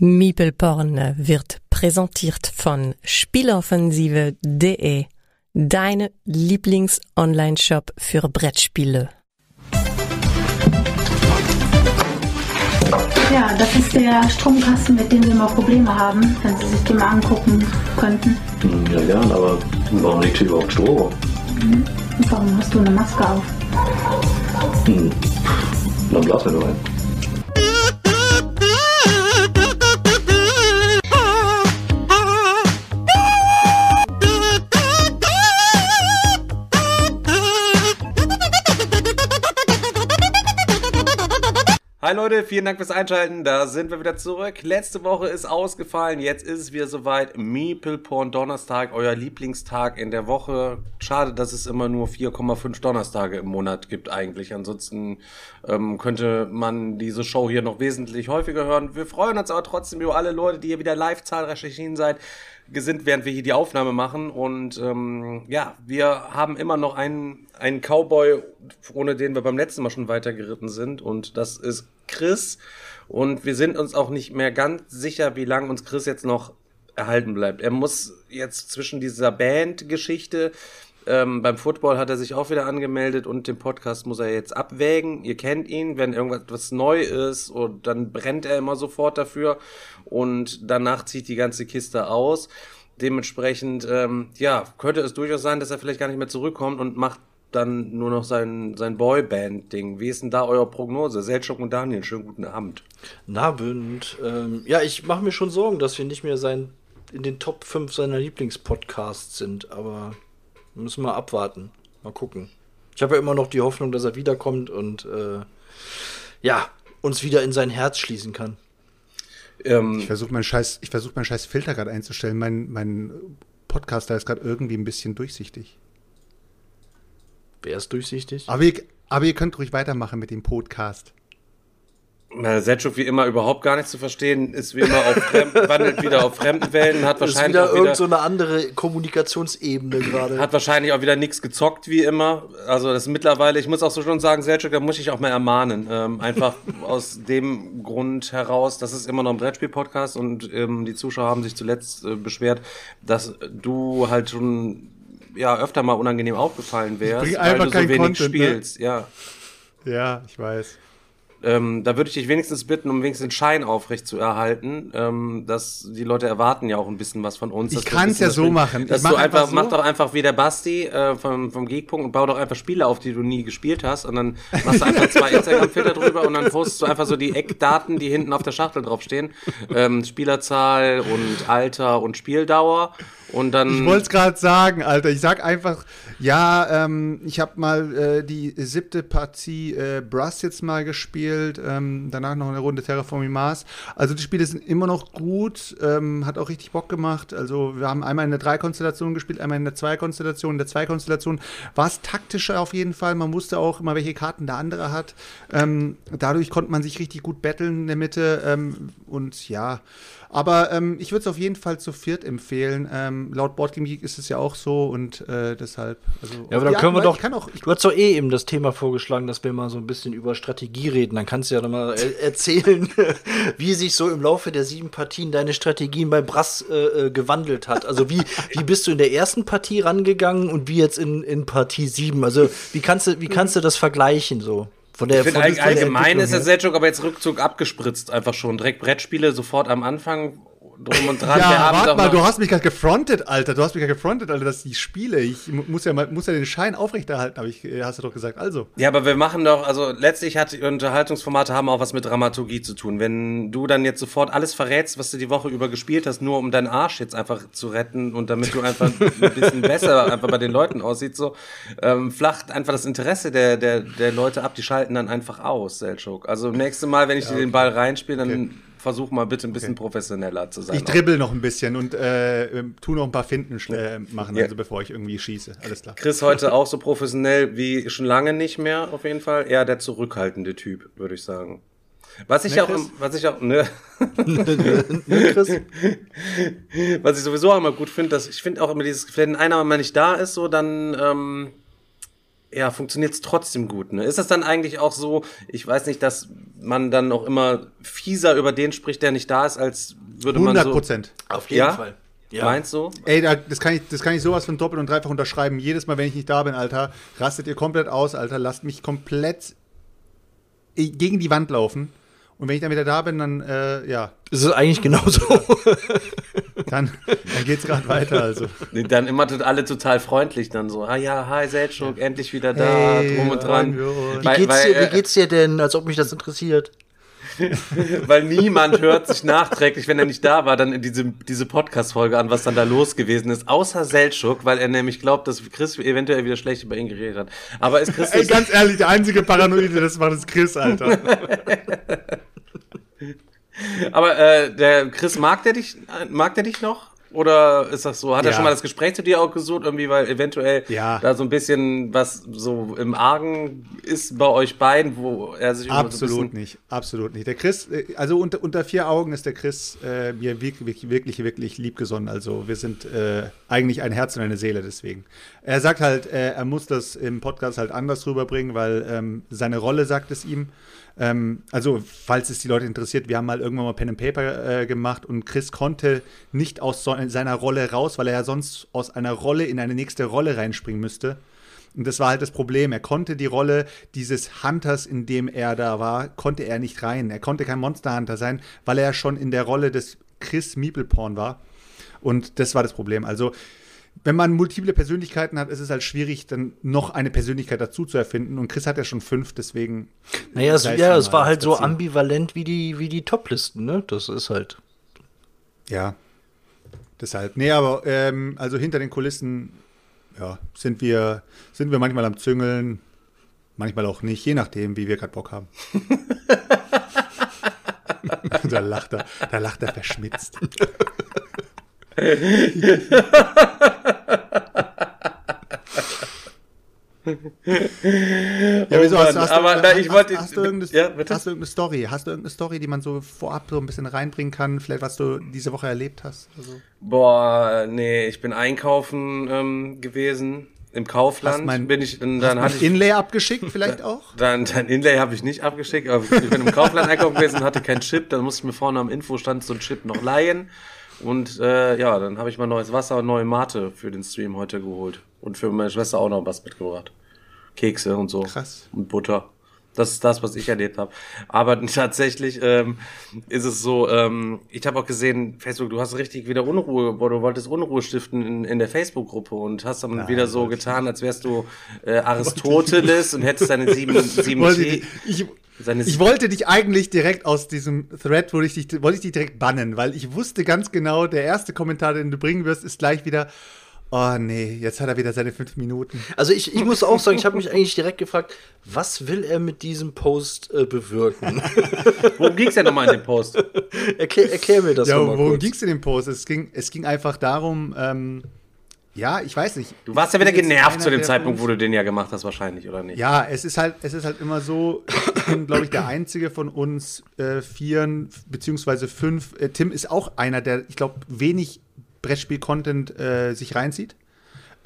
Miepelporn wird präsentiert von Spieloffensive.de, deine Lieblings-Online-Shop für Brettspiele. Ja, das ist der Stromkasten, mit dem wir immer Probleme haben, wenn Sie sich den mal angucken könnten. Hm, Ja, gern, aber warum liegt hier überhaupt Strom? Und warum hast du eine Maske auf? Hm. Dann blasen wir doch ein. Hi Leute, vielen Dank fürs Einschalten. Da sind wir wieder zurück. Letzte Woche ist ausgefallen. Jetzt ist es wieder soweit. Meeple Porn Donnerstag, euer Lieblingstag in der Woche. Schade, dass es immer nur 4,5 Donnerstage im Monat gibt eigentlich. Ansonsten ähm, könnte man diese Show hier noch wesentlich häufiger hören. Wir freuen uns aber trotzdem über alle Leute, die hier wieder live zahlreich erschienen seid sind, während wir hier die Aufnahme machen. Und ähm, ja, wir haben immer noch einen, einen Cowboy, ohne den wir beim letzten Mal schon weitergeritten sind. Und das ist Chris. Und wir sind uns auch nicht mehr ganz sicher, wie lange uns Chris jetzt noch erhalten bleibt. Er muss jetzt zwischen dieser Band-Geschichte, ähm, beim Football hat er sich auch wieder angemeldet und den Podcast muss er jetzt abwägen. Ihr kennt ihn, wenn irgendwas neu ist und dann brennt er immer sofort dafür und danach zieht die ganze Kiste aus. Dementsprechend, ähm, ja, könnte es durchaus sein, dass er vielleicht gar nicht mehr zurückkommt und macht dann nur noch sein, sein Boyband-Ding. Wie ist denn da eure Prognose? Selchuk und Daniel, schönen guten Abend. Nabend. Ähm, ja, ich mache mir schon Sorgen, dass wir nicht mehr sein, in den Top 5 seiner Lieblingspodcasts sind, aber müssen wir abwarten. Mal gucken. Ich habe ja immer noch die Hoffnung, dass er wiederkommt und äh, ja, uns wieder in sein Herz schließen kann. Ähm, Ich versuche meinen scheiß, ich versuche meinen scheiß Filter gerade einzustellen. Mein, mein Podcaster ist gerade irgendwie ein bisschen durchsichtig. Wer ist durchsichtig? Aber ihr, aber ihr könnt ruhig weitermachen mit dem Podcast. Na, Selchuk wie immer überhaupt gar nicht zu verstehen, ist wie immer auf Fremd, wandelt wieder auf fremden Wellen, hat Das ist wahrscheinlich wieder auch wieder, irgend so eine andere Kommunikationsebene gerade. hat wahrscheinlich auch wieder nichts gezockt wie immer. Also das ist mittlerweile, ich muss auch so schon sagen, Selchuk, da muss ich auch mal ermahnen. Ähm, einfach aus dem Grund heraus, das ist immer noch ein Brettspiel-Podcast und ähm, die Zuschauer haben sich zuletzt äh, beschwert, dass du halt schon ja öfter mal unangenehm aufgefallen wärst, weil du so wenig Content, ne? spielst. Ja. Ja, ich weiß. Ähm, da würde ich dich wenigstens bitten, um wenigstens den Schein aufrecht zu erhalten, ähm, dass die Leute erwarten ja auch ein bisschen was von uns. Ich kann's bisschen ja so machen. Ich Dass mach du einfach, einfach so. mach doch einfach wie der Basti äh, vom, vom Geekpunkt und bau doch einfach Spiele auf, die du nie gespielt hast und dann machst du einfach zwei Instagram-Filter drüber und dann postest du einfach so die Eckdaten, die hinten auf der Schachtel draufstehen. Ähm, Spielerzahl und Alter und Spieldauer und dann... Ich wollte es gerade sagen, Alter. Ich sag einfach, ja, ähm, ich habe mal äh, die siebte Partie äh, Brass jetzt mal gespielt, ähm, danach noch eine Runde Terraforming Mars. Also die Spiele sind immer noch gut, ähm, hat auch richtig Bock gemacht. Also wir haben einmal in der Drei-Konstellation gespielt, einmal in der Zwei-Konstellation. In der Zwei-Konstellation war es taktischer auf jeden Fall. Man wusste auch immer, welche Karten der andere hat. Ähm, dadurch konnte man sich richtig gut betteln in der Mitte. Ähm, und ja, aber ähm, ich würde es auf jeden Fall zu viert empfehlen. Ähm, laut Boardgame Geek ist es ja auch so und äh, deshalb. Also, Ja, aber dann können wir doch. Kann auch, du hast doch eh eben das Thema vorgeschlagen, dass wir mal so ein bisschen über Strategie reden. Dann kannst du ja noch mal er erzählen, wie sich so im Laufe der sieben Partien deine Strategien bei Brass äh, äh, gewandelt hat. Also wie, wie bist du in der ersten Partie rangegangen und wie jetzt in, in Partie sieben? Also wie kannst du, wie kannst du das vergleichen so? Von der, Ich finde der allgemein ist der her? Selchuk aber jetzt Rückzug abgespritzt einfach schon. Direkt Brettspiele sofort am Anfang drum und dran. Ja, warte mal, du hast mich gerade gefrontet, Alter. Du hast mich gerade gefrontet, Alter, dass ich spiele. Ich mu- muss ja, mal, muss ja den Schein aufrechterhalten, habe ich, äh, hast du doch gesagt. Also. Ja, aber wir machen doch, also letztlich hat Unterhaltungsformate haben auch was mit Dramaturgie zu tun. Wenn du dann jetzt sofort alles verrätst, was du die Woche über gespielt hast, nur um deinen Arsch jetzt einfach zu retten und damit du einfach ein bisschen besser einfach bei den Leuten aussieht, so ähm, flacht einfach das Interesse der, der, der Leute ab, die schalten dann einfach aus, Selchuk. Also nächste Mal, wenn ich dir den Ball reinspiele, dann versuch mal bitte ein bisschen professioneller zu sein. Ich dribbel noch ein bisschen und äh, ähm, tu noch ein paar Finden äh, machen, Ja. also bevor ich irgendwie schieße. Alles klar. Chris heute auch so professionell wie schon lange nicht mehr, auf jeden Fall. Eher der zurückhaltende Typ, würde ich sagen. Was ich Ne, auch, was ich auch, ne, Ne, was ich sowieso auch immer gut finde, dass ich finde auch immer dieses, wenn einer mal nicht da ist, so dann, ähm, ja, funktioniert es trotzdem gut. Ne? Ist das dann eigentlich auch so, ich weiß nicht, dass man dann auch immer fieser über den spricht, der nicht da ist, als würde man 100 so... Prozent. Auf jeden Ja? Fall. Meinst du? Ey, da, das, kann ich, das kann ich sowas von doppelt und dreifach unterschreiben. Jedes Mal, wenn ich nicht da bin, Alter, rastet ihr komplett aus, Alter. Lasst mich komplett gegen die Wand laufen. Und wenn ich dann wieder da bin, dann, äh, ja, Es ist eigentlich genauso. dann, dann geht's gerade weiter. Also. Nee, Dann immer alle total freundlich dann so, ah ja, hi Selchuk, endlich wieder da, Hey, drum und dran. Wie geht's, weil, dir, äh, wie geht's dir denn, als ob mich das interessiert? weil niemand hört sich nachträglich, wenn er nicht da war, dann in diese, diese Podcast-Folge an, was dann da los gewesen ist, außer Selchuk, weil er nämlich glaubt, dass Chris eventuell wieder schlecht über ihn geredet hat. Aber ist Chris Ey, ganz ehrlich, der einzige Paranoide, das macht, ist Chris, Alter. Aber äh, der Chris, mag der dich, mag der dich noch? Oder ist das so? Hat er Ja. schon mal das Gespräch zu dir auch gesucht, irgendwie, weil eventuell Ja. da so ein bisschen was so im Argen ist bei euch beiden, wo er sich so Absolut bisschen, nicht, absolut nicht. Der Chris, äh, also unter, unter vier Augen ist der Chris äh, mir wirklich, wirklich, wirklich liebgesonnen. Also wir sind äh, eigentlich ein Herz und eine Seele deswegen. Er sagt halt, äh, er muss das im Podcast halt anders rüberbringen, weil ähm, seine Rolle sagt es ihm. Ähm, also, falls es die Leute interessiert, wir haben mal irgendwann mal Pen and Paper äh, gemacht und Chris konnte nicht aus so, seiner Rolle raus, weil er ja sonst aus einer Rolle in eine nächste Rolle reinspringen müsste. Und das war halt das Problem. Er konnte die Rolle dieses Hunters, in dem er da war, konnte er nicht rein. Er konnte kein Monster Hunter sein, weil er ja schon in der Rolle des Chris Meepleporn war. Und das war das Problem. Also, wenn man multiple Persönlichkeiten hat, ist es halt schwierig, dann noch eine Persönlichkeit dazu zu erfinden. Und Chris hat ja schon fünf, deswegen. Naja, es, ja, es war halt so ambivalent wie die, wie die Toplisten, ne? Das ist halt. Ja. Deshalb. Nee, aber ähm, also hinter den Kulissen, ja, sind wir, sind wir manchmal am Züngeln, manchmal auch nicht, je nachdem, wie wir gerade Bock haben. da lacht er, da lacht er verschmitzt. Ja, wieso Oh hast, Mann, hast, aber du, na, hast, ich wollte- hast, du irgendeine, Ja, hast du irgendeine Story? Hast du irgendeine Story, die man so vorab so ein bisschen reinbringen kann? Vielleicht, was du diese Woche erlebt hast? Also, Boah, nee, ich bin einkaufen ähm, gewesen im Kaufland. Hast mein- bin ich, hast dann du hatte ich Inlay abgeschickt vielleicht auch? Dann, dein Inlay habe ich nicht abgeschickt, aber ich bin im Kaufland einkaufen gewesen und hatte keinen Chip. Dann musste ich mir vorne am Infostand so einen Chip noch leihen. Und äh, ja, dann habe ich mal neues Wasser und neue Mate für den Stream heute geholt. Und für meine Schwester auch noch was mitgebracht. Kekse und so. Krass. Und Butter. Das ist das, was ich erlebt habe. Aber tatsächlich ähm, ist es so, ähm, ich habe auch gesehen, Facebook, du hast richtig wieder Unruhe, boah, du wolltest Unruhe stiften in, in der Facebook-Gruppe und hast dann wieder so getan, als wärst du äh, Aristoteles und hättest deine sieben, sieben T- ich, ich, seine ich wollte dich eigentlich direkt aus diesem Thread, wollte ich dich, wollte ich dich direkt bannen, weil ich wusste ganz genau, der erste Kommentar, den du bringen wirst, ist gleich wieder, oh nee, jetzt hat er wieder seine fünf Minuten. Also ich, ich muss auch sagen, ich habe mich eigentlich direkt gefragt, was will er mit diesem Post äh, bewirken? Worum ging's denn nochmal in dem Post? erklär, erklär mir das ja, doch mal worum ging es in dem Post? Es ging, es ging einfach darum, ähm, ja, ich weiß nicht. Du warst ja wieder Ich bin jetzt genervt zu dem Zeitpunkt, wo du den ja gemacht hast, wahrscheinlich, oder nicht? Ja, es ist halt, es ist halt immer so, ich bin, glaube ich, der einzige von uns äh, vieren, beziehungsweise fünf. Äh, Tim ist auch einer, der, ich glaube, wenig Brettspiel-Content äh, sich reinzieht.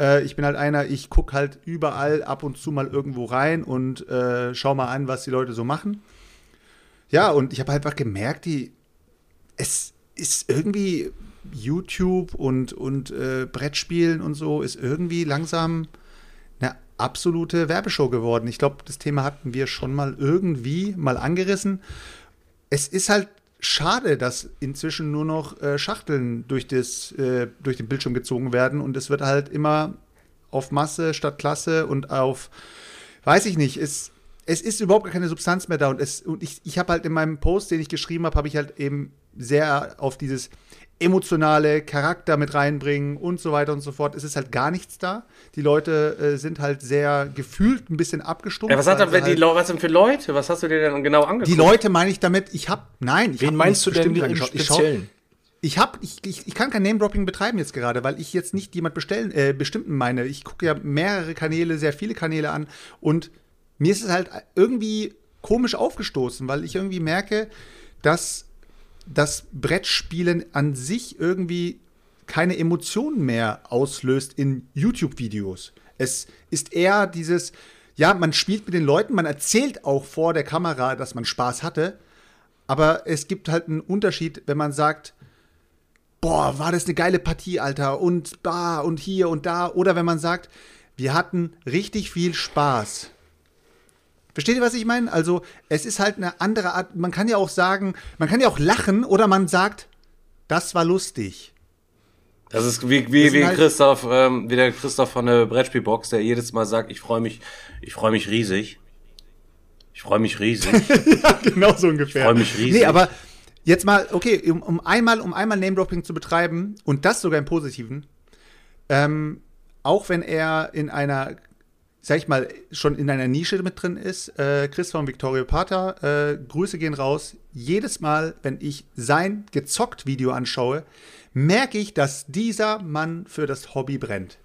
Äh, ich bin halt einer, ich gucke halt überall ab und zu mal irgendwo rein und äh, schau mal an, was die Leute so machen. Ja, und ich habe halt einfach gemerkt, die, es ist irgendwie YouTube und, und äh, Brettspielen und so ist irgendwie langsam eine absolute Werbeshow geworden. Ich glaube, das Thema hatten wir schon mal irgendwie mal angerissen. Es ist halt schade, dass inzwischen nur noch äh, Schachteln durch, das, äh, durch den Bildschirm gezogen werden und es wird halt immer auf Masse statt Klasse und auf, weiß ich nicht, es, es ist überhaupt keine Substanz mehr da und, es, und ich, ich habe halt in meinem Post, den ich geschrieben habe, habe ich halt eben sehr auf dieses emotionale Charakter mit reinbringen und so weiter und so fort. Es ist halt gar nichts da. Die Leute äh, sind halt sehr gefühlt ein bisschen abgestumpft. Ja, was, hat die, halt, was denn für Leute? Was hast du dir denn genau angeguckt? die Leute meine ich damit, ich habe, nein, ich Wen hab meinst du nicht denn im angeschaut. Ich schau- Speziellen? Ich hab, ich, ich, ich kann kein Name-Dropping betreiben jetzt gerade, weil ich jetzt nicht jemand bestellen, äh, bestimmten meine. Ich gucke ja mehrere Kanäle, sehr viele Kanäle an und mir ist es halt irgendwie komisch aufgestoßen, weil ich irgendwie merke, dass das Brettspielen an sich irgendwie keine Emotionen mehr auslöst in YouTube-Videos. Es ist eher dieses, ja, man spielt mit den Leuten, man erzählt auch vor der Kamera, dass man Spaß hatte, aber es gibt halt einen Unterschied, wenn man sagt, boah, war das eine geile Partie, Alter, und da und hier und da, oder wenn man sagt, wir hatten richtig viel Spaß. Versteht ihr, was ich meine? Also, es ist halt eine andere Art. Man kann ja auch sagen, man kann ja auch lachen oder man sagt, das war lustig. Das ist wie, wie, wie halt- Christoph, ähm, wie der Christoph von der Brettspielbox, der jedes Mal sagt, ich freue mich, ich freue mich riesig. Ich freue mich riesig. genau so ungefähr. Ich freu mich riesig. Nee, aber jetzt mal, okay, um, um einmal, um einmal Name-Dropping zu betreiben und das sogar im Positiven, ähm, auch wenn er in einer, sag ich mal, schon in einer Nische mit drin ist, äh, Chris von Victoria Pater, äh, Grüße gehen raus. Jedes Mal, wenn ich sein gezockt Video anschaue, merke ich, dass dieser Mann für das Hobby brennt.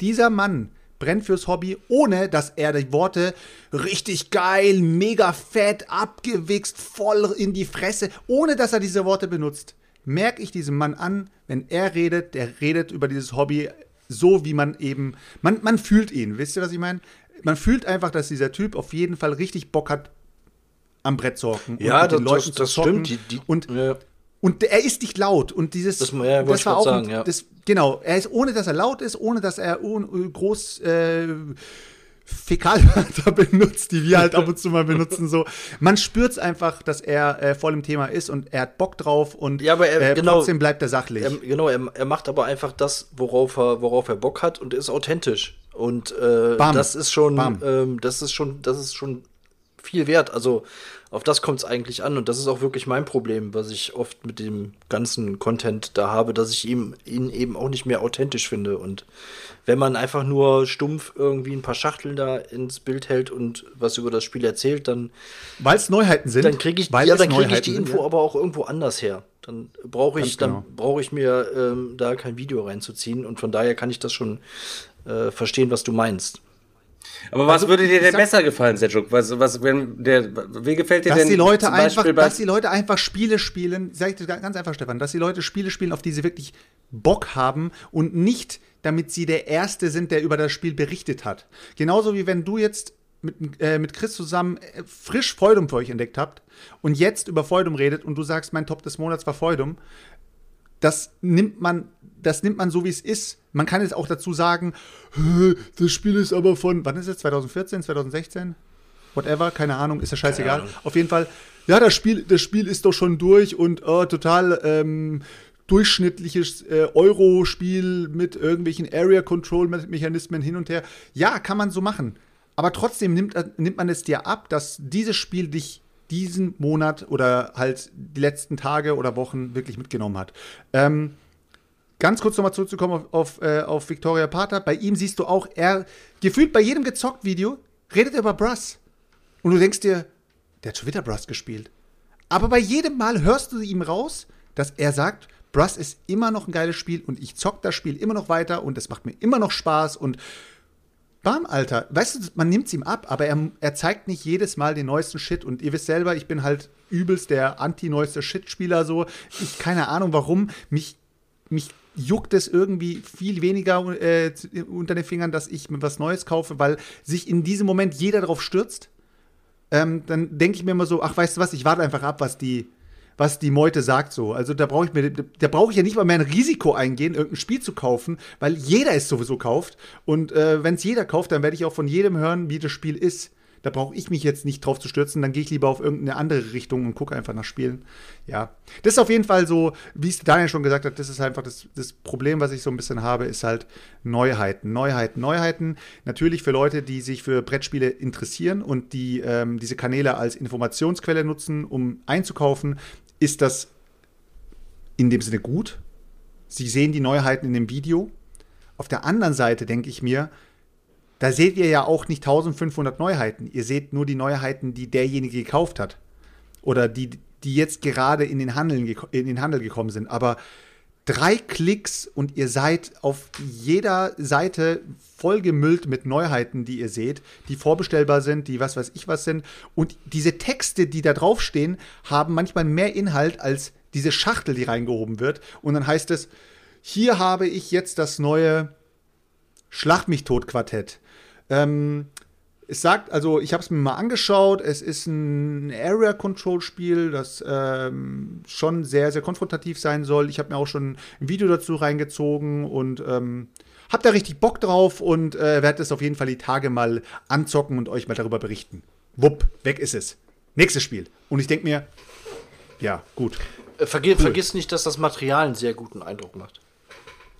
Dieser Mann brennt fürs Hobby, ohne dass er die Worte richtig geil, mega fett, abgewichst, voll in die Fresse, ohne dass er diese Worte benutzt, merke ich diesem Mann an, wenn er redet, der redet über dieses Hobby so, wie man eben, man, man fühlt ihn, wisst ihr, was ich meine? Man fühlt einfach, dass dieser Typ auf jeden Fall richtig Bock hat, am Brett zu hocken und Ja, den das- Leuten das- zu das zocken. stimmt. Die- die- und ja. und er ist nicht laut und dieses Das- ja, ich war auch ein- sagen, ja. das, genau, er ist ohne dass er laut ist, ohne dass er un, groß äh, Fäkalwörter benutzt, die wir halt ab und zu mal benutzen so. Man spürt einfach, dass er äh, voll im Thema ist und er hat Bock drauf und Ja, aber er- äh, genau. trotzdem bleibt er sachlich. Er, genau, er, er macht aber einfach das, worauf er, worauf er Bock hat und ist authentisch. Und äh, das ist schon, ähm, das ist schon, das ist schon viel wert. Also auf das kommt es eigentlich an und das ist auch wirklich mein Problem, was ich oft mit dem ganzen Content da habe, dass ich ihm, ihn eben auch nicht mehr authentisch finde. Und wenn man einfach nur stumpf irgendwie ein paar Schachteln da ins Bild hält und was über das Spiel erzählt, dann Weil es Neuheiten sind. dann kriege ich, ja, dann krieg ich die sind, Info ja. aber auch irgendwo anders her. Dann brauche ich, genau. dann brauche ich mir ähm, da kein Video reinzuziehen und von daher kann ich das schon äh, verstehen, was du meinst. Aber was Also, würde dir denn sag- besser gefallen, Sedjuk? Was, was, wenn der, wie gefällt dir dass denn die Leute zum einfach, dass die Leute einfach Spiele spielen, sag ich dir ganz einfach, Stefan, dass die Leute Spiele spielen, auf die sie wirklich Bock haben und nicht, damit sie der Erste sind, der über das Spiel berichtet hat. Genauso wie wenn du jetzt mit, äh, mit Chris zusammen äh, frisch Feudum für euch entdeckt habt und jetzt über Feudum redet und du sagst, mein Top des Monats war Feudum, das nimmt man, das nimmt man so, wie es ist. Man kann jetzt auch dazu sagen, "Hä, das Spiel ist aber von, wann ist es, 2014, 2016? Whatever, keine Ahnung, ist ja scheißegal. Auf jeden Fall, ja, das Spiel, das Spiel ist doch schon durch und oh, total ähm, durchschnittliches äh, Euro-Spiel mit irgendwelchen Area-Control-Mechanismen hin und her. Ja, kann man so machen. Aber trotzdem nimmt, nimmt man es dir ab, dass dieses Spiel dich diesen Monat oder halt die letzten Tage oder Wochen wirklich mitgenommen hat. Ähm, ganz kurz nochmal zurückzukommen auf, auf, äh, auf Victoria Pater. Bei ihm siehst du auch, er gefühlt bei jedem gezockt Video redet er über Brass. Und du denkst dir, der hat schon wieder Brass gespielt. Aber bei jedem Mal hörst du ihm raus, dass er sagt, Brass ist immer noch ein geiles Spiel und ich zock das Spiel immer noch weiter und es macht mir immer noch Spaß und Bam, Alter. Weißt du, man nimmt es ihm ab, aber er, er zeigt nicht jedes Mal den neuesten Shit. Und ihr wisst selber, ich bin halt übelst der anti-neueste Shit-Spieler so. Ich keine Ahnung warum. Mich, mich juckt es irgendwie viel weniger äh, unter den Fingern, dass ich mir was Neues kaufe, weil sich in diesem Moment jeder drauf stürzt. Ähm, dann denke ich mir immer so, ach, weißt du was, ich warte einfach ab, was die, was die Meute sagt so. Also da brauche ich mir, da brauche ich ja nicht mal mehr ein Risiko eingehen, irgendein Spiel zu kaufen, weil jeder es sowieso kauft. Und äh, wenn es jeder kauft, dann werde ich auch von jedem hören, wie das Spiel ist. Da brauche ich mich jetzt nicht drauf zu stürzen, dann gehe ich lieber auf irgendeine andere Richtung und gucke einfach nach Spielen. Ja, das ist auf jeden Fall so, wie es Daniel schon gesagt hat, das ist einfach das, das Problem, was ich so ein bisschen habe, ist halt Neuheiten, Neuheiten, Neuheiten. Natürlich für Leute, die sich für Brettspiele interessieren und die ähm, diese Kanäle als Informationsquelle nutzen, um einzukaufen, ist das in dem Sinne gut. Sie sehen die Neuheiten in dem Video. Auf der anderen Seite denke ich mir, da seht ihr ja auch nicht 1500 Neuheiten. Ihr seht nur die Neuheiten, die derjenige gekauft hat. Oder die, die jetzt gerade in den, Handel, in den Handel gekommen sind. Aber drei Klicks und ihr seid auf jeder Seite vollgemüllt mit Neuheiten, die ihr seht, die vorbestellbar sind, die was weiß ich was sind. Und diese Texte, die da draufstehen, haben manchmal mehr Inhalt als diese Schachtel, die reingehoben wird. Und dann heißt es, hier habe ich jetzt das neue Schlag mich tot Quartett. Ähm, es sagt, also ich habe es mir mal angeschaut, es ist ein Area Control Spiel, das ähm, schon sehr, sehr konfrontativ sein soll. Ich habe mir auch schon ein Video dazu reingezogen und ähm, hab da richtig Bock drauf und äh, werde es auf jeden Fall die Tage mal anzocken und euch mal darüber berichten. Wupp, weg ist es. Nächstes Spiel. Und ich denke mir, ja, gut. Äh, vergi Vergiss nicht, dass das Material einen sehr guten Eindruck macht.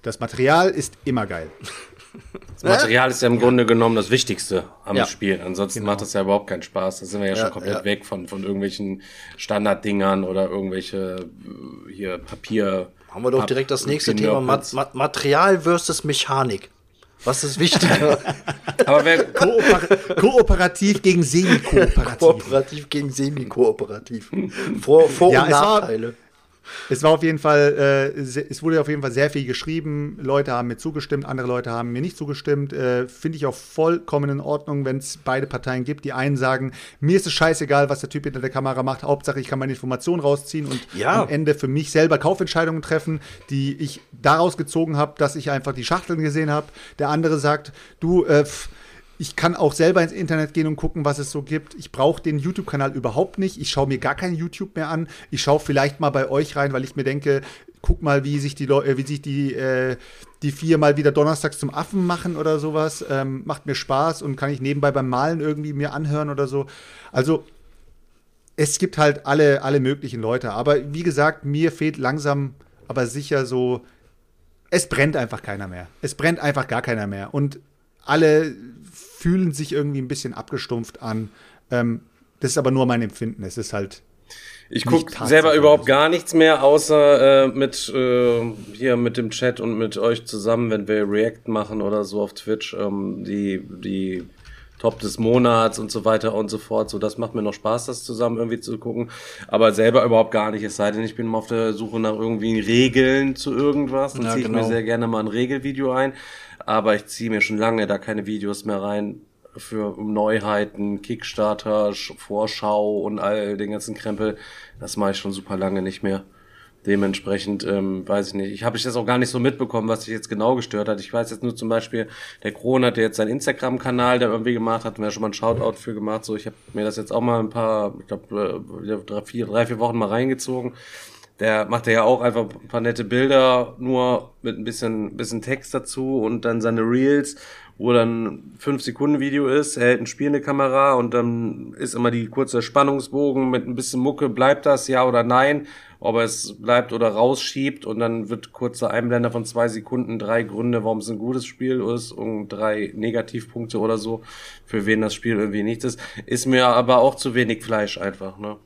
Das Material ist immer geil. Das Material ist ja im Grunde genommen das Wichtigste am Ja. Spiel. Ansonsten Genau. macht das ja überhaupt keinen Spaß. Da sind wir ja, Ja, schon komplett ja. weg von, von irgendwelchen Standarddingern oder irgendwelche äh, hier Papier. Haben wir doch direkt das nächste Thema: Pinöppels. Ma Ma Material versus Mechanik. Was ist wichtiger? Aber wer, Kooper kooperativ gegen semi-kooperativ. Kooperativ gegen semi-kooperativ. Vor, Vor- Ja, und es war- Nachteile. Es war auf jeden Fall, äh, es wurde auf jeden Fall sehr viel geschrieben. Leute haben mir zugestimmt, andere Leute haben mir nicht zugestimmt. Äh, Finde ich auch vollkommen in Ordnung, wenn es beide Parteien gibt. Die einen sagen, mir ist es scheißegal, was der Typ hinter der Kamera macht. Hauptsache, ich kann meine Informationen rausziehen und Ja. am Ende für mich selber Kaufentscheidungen treffen, die ich daraus gezogen habe, dass ich einfach die Schachteln gesehen habe. Der andere sagt, du, äh, pff, ich kann auch selber ins Internet gehen und gucken, was es so gibt. Ich brauche den YouTube-Kanal überhaupt nicht. Ich schaue mir gar kein YouTube mehr an. Ich schaue vielleicht mal bei euch rein, weil ich mir denke, guck mal, wie sich die Leu äh, wie sich die, äh, die vier mal wieder donnerstags zum Affen machen oder sowas. Ähm, macht mir Spaß und kann ich nebenbei beim Malen irgendwie mir anhören oder so. Also es gibt halt alle, alle möglichen Leute. Aber wie gesagt, mir fehlt langsam, aber sicher so, es brennt einfach keiner mehr. Es brennt einfach gar keiner mehr. Und alle fühlen sich irgendwie ein bisschen abgestumpft an. Ähm, das ist aber nur mein Empfinden. Es ist halt. ich gucke selber überhaupt gar nichts mehr, außer äh, mit äh, hier mit dem Chat und mit euch zusammen, wenn wir React machen oder so auf Twitch, ähm, die, die Top des Monats und so weiter und so fort. So, das macht mir noch Spaß, das zusammen irgendwie zu gucken. Aber selber überhaupt gar nicht. Es sei denn, ich bin mal auf der Suche nach irgendwie Regeln zu irgendwas. Dann Ja, ziehe ich genau. mir sehr gerne mal ein Regelvideo ein. Aber ich ziehe mir schon lange da keine Videos mehr rein für Neuheiten, Kickstarter, Sch- Vorschau und all den ganzen Krempel. Das mache ich schon super lange nicht mehr. Dementsprechend, ähm, weiß ich nicht. Ich habe ich das auch gar nicht so mitbekommen, was sich jetzt genau gestört hat. Ich weiß jetzt nur zum Beispiel, der Kron hat ja jetzt seinen Instagram-Kanal, der irgendwie gemacht hat, und da schon mal ein Shoutout für gemacht. So, ich habe mir das jetzt auch mal ein paar, ich glaube, drei, vier, drei, vier Wochen mal reingezogen. Der macht ja auch einfach ein paar nette Bilder, nur mit ein bisschen, bisschen Text dazu und dann seine Reels, wo dann fünf Sekunden Video ist, er hält ein Spiel in die Kamera und dann ist immer die kurze Spannungsbogen mit ein bisschen Mucke, bleibt das ja oder nein, ob er es bleibt oder rausschiebt und dann wird kurzer Einblender von zwei Sekunden, drei Gründe, warum es ein gutes Spiel ist und drei Negativpunkte oder so, für wen das Spiel irgendwie nicht ist. Ist mir aber auch zu wenig Fleisch einfach, ne?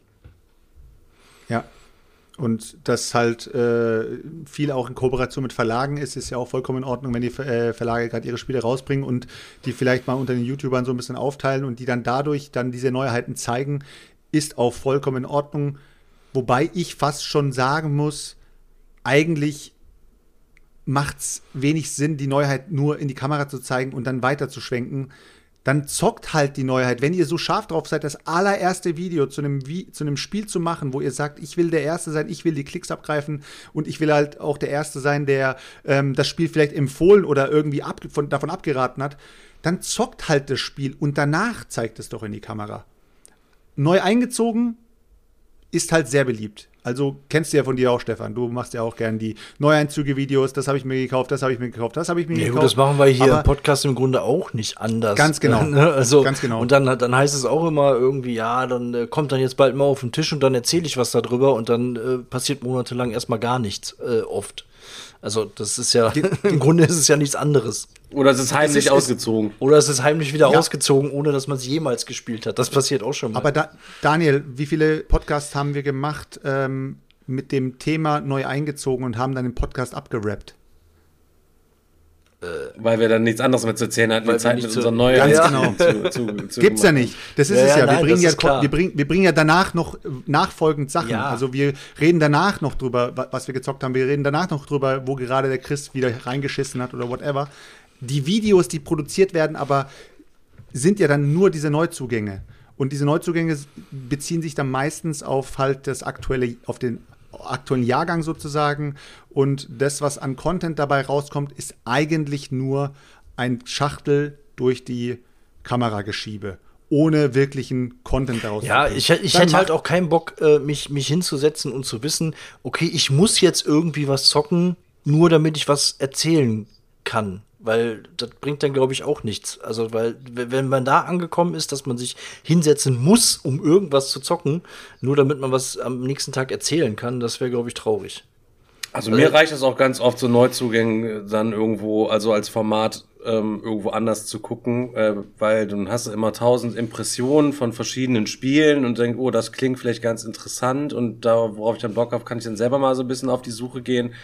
Und das halt äh, viel auch in Kooperation mit Verlagen ist, ist ja auch vollkommen in Ordnung, wenn die äh, Verlage gerade ihre Spiele rausbringen und die vielleicht mal unter den YouTubern so ein bisschen aufteilen und die dann dadurch dann diese Neuheiten zeigen, ist auch vollkommen in Ordnung. Wobei ich fast schon sagen muss, eigentlich macht es wenig Sinn, die Neuheit nur in die Kamera zu zeigen und dann weiter zu schwenken. Dann zockt halt die Neuheit. Wenn ihr so scharf drauf seid, das allererste Video zu einem, zu einem Spiel zu machen, wo ihr sagt, ich will der Erste sein, ich will die Klicks abgreifen und ich will halt auch der Erste sein, der ähm, das Spiel vielleicht empfohlen oder irgendwie ab, von, davon abgeraten hat, dann zockt halt das Spiel und danach zeigt es doch in die Kamera. Neu eingezogen ist halt sehr beliebt. Also kennst du ja von dir auch, Stefan. Du machst ja auch gern die Neueinzüge-Videos. Das habe ich mir gekauft, das habe ich mir gekauft, das habe ich mir Ja, gekauft. gut, das machen wir hier im Podcast im Grunde auch nicht anders. Ganz genau. Ne? also, Ganz genau. Und dann, dann heißt es auch immer irgendwie, ja, dann äh, kommt dann jetzt bald mal auf den Tisch und dann erzähle ich was darüber und dann äh, passiert monatelang erstmal gar nichts, äh, oft. Also, das ist ja, im Grunde ist es ja nichts anderes. Oder es ist heimlich ist- es- ausgezogen. Oder es ist heimlich wieder Ja. ausgezogen, ohne dass man es jemals gespielt hat. Das passiert auch schon mal. Aber da, Daniel, wie viele Podcasts haben wir gemacht ähm, mit dem Thema neu eingezogen und haben dann den Podcast abgerappt? Weil wir dann nichts anderes mehr zu erzählen hatten, Weil die Zeit nicht mit so- unseren neuen Ganz genau. zu, zu, zu Gibt's ja nicht. Das ist Ja, es ja, ja. Wir, nein, bringen ja wir, bringen, wir bringen ja danach noch äh, nachfolgend Sachen. Ja. Also wir reden danach noch drüber, wa- was wir gezockt haben. Wir reden danach noch drüber, wo gerade der Chris wieder reingeschissen hat oder whatever. Die Videos, die produziert werden, aber sind ja dann nur diese Neuzugänge. Und diese Neuzugänge beziehen sich dann meistens auf halt das aktuelle, auf den aktuellen Jahrgang sozusagen. Und das, was an Content dabei rauskommt, ist eigentlich nur ein Schachtel durch die Kamera geschiebe. Ohne wirklichen Content daraus Ja, ich, ich Dann hätte halt auch keinen Bock, äh, mich, mich hinzusetzen und zu wissen, okay, ich muss jetzt irgendwie was zocken, nur damit ich was erzählen kann. Weil das bringt dann, glaube ich, auch nichts. Also, weil, wenn man da angekommen ist, dass man sich hinsetzen muss, um irgendwas zu zocken, nur damit man was am nächsten Tag erzählen kann, das wäre, glaube ich, traurig. Also mir reicht es auch ganz oft so Neuzugänge dann irgendwo, also als Format ähm, irgendwo anders zu gucken, äh, weil dann hast du immer tausend Impressionen von verschiedenen Spielen und denkst, oh, das klingt vielleicht ganz interessant und da, worauf ich dann Bock habe, kann ich dann selber mal so ein bisschen auf die Suche gehen.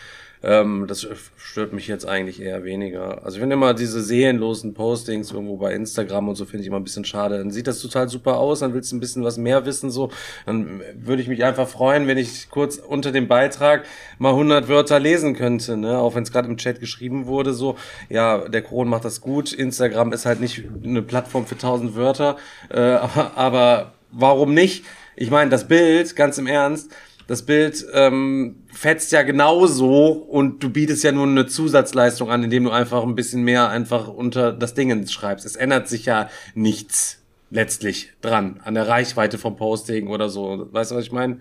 Ähm, das stört mich jetzt eigentlich eher weniger. Also ich finde immer diese seelenlosen Postings irgendwo bei Instagram und so finde ich immer ein bisschen schade. Dann sieht das total super aus, dann willst du ein bisschen was mehr wissen, so. Dann würde ich mich einfach freuen, wenn ich kurz unter dem Beitrag mal 100 Wörter lesen könnte, ne? Auch wenn es gerade im Chat geschrieben wurde, so. Ja, der Kron macht das gut. Instagram ist halt nicht eine Plattform für 1000 Wörter, äh, aber, aber warum nicht? Ich meine, das Bild, ganz im Ernst, das Bild ähm, fetzt ja genauso und du bietest ja nur eine Zusatzleistung an, indem du einfach ein bisschen mehr einfach unter das Ding schreibst. Es ändert sich ja nichts letztlich dran an der Reichweite vom Posting oder so. Weißt du, was ich meine?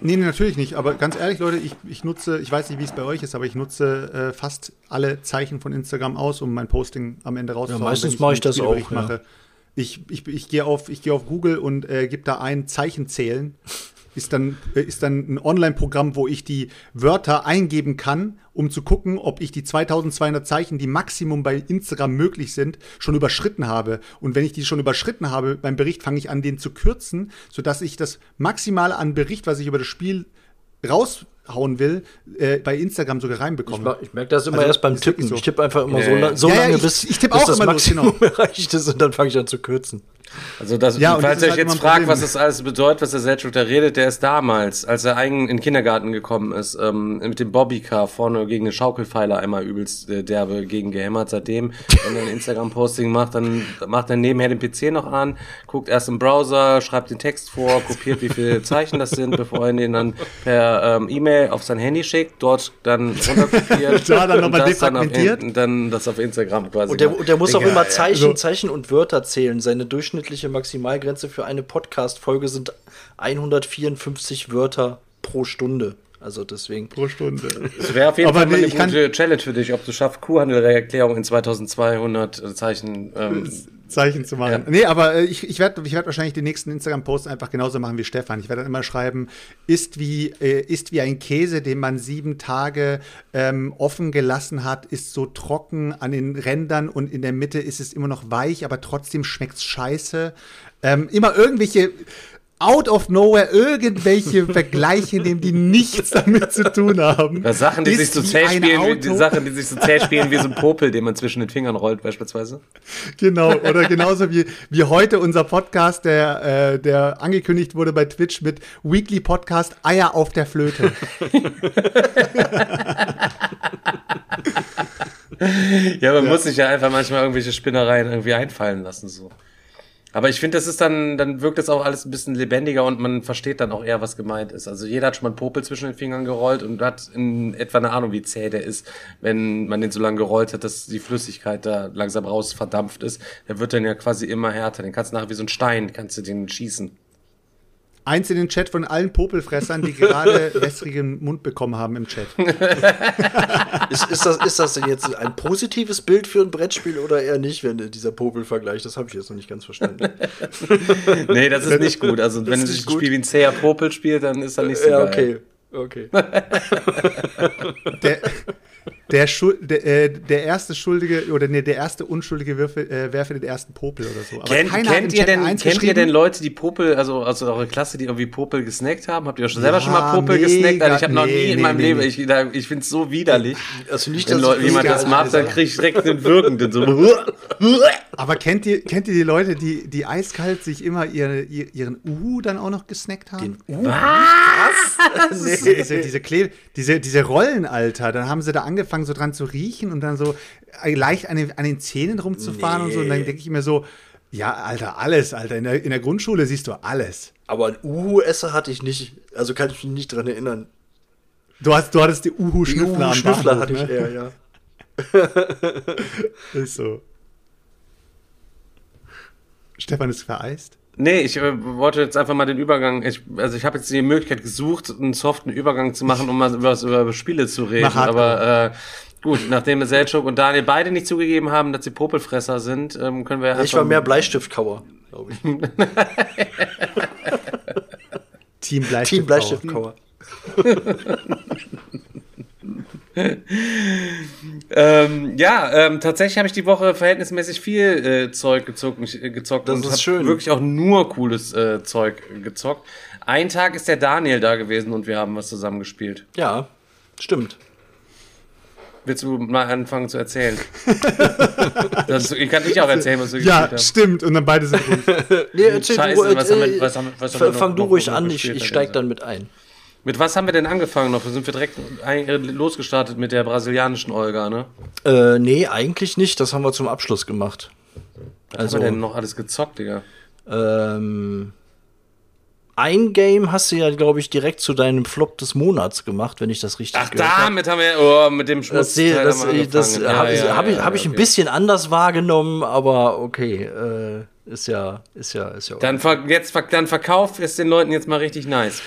Nee, nee, natürlich nicht. Aber ganz ehrlich, Leute, ich, ich nutze, ich weiß nicht, wie es bei euch ist, aber ich nutze äh, fast alle Zeichen von Instagram aus, um mein Posting am Ende rauszuhauen. meistens wenn mache ich das auch, ja. Mache. Ich, ich, ich gehe auf, ich gehe auf Google und äh, gebe da ein Zeichen zählen. Ist dann, äh, ist dann ein Online-Programm, wo ich die Wörter eingeben kann, um zu gucken, ob ich die 2200 Zeichen, die Maximum bei Instagram möglich sind, schon überschritten habe. Und wenn ich die schon überschritten habe beim Bericht, fange ich an, den zu kürzen, sodass ich das Maximale an Bericht, was ich über das Spiel raushauen will, äh, bei Instagram sogar Ich, reinbekommen. ma- ich merke das immer Also, erst beim Tippen. so. Ich tippe einfach immer Ja, so, ja. so Ja, ja, lange, ich- bis, ich tippe bis auch das immer los, Maximum genau. erreicht ist und dann fange ich an zu kürzen. Also das, Ja, falls das ihr euch halt jetzt fragt, was das alles bedeutet, was der Selchuk da redet, der ist damals, als er eigen in den Kindergarten gekommen ist, ähm, mit dem Bobbycar vorne gegen den Schaukelpfeiler einmal übelst äh, derbe gegen gehämmert. Seitdem, wenn er ein Instagram-Posting macht, dann macht er nebenher den PC noch an, guckt erst im Browser, schreibt den Text vor, kopiert, wie viele Zeichen das sind, bevor er den dann per ähm, E-Mail auf sein Handy schickt, dort dann runterkopiert. Da dann und das dann in- Dann das auf Instagram quasi. Und der, und der muss auch Digga, immer ja, Zeichen, also- Zeichen und Wörter zählen. Seine durchschnittliche Maximalgrenze für eine Podcast-Folge sind 154 Wörter pro Stunde. Also deswegen. pro Stunde. Das wäre auf jeden Aber Fall nee, eine ich kann- gute Challenge für dich, ob du schaffst, Kuhhandelerklärung in 2200 Zeichen. Ähm, Zeichen zu machen. Ja. Nee, aber äh, ich, ich werde ich werd wahrscheinlich den nächsten Instagram-Post einfach genauso machen wie Stefan. Ich werde dann immer schreiben, ist wie, äh, ist wie ein Käse, den man sieben Tage ähm, offen gelassen hat, ist so trocken an den Rändern und in der Mitte ist es immer noch weich, aber trotzdem schmeckt es scheiße. Ähm, immer irgendwelche out of nowhere irgendwelche Vergleiche nehmen, die nichts damit zu tun haben. Oder Sachen, die Ist sich so zäh spielen, wie, die. Sachen, die sich so zäh spielen wie so ein Popel, den man zwischen den Fingern rollt, beispielsweise. Genau, oder genauso wie, wie heute unser Podcast, der, äh, der angekündigt wurde bei Twitch mit Weekly Podcast Eier auf der Flöte. Ja, man muss sich ja einfach manchmal irgendwelche Spinnereien irgendwie einfallen lassen, so. Aber ich finde, das ist dann, dann wirkt das auch alles ein bisschen lebendiger und man versteht dann auch eher, was gemeint ist. Also jeder hat schon mal einen Popel zwischen den Fingern gerollt und hat in etwa eine Ahnung, wie zäh der ist, wenn man den so lange gerollt hat, dass die Flüssigkeit da langsam raus verdampft ist. Der wird dann ja quasi immer härter. Den kannst du nachher wie so ein Stein, kannst du den schießen. Eins in den Chat von allen Popelfressern, die gerade wässrigen Mund bekommen haben im Chat. Ist, ist, das, ist das denn jetzt ein positives Bild für ein Brettspiel oder eher nicht, wenn dieser Popel-Vergleich? Das habe ich jetzt noch nicht ganz verstanden. Nee, das ist nicht gut. Also wenn du nicht ein gut. Spiel wie ein zäher Popel spielt, dann ist er nicht so ja, geil. okay. Okay. Der, der, Schul der, äh, der erste Schuldige oder nee, der erste Unschuldige Würfe, äh, werfe den ersten Popel oder so. Aber im kennt, ihr denn, kennt ihr denn Leute, die Popel, also aus eurer Klasse, die irgendwie Popel gesnackt haben? Habt ihr schon selber Ja, schon mal Popel mega. gesnackt? Also ich habe noch Nee, nie in nee, meinem nee, Leben, ich, ich finde es so widerlich. Also nicht, Wenn dass Leute, ich jemand das macht, dann Alter. krieg ich direkt den Wirkenden. So. Aber kennt ihr, kennt ihr die Leute, die, die eiskalt sich immer ihre, ihr- ihren Uhu dann auch noch gesnackt haben? Den Das ist diese, diese, diese, diese Rollen, Alter. Dann haben sie da angefangen, so dran zu riechen und dann so leicht an den, an den Zähnen rumzufahren und so. Und dann denke ich mir so, ja, Alter, alles, Alter. In der, in der Grundschule siehst du alles. Aber ein Uhu-Esser hatte ich nicht. Also kann ich mich nicht dran erinnern. Du, hast, du hattest die Uhu-Schnüffler am Uhu-Schnüffler Bahnhof, hatte ich ne? eher, ja. Ist so. Stefan ist vereist. Nee, ich äh, wollte jetzt einfach mal den Übergang, ich, also ich habe jetzt die Möglichkeit gesucht, einen soften Übergang zu machen, um mal über, was über Spiele zu reden. Aber äh, gut, nachdem Selchuk und Daniel beide nicht zugegeben haben, dass sie Popelfresser sind, ähm, können wir ja Ich war mehr Bleistiftkauer, glaube ich. Team Bleistift. Team Bleistiftkauer. Ähm, ja, ähm, tatsächlich habe ich die Woche verhältnismäßig viel äh, Zeug gezockt, äh, gezockt Das und ist schön. wirklich auch nur cooles äh, Zeug gezockt. Ein Tag ist der Daniel da gewesen und wir haben was zusammen gespielt. Ja, stimmt. Willst du mal anfangen zu erzählen? das, ich kann nicht auch erzählen, was wir Ja, gespielt haben. stimmt. Und dann beide sind ruhig. Nee, erzähl Scheiße, du, was haben wir- äh, was haben wir- was haben f- wir noch- fang du ruhig noch an, ich, ich Herr steig Gänser? dann mit ein. Mit was haben wir denn angefangen noch? Sind wir direkt äh, losgestartet mit der brasilianischen Olga, ne? Äh, nee, eigentlich nicht. Das haben wir zum Abschluss gemacht. Was Also- haben wir denn noch alles gezockt, Digga? Ähm, ein Game hast du ja, glaube ich, direkt zu deinem Flop des Monats gemacht, wenn ich das richtig Ach, gehört habe. damit haben wir, oh, mit dem Das, Schmutz. sehe- das, das ja, habe ja, hab ich, ja, hab ich ja, ein okay. bisschen anders wahrgenommen, aber okay, äh, ist ja, ist ja, ist ja. Dann, ver jetzt, ver- dann verkauf es den Leuten jetzt mal richtig nice.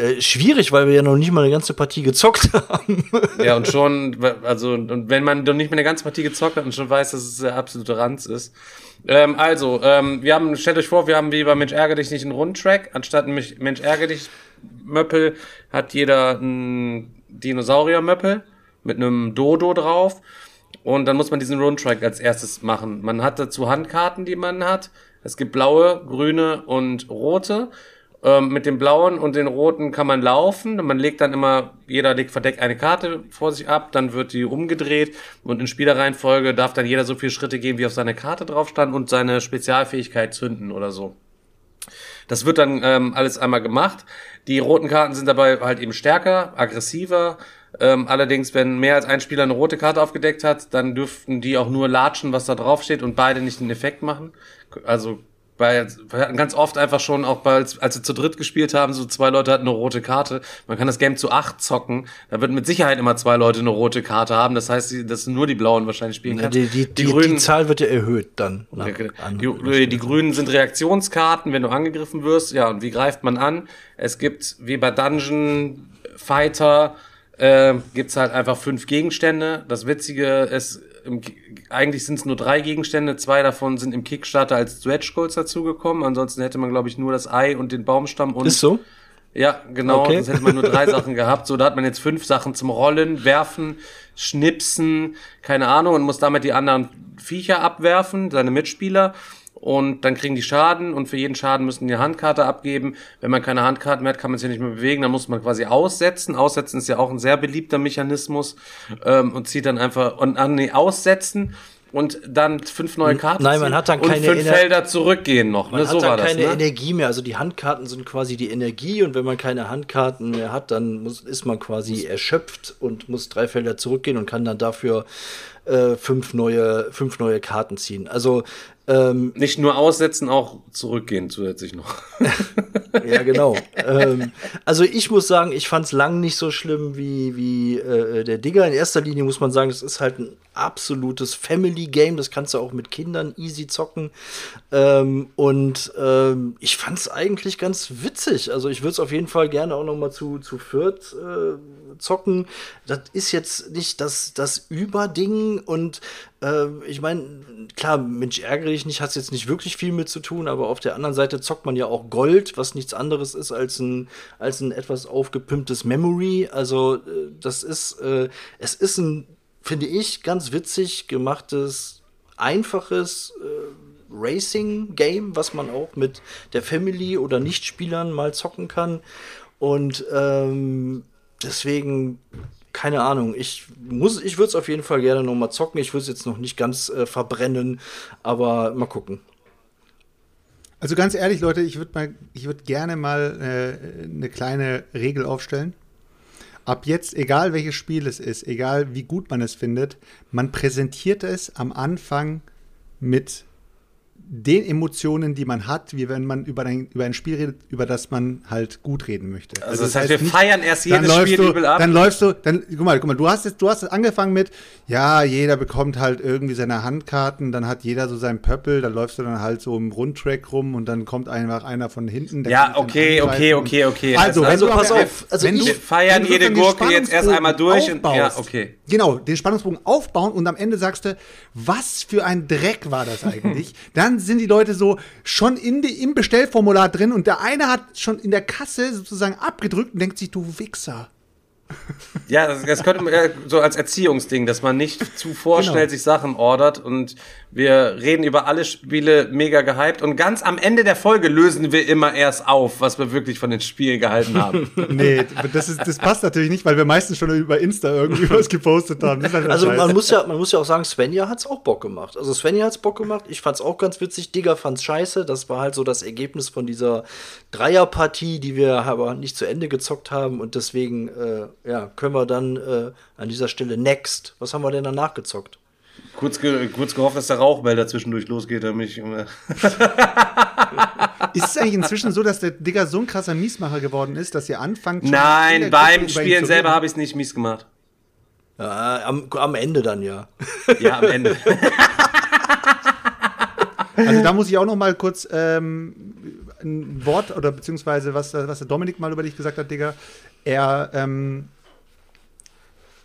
Äh, schwierig, weil wir ja noch nicht mal eine ganze Partie gezockt haben. Ja, und schon, also, und wenn man noch nicht mehr eine ganze Partie gezockt hat und schon weiß, dass es der absolute Ranz ist. Ähm, also, ähm, wir haben, stellt euch vor, wir haben wie bei Mensch ärger dich nicht einen Rundtrack. Anstatt Mensch Mensch ärger dich Möppel hat jeder einen Dinosaurier-Möppel mit einem Dodo drauf. Und dann muss man diesen Rundtrack als erstes machen. Man hat dazu Handkarten, die man hat. Es gibt blaue, grüne und rote. Ähm, mit dem blauen und den roten kann man laufen. Man legt dann immer, jeder legt verdeckt eine Karte vor sich ab, dann wird die umgedreht und in Spielerreihenfolge darf dann jeder so viele Schritte gehen, wie auf seine Karte drauf stand und seine Spezialfähigkeit zünden oder so. Das wird dann ähm, alles einmal gemacht. Die roten Karten sind dabei halt eben stärker, aggressiver. Ähm, allerdings, wenn mehr als ein Spieler eine rote Karte aufgedeckt hat, dann dürften die auch nur latschen, was da drauf steht und beide nicht den Effekt machen. Also bei, wir hatten ganz oft einfach schon, auch bei, als, als wir zu dritt gespielt haben, so zwei Leute hatten eine rote Karte. Man kann das Game zu acht zocken. Da wird mit Sicherheit immer zwei Leute eine rote Karte haben. Das heißt, dass nur die blauen wahrscheinlich spielen kannst. die, die, die, die, Zahl wird ja erhöht dann. nach an- Die, die Grünen sind Reaktionskarten, wenn du angegriffen wirst. Ja, und wie greift man an? Es gibt, wie bei Dungeon Fighter, äh, gibt's halt einfach fünf Gegenstände. Das Witzige ist, im, eigentlich sind es nur drei Gegenstände. Zwei davon sind im Kickstarter als Stretch Goals dazugekommen. Ansonsten hätte man, glaube ich, nur das Ei und den Baumstamm und Ist so? ja, genau. Okay. Sonst hätte man nur drei Sachen gehabt. So, da hat man jetzt fünf Sachen zum Rollen, Werfen, Schnipsen, keine Ahnung, und muss damit die anderen Viecher abwerfen, seine Mitspieler. Und dann kriegen die Schaden und für jeden Schaden müssen die eine Handkarte abgeben. Wenn man keine Handkarten mehr hat, kann man sich nicht mehr bewegen. Dann muss man quasi aussetzen. Aussetzen ist ja auch ein sehr beliebter Mechanismus ähm, und zieht dann einfach und an nee, aussetzen und dann fünf neue Karten nein, man hat dann und keine fünf Ener- Felder zurückgehen noch. Man ne? hat So dann war das. keine Ne? Energie mehr. Also die Handkarten sind quasi die Energie und wenn man keine Handkarten mehr hat, dann muss, ist man quasi erschöpft und muss drei Felder zurückgehen und kann dann dafür äh, fünf, neue, fünf neue Karten ziehen. Also ähm, Nicht nur aussetzen, auch zurückgehen zusätzlich noch. ja, genau. ähm, also ich muss sagen, ich fand es lang nicht so schlimm wie, wie äh, der Digger. In erster Linie muss man sagen, es ist halt ein absolutes Family-Game. Das kannst du auch mit Kindern easy zocken. Ähm, und ähm, ich fand es eigentlich ganz witzig. Also ich würde es auf jeden Fall gerne auch noch mal zu, zu Fürth äh, zocken. Das ist jetzt nicht das, das Überding und äh, ich meine, klar, Mensch, ärgere dich nicht, hat jetzt nicht wirklich viel mit zu tun, aber auf der anderen Seite zockt man ja auch Gold, was nichts anderes ist als ein, als ein etwas aufgepimptes Memory. Also, äh, das ist, äh, es ist ein, finde ich, ganz witzig gemachtes, einfaches äh, Racing-Game, was man auch mit der Family oder Nichtspielern mal zocken kann. Und ähm, deswegen, keine Ahnung, ich muss, ich würde es auf jeden Fall gerne noch mal zocken. Ich würde es jetzt noch nicht ganz äh, verbrennen, aber mal gucken. Also ganz ehrlich, Leute, ich würde mal, ich würde gerne mal äh, eine kleine Regel aufstellen. Ab jetzt, egal welches Spiel es ist, egal wie gut man es findet, man präsentiert es am Anfang mit den Emotionen, die man hat, wie wenn man über ein, über ein Spiel redet, über das man halt gut reden möchte. Also, das heißt, wir feiern erst jedes Spiel du, übel ab. Dann läufst du, dann, guck mal, guck mal, du hast jetzt, du hast jetzt angefangen mit, ja, jeder bekommt halt irgendwie seine Handkarten, dann hat jeder so sein Pöppel, dann läufst du dann halt so im Rundtrack rum und dann kommt einfach einer von hinten. Ja, okay, okay, okay, okay. Also, Also, wenn pass du, auf, also wenn ich- du, Wir feiern wenn du jede Gurke jetzt erst einmal durch und- ja, aufbaust, okay. Genau, den Spannungsbogen aufbauen und am Ende sagst du, was für ein Dreck war das eigentlich? Dann sind die Leute so schon in die, im Bestellformular drin und der eine hat schon in der Kasse sozusagen abgedrückt und denkt sich, du Wichser. Ja, das, das könnte man so als Erziehungsding, dass man nicht zu vorschnell Genau. sich Sachen ordert und wir reden über alle Spiele mega gehypt und ganz am Ende der Folge lösen wir immer erst auf, was wir wirklich von den Spielen gehalten haben. Nee, das, ist, das passt natürlich nicht, weil wir meistens schon über Insta irgendwie was gepostet haben. Halt Also man muss ja, man muss ja auch sagen, Svenja hat's auch Bock gemacht. Also Svenja hat's Bock gemacht. Ich fand's auch ganz witzig. Digger fand's scheiße. Das war halt so das Ergebnis von dieser Dreierpartie, die wir aber nicht zu Ende gezockt haben. Und deswegen, äh, ja, können wir dann äh, an dieser Stelle next. Was haben wir denn danach gezockt? Kurz, ge kurz gehofft, dass der Rauchmelder zwischendurch losgeht, damit ich Ist es eigentlich inzwischen so, dass der Digger so ein krasser Miesmacher geworden ist, dass ihr anfangt? Nein, beim Spielen selber habe ich es nicht mies gemacht. Ja, am, am Ende dann ja. Ja, am Ende. Also da muss ich auch noch mal kurz ähm, ein Wort oder beziehungsweise was, was der Dominik mal über dich gesagt hat, Digga. Er, ähm,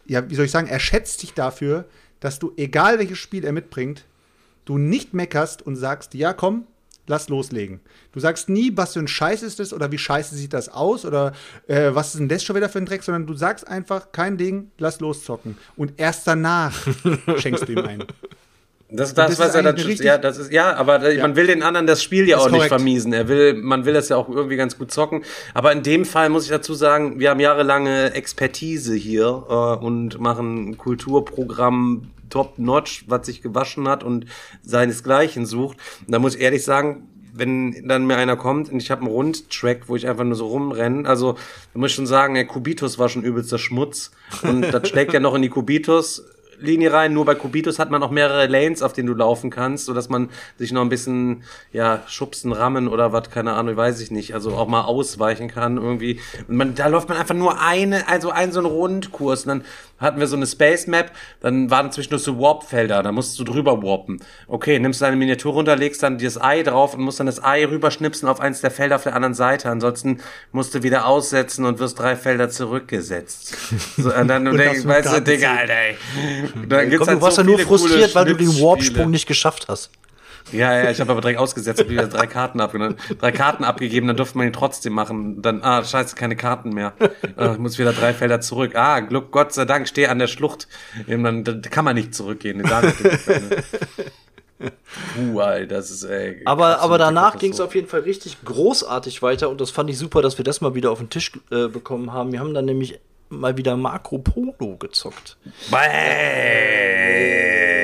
ja, wie soll ich sagen, er schätzt dich dafür, dass du, egal welches Spiel er mitbringt, du nicht meckerst und sagst, ja komm, lass loslegen. Du sagst nie, was für ein Scheiß ist das oder wie scheiße sieht das aus oder äh, was ist denn das schon wieder für ein Dreck, sondern du sagst einfach, kein Ding, lass loszocken. Und erst danach schenkst du ihm ein. Das, das das, ist was er dann ja, das ist ja, aber äh, man will den anderen das Spiel ja Ist auch nicht vermiesen. Er will, man will das ja auch irgendwie ganz gut zocken. Aber in dem Fall muss ich dazu sagen, wir haben jahrelange Expertise hier äh, und machen ein Kulturprogramm top notch, was sich gewaschen hat und seinesgleichen sucht. Und da muss ich ehrlich sagen, wenn dann mir einer kommt und ich habe einen Rundtrack, wo ich einfach nur so rumrenne, also da muss ich schon sagen, der Kubitus war schon übelster Schmutz und das schlägt ja noch in die Kubitus Linie rein. Nur bei Kubitus hat man auch mehrere Lanes, auf denen du laufen kannst, so dass man sich noch ein bisschen, ja, schubsen, rammen oder was, keine Ahnung, weiß ich nicht. Also auch mal ausweichen kann irgendwie. Und man, da läuft man einfach nur eine, also einen so einen Rundkurs. Und dann hatten wir so eine Space Map, dann waren zwischendurch so Warp-Felder, da musst du drüber warpen. Okay, nimmst deine Miniatur runter, legst dann das Ei drauf und musst dann das Ei rüberschnipsen auf eins der Felder auf der anderen Seite. Ansonsten musst du wieder aussetzen und wirst drei Felder zurückgesetzt. So, und dann Und denkst, das weißt du, Digga, Alter, ey. Dann gibt's Komm, halt du warst so ja nur frustriert, weil du den. Warp-Sprung nicht geschafft hast. Ja, ja, ich habe aber direkt ausgesetzt und wieder drei Karten abgenommen. Drei Karten abgegeben, dann durfte man ihn trotzdem machen. Dann, ah, scheiße, keine Karten mehr. Ah, ich muss wieder drei Felder zurück. Ah, Glück, Gott sei Dank, stehe an der Schlucht. Dann, dann kann man nicht zurückgehen. Gefälle. Puh, Alter, das ist, ey. Aber, aber danach ging es auf jeden Fall richtig großartig weiter und das fand ich super, dass wir das mal wieder auf den Tisch äh, bekommen haben. Wir haben dann nämlich mal wieder Marco Polo gezockt. Bäh.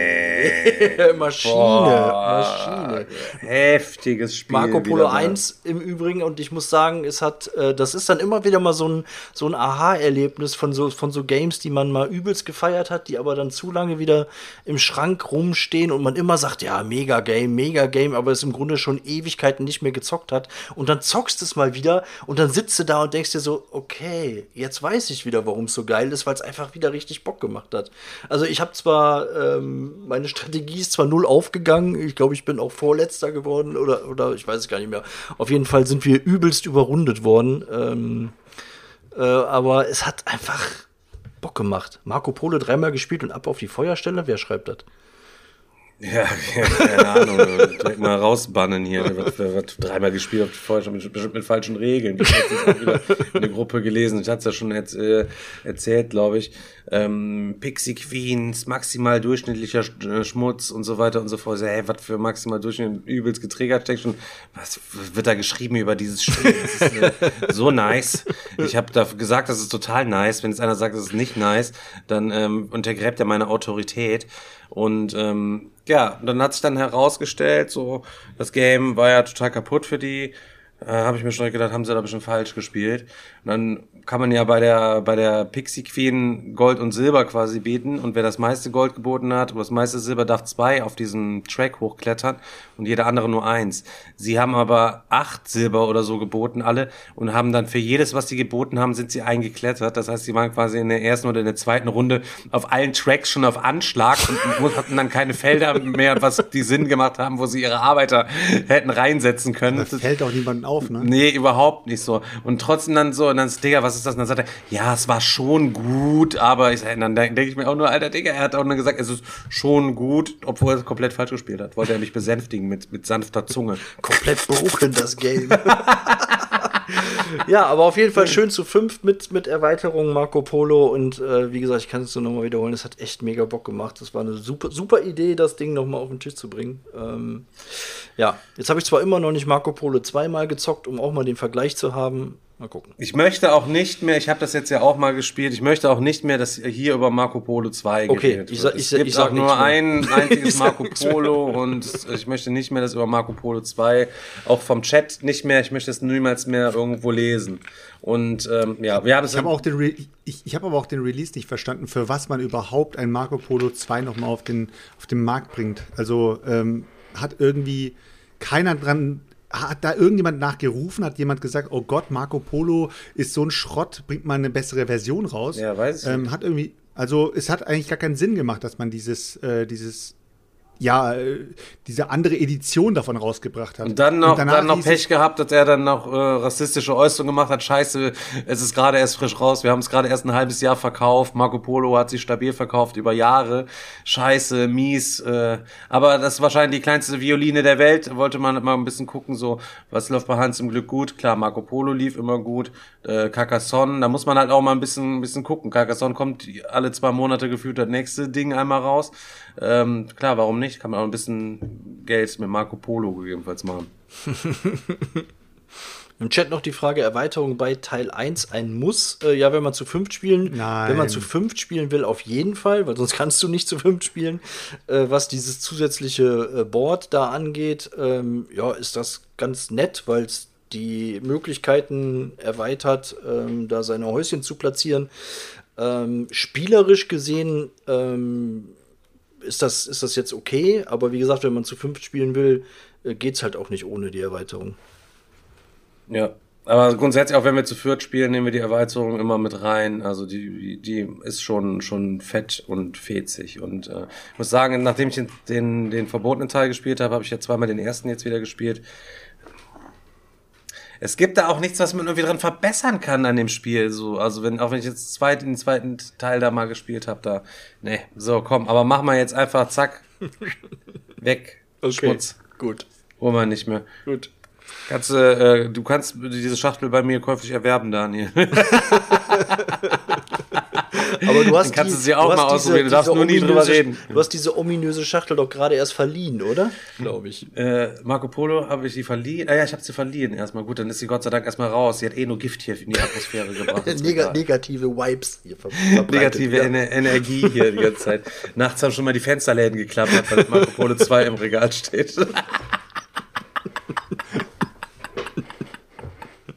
Maschine, Boah, Maschine. Heftiges Spiel. Marco Polo wieder mal. 1 im Übrigen und ich muss sagen, es hat, äh, das ist dann immer wieder mal so ein, so ein Aha-Erlebnis von so, von so Games, die man mal übelst gefeiert hat, die aber dann zu lange wieder im Schrank rumstehen und man immer sagt, ja, mega Game, mega Game, aber es im Grunde schon Ewigkeiten nicht mehr gezockt hat und dann zockst es mal wieder und dann sitzt du da und denkst dir so, okay, jetzt weiß ich wieder, warum es so geil ist, weil es einfach wieder richtig Bock gemacht hat. Also ich habe zwar, ähm, meine Strategie ist zwar null aufgegangen, ich glaube, ich bin auch Vorletzter geworden oder, oder ich weiß es gar nicht mehr. Auf jeden Fall sind wir übelst überrundet worden. Ähm, äh, aber es hat einfach Bock gemacht. Marco Polo dreimal gespielt und ab auf die Feuerstelle. Wer schreibt das? Ja, keine Ahnung. Direkt mal rausbannen hier. Was, was, dreimal gespielt Feuer, schon bestimmt mit falschen Regeln. Ich habe der Gruppe gelesen. Ich hatte es ja schon erz, äh, erzählt, glaube ich. Ähm, Pixie Queens, maximal durchschnittlicher Sch- äh, Schmutz und so weiter und so fort. So, Hey, was für maximal durchschnittlich übelst getriggert steckt schon. Was wird da geschrieben über dieses Spiel? Das ist äh, so nice. Ich habe da gesagt, das ist total nice. Wenn jetzt einer sagt, das ist nicht nice, dann ähm, untergräbt er meine Autorität. Und ähm, ja, dann hat sich dann herausgestellt, so das Game war ja total kaputt für die. Äh, habe ich mir schon gedacht, haben sie da bestimmt falsch gespielt. Und dann kann man ja bei der, bei der Pixie Queen Gold und Silber quasi bieten. Und wer das meiste Gold geboten hat oder das meiste Silber darf zwei auf diesem Track hochklettern und jeder andere nur eins. Sie haben aber acht Silber oder so geboten, alle, und haben dann für jedes, was sie geboten haben, sind sie eingeklettert. Das heißt, sie waren quasi in der ersten oder in der zweiten Runde auf allen Tracks schon auf Anschlag und hatten dann keine Felder mehr, was die Sinn gemacht haben, wo sie ihre Arbeiter hätten reinsetzen können. Das fällt auch niemandem auf, ne? Nee, überhaupt nicht so. Und trotzdem dann so, und dann ist, Digga, was ist das? Und dann sagt er, ja, es war schon gut, aber ich, dann denke ich mir auch nur, alter Digga, er hat auch nur gesagt, es ist schon gut, obwohl er es komplett falsch gespielt hat. Wollte er mich besänftigen mit, mit sanfter Zunge. Komplett broken, das Game. ja, aber auf jeden Fall schön zu fünft mit, mit Erweiterung Marco Polo und äh, wie gesagt, ich kann es nur nochmal wiederholen, es hat echt mega Bock gemacht. Das war eine super, super Idee, das Ding nochmal auf den Tisch zu bringen. Ähm, ja, jetzt habe ich zwar immer noch nicht Marco Polo zweimal gezockt, um auch mal den Vergleich zu haben. Mal gucken. Ich möchte auch nicht mehr, ich habe das jetzt ja auch mal gespielt, ich möchte auch nicht mehr, dass hier über Marco Polo 2 okay, geredet ich, wird. ich, es ich, gibt ich sag auch nur ein einziges Marco Polo und ich möchte nicht mehr, dass über Marco Polo 2, auch vom Chat nicht mehr, ich möchte es niemals mehr irgendwo lesen. Und ähm, ja, wir haben es Ich habe auch den Re ich, ich habe aber auch den Release nicht verstanden, für was man überhaupt ein Marco Polo 2 nochmal auf den, auf den Markt bringt. Also ähm, hat irgendwie keiner dran, hat da irgendjemand nachgerufen, hat jemand gesagt, oh Gott, Marco Polo ist so ein Schrott, bringt mal eine bessere Version raus. Ja, weiß ich ähm, Hat irgendwie, also es hat eigentlich gar keinen Sinn gemacht, dass man dieses, äh, dieses ja, äh, diese andere Edition davon rausgebracht hat. Und dann noch, danach dann noch Pech gehabt, dass er dann noch äh, rassistische Äußerungen gemacht hat. Scheiße, es ist gerade erst frisch raus. Wir haben es gerade erst ein halbes Jahr verkauft. Marco Polo hat sich stabil verkauft über Jahre. Scheiße, mies. Äh, aber das ist wahrscheinlich die kleinste Violine der Welt. Wollte man mal ein bisschen gucken, so was läuft bei Hans im Glück gut. Klar, Marco Polo lief immer gut. Äh, Carcassonne, da muss man halt auch mal ein bisschen, ein bisschen gucken. Carcassonne kommt alle zwei Monate gefühlt das nächste Ding einmal raus. Ähm, klar, warum nicht? Kann man auch ein bisschen Geld mit Marco Polo gegebenenfalls machen. Im Chat noch die Frage Erweiterung bei Teil 1 ein Muss. Äh, ja, wenn man zu fünft spielen, Nein. wenn man zu fünft spielen will, auf jeden Fall, weil sonst kannst du nicht zu fünft spielen. Äh, was dieses zusätzliche äh, Board da angeht, ähm, ja, ist das ganz nett, weil es die Möglichkeiten erweitert, ähm, da seine Häuschen zu platzieren. Ähm, spielerisch gesehen ähm, ist das, ist das jetzt okay, aber wie gesagt, wenn man zu fünft spielen will, äh, geht's halt auch nicht ohne die Erweiterung. Ja. Aber grundsätzlich, auch wenn wir zu viert spielen, nehmen wir die Erweiterung immer mit rein. Also die, die ist schon, schon fett und fezig. Und äh, ich muss sagen, nachdem ich den, den verbotenen Teil gespielt habe, habe ich ja zweimal den ersten jetzt wieder gespielt. Es gibt da auch nichts, was man irgendwie dran verbessern kann an dem Spiel. So, also wenn, auch wenn ich jetzt zweit, den zweiten Teil da mal gespielt habe, da. Nee, so, komm, aber mach mal jetzt einfach, zack, weg. Schmutz. Gut. Wollen wir nicht mehr. Gut. Kannst, du, äh, du kannst diese Schachtel bei mir käuflich erwerben, Daniel. Aber du hast Dann kannst die, du sie auch hast mal ausprobieren, du darfst nur nie drüber reden. Du hast diese ominöse Schachtel doch gerade erst verliehen, oder? Glaube ich. äh, Marco Polo habe ich die verliehen. Ah ja, ich habe sie verliehen erstmal. Gut, dann ist sie Gott sei Dank erstmal raus. Sie hat eh nur Gift hier in die Atmosphäre gebracht. Egal. negative Vibes hier. Negative ja. Ener Energie hier die ganze Zeit. Nachts haben schon mal die Fensterläden geklappert, weil Marco Polo 2 im Regal steht.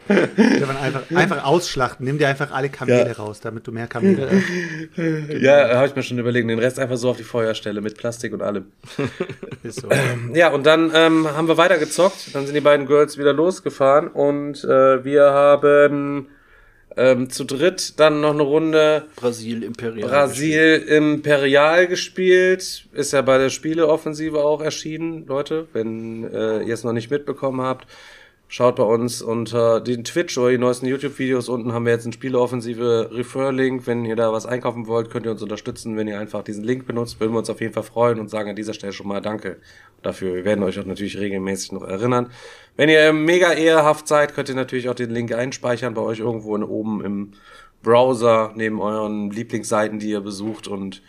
Einfach, einfach ausschlachten. Nimm dir einfach alle Kamele Ja. raus, damit du mehr Kamele hast. ja, habe ich mir schon überlegt. Den Rest einfach so auf die Feuerstelle mit Plastik und allem. Ist so. Ja, und dann ähm, haben wir weiter gezockt. Dann sind die beiden Girls wieder losgefahren und äh, wir haben ähm, zu dritt dann noch eine Runde Brasil Imperial. Brasil Imperial gespielt. Ist ja bei der Spieleoffensive auch erschienen, Leute. Wenn äh, ihr es noch nicht mitbekommen habt, schaut bei uns unter den Twitch oder die neuesten YouTube-Videos. Unten haben wir jetzt einen Spieleoffensive Refer-Link. Wenn ihr da was einkaufen wollt, könnt ihr uns unterstützen. Wenn ihr einfach diesen Link benutzt, würden wir uns auf jeden Fall freuen und sagen an dieser Stelle schon mal Danke dafür. Wir werden euch auch natürlich regelmäßig noch erinnern. Wenn ihr mega ehrhaft seid, könnt ihr natürlich auch den Link einspeichern bei euch irgendwo oben im Browser neben euren Lieblingsseiten, die ihr besucht und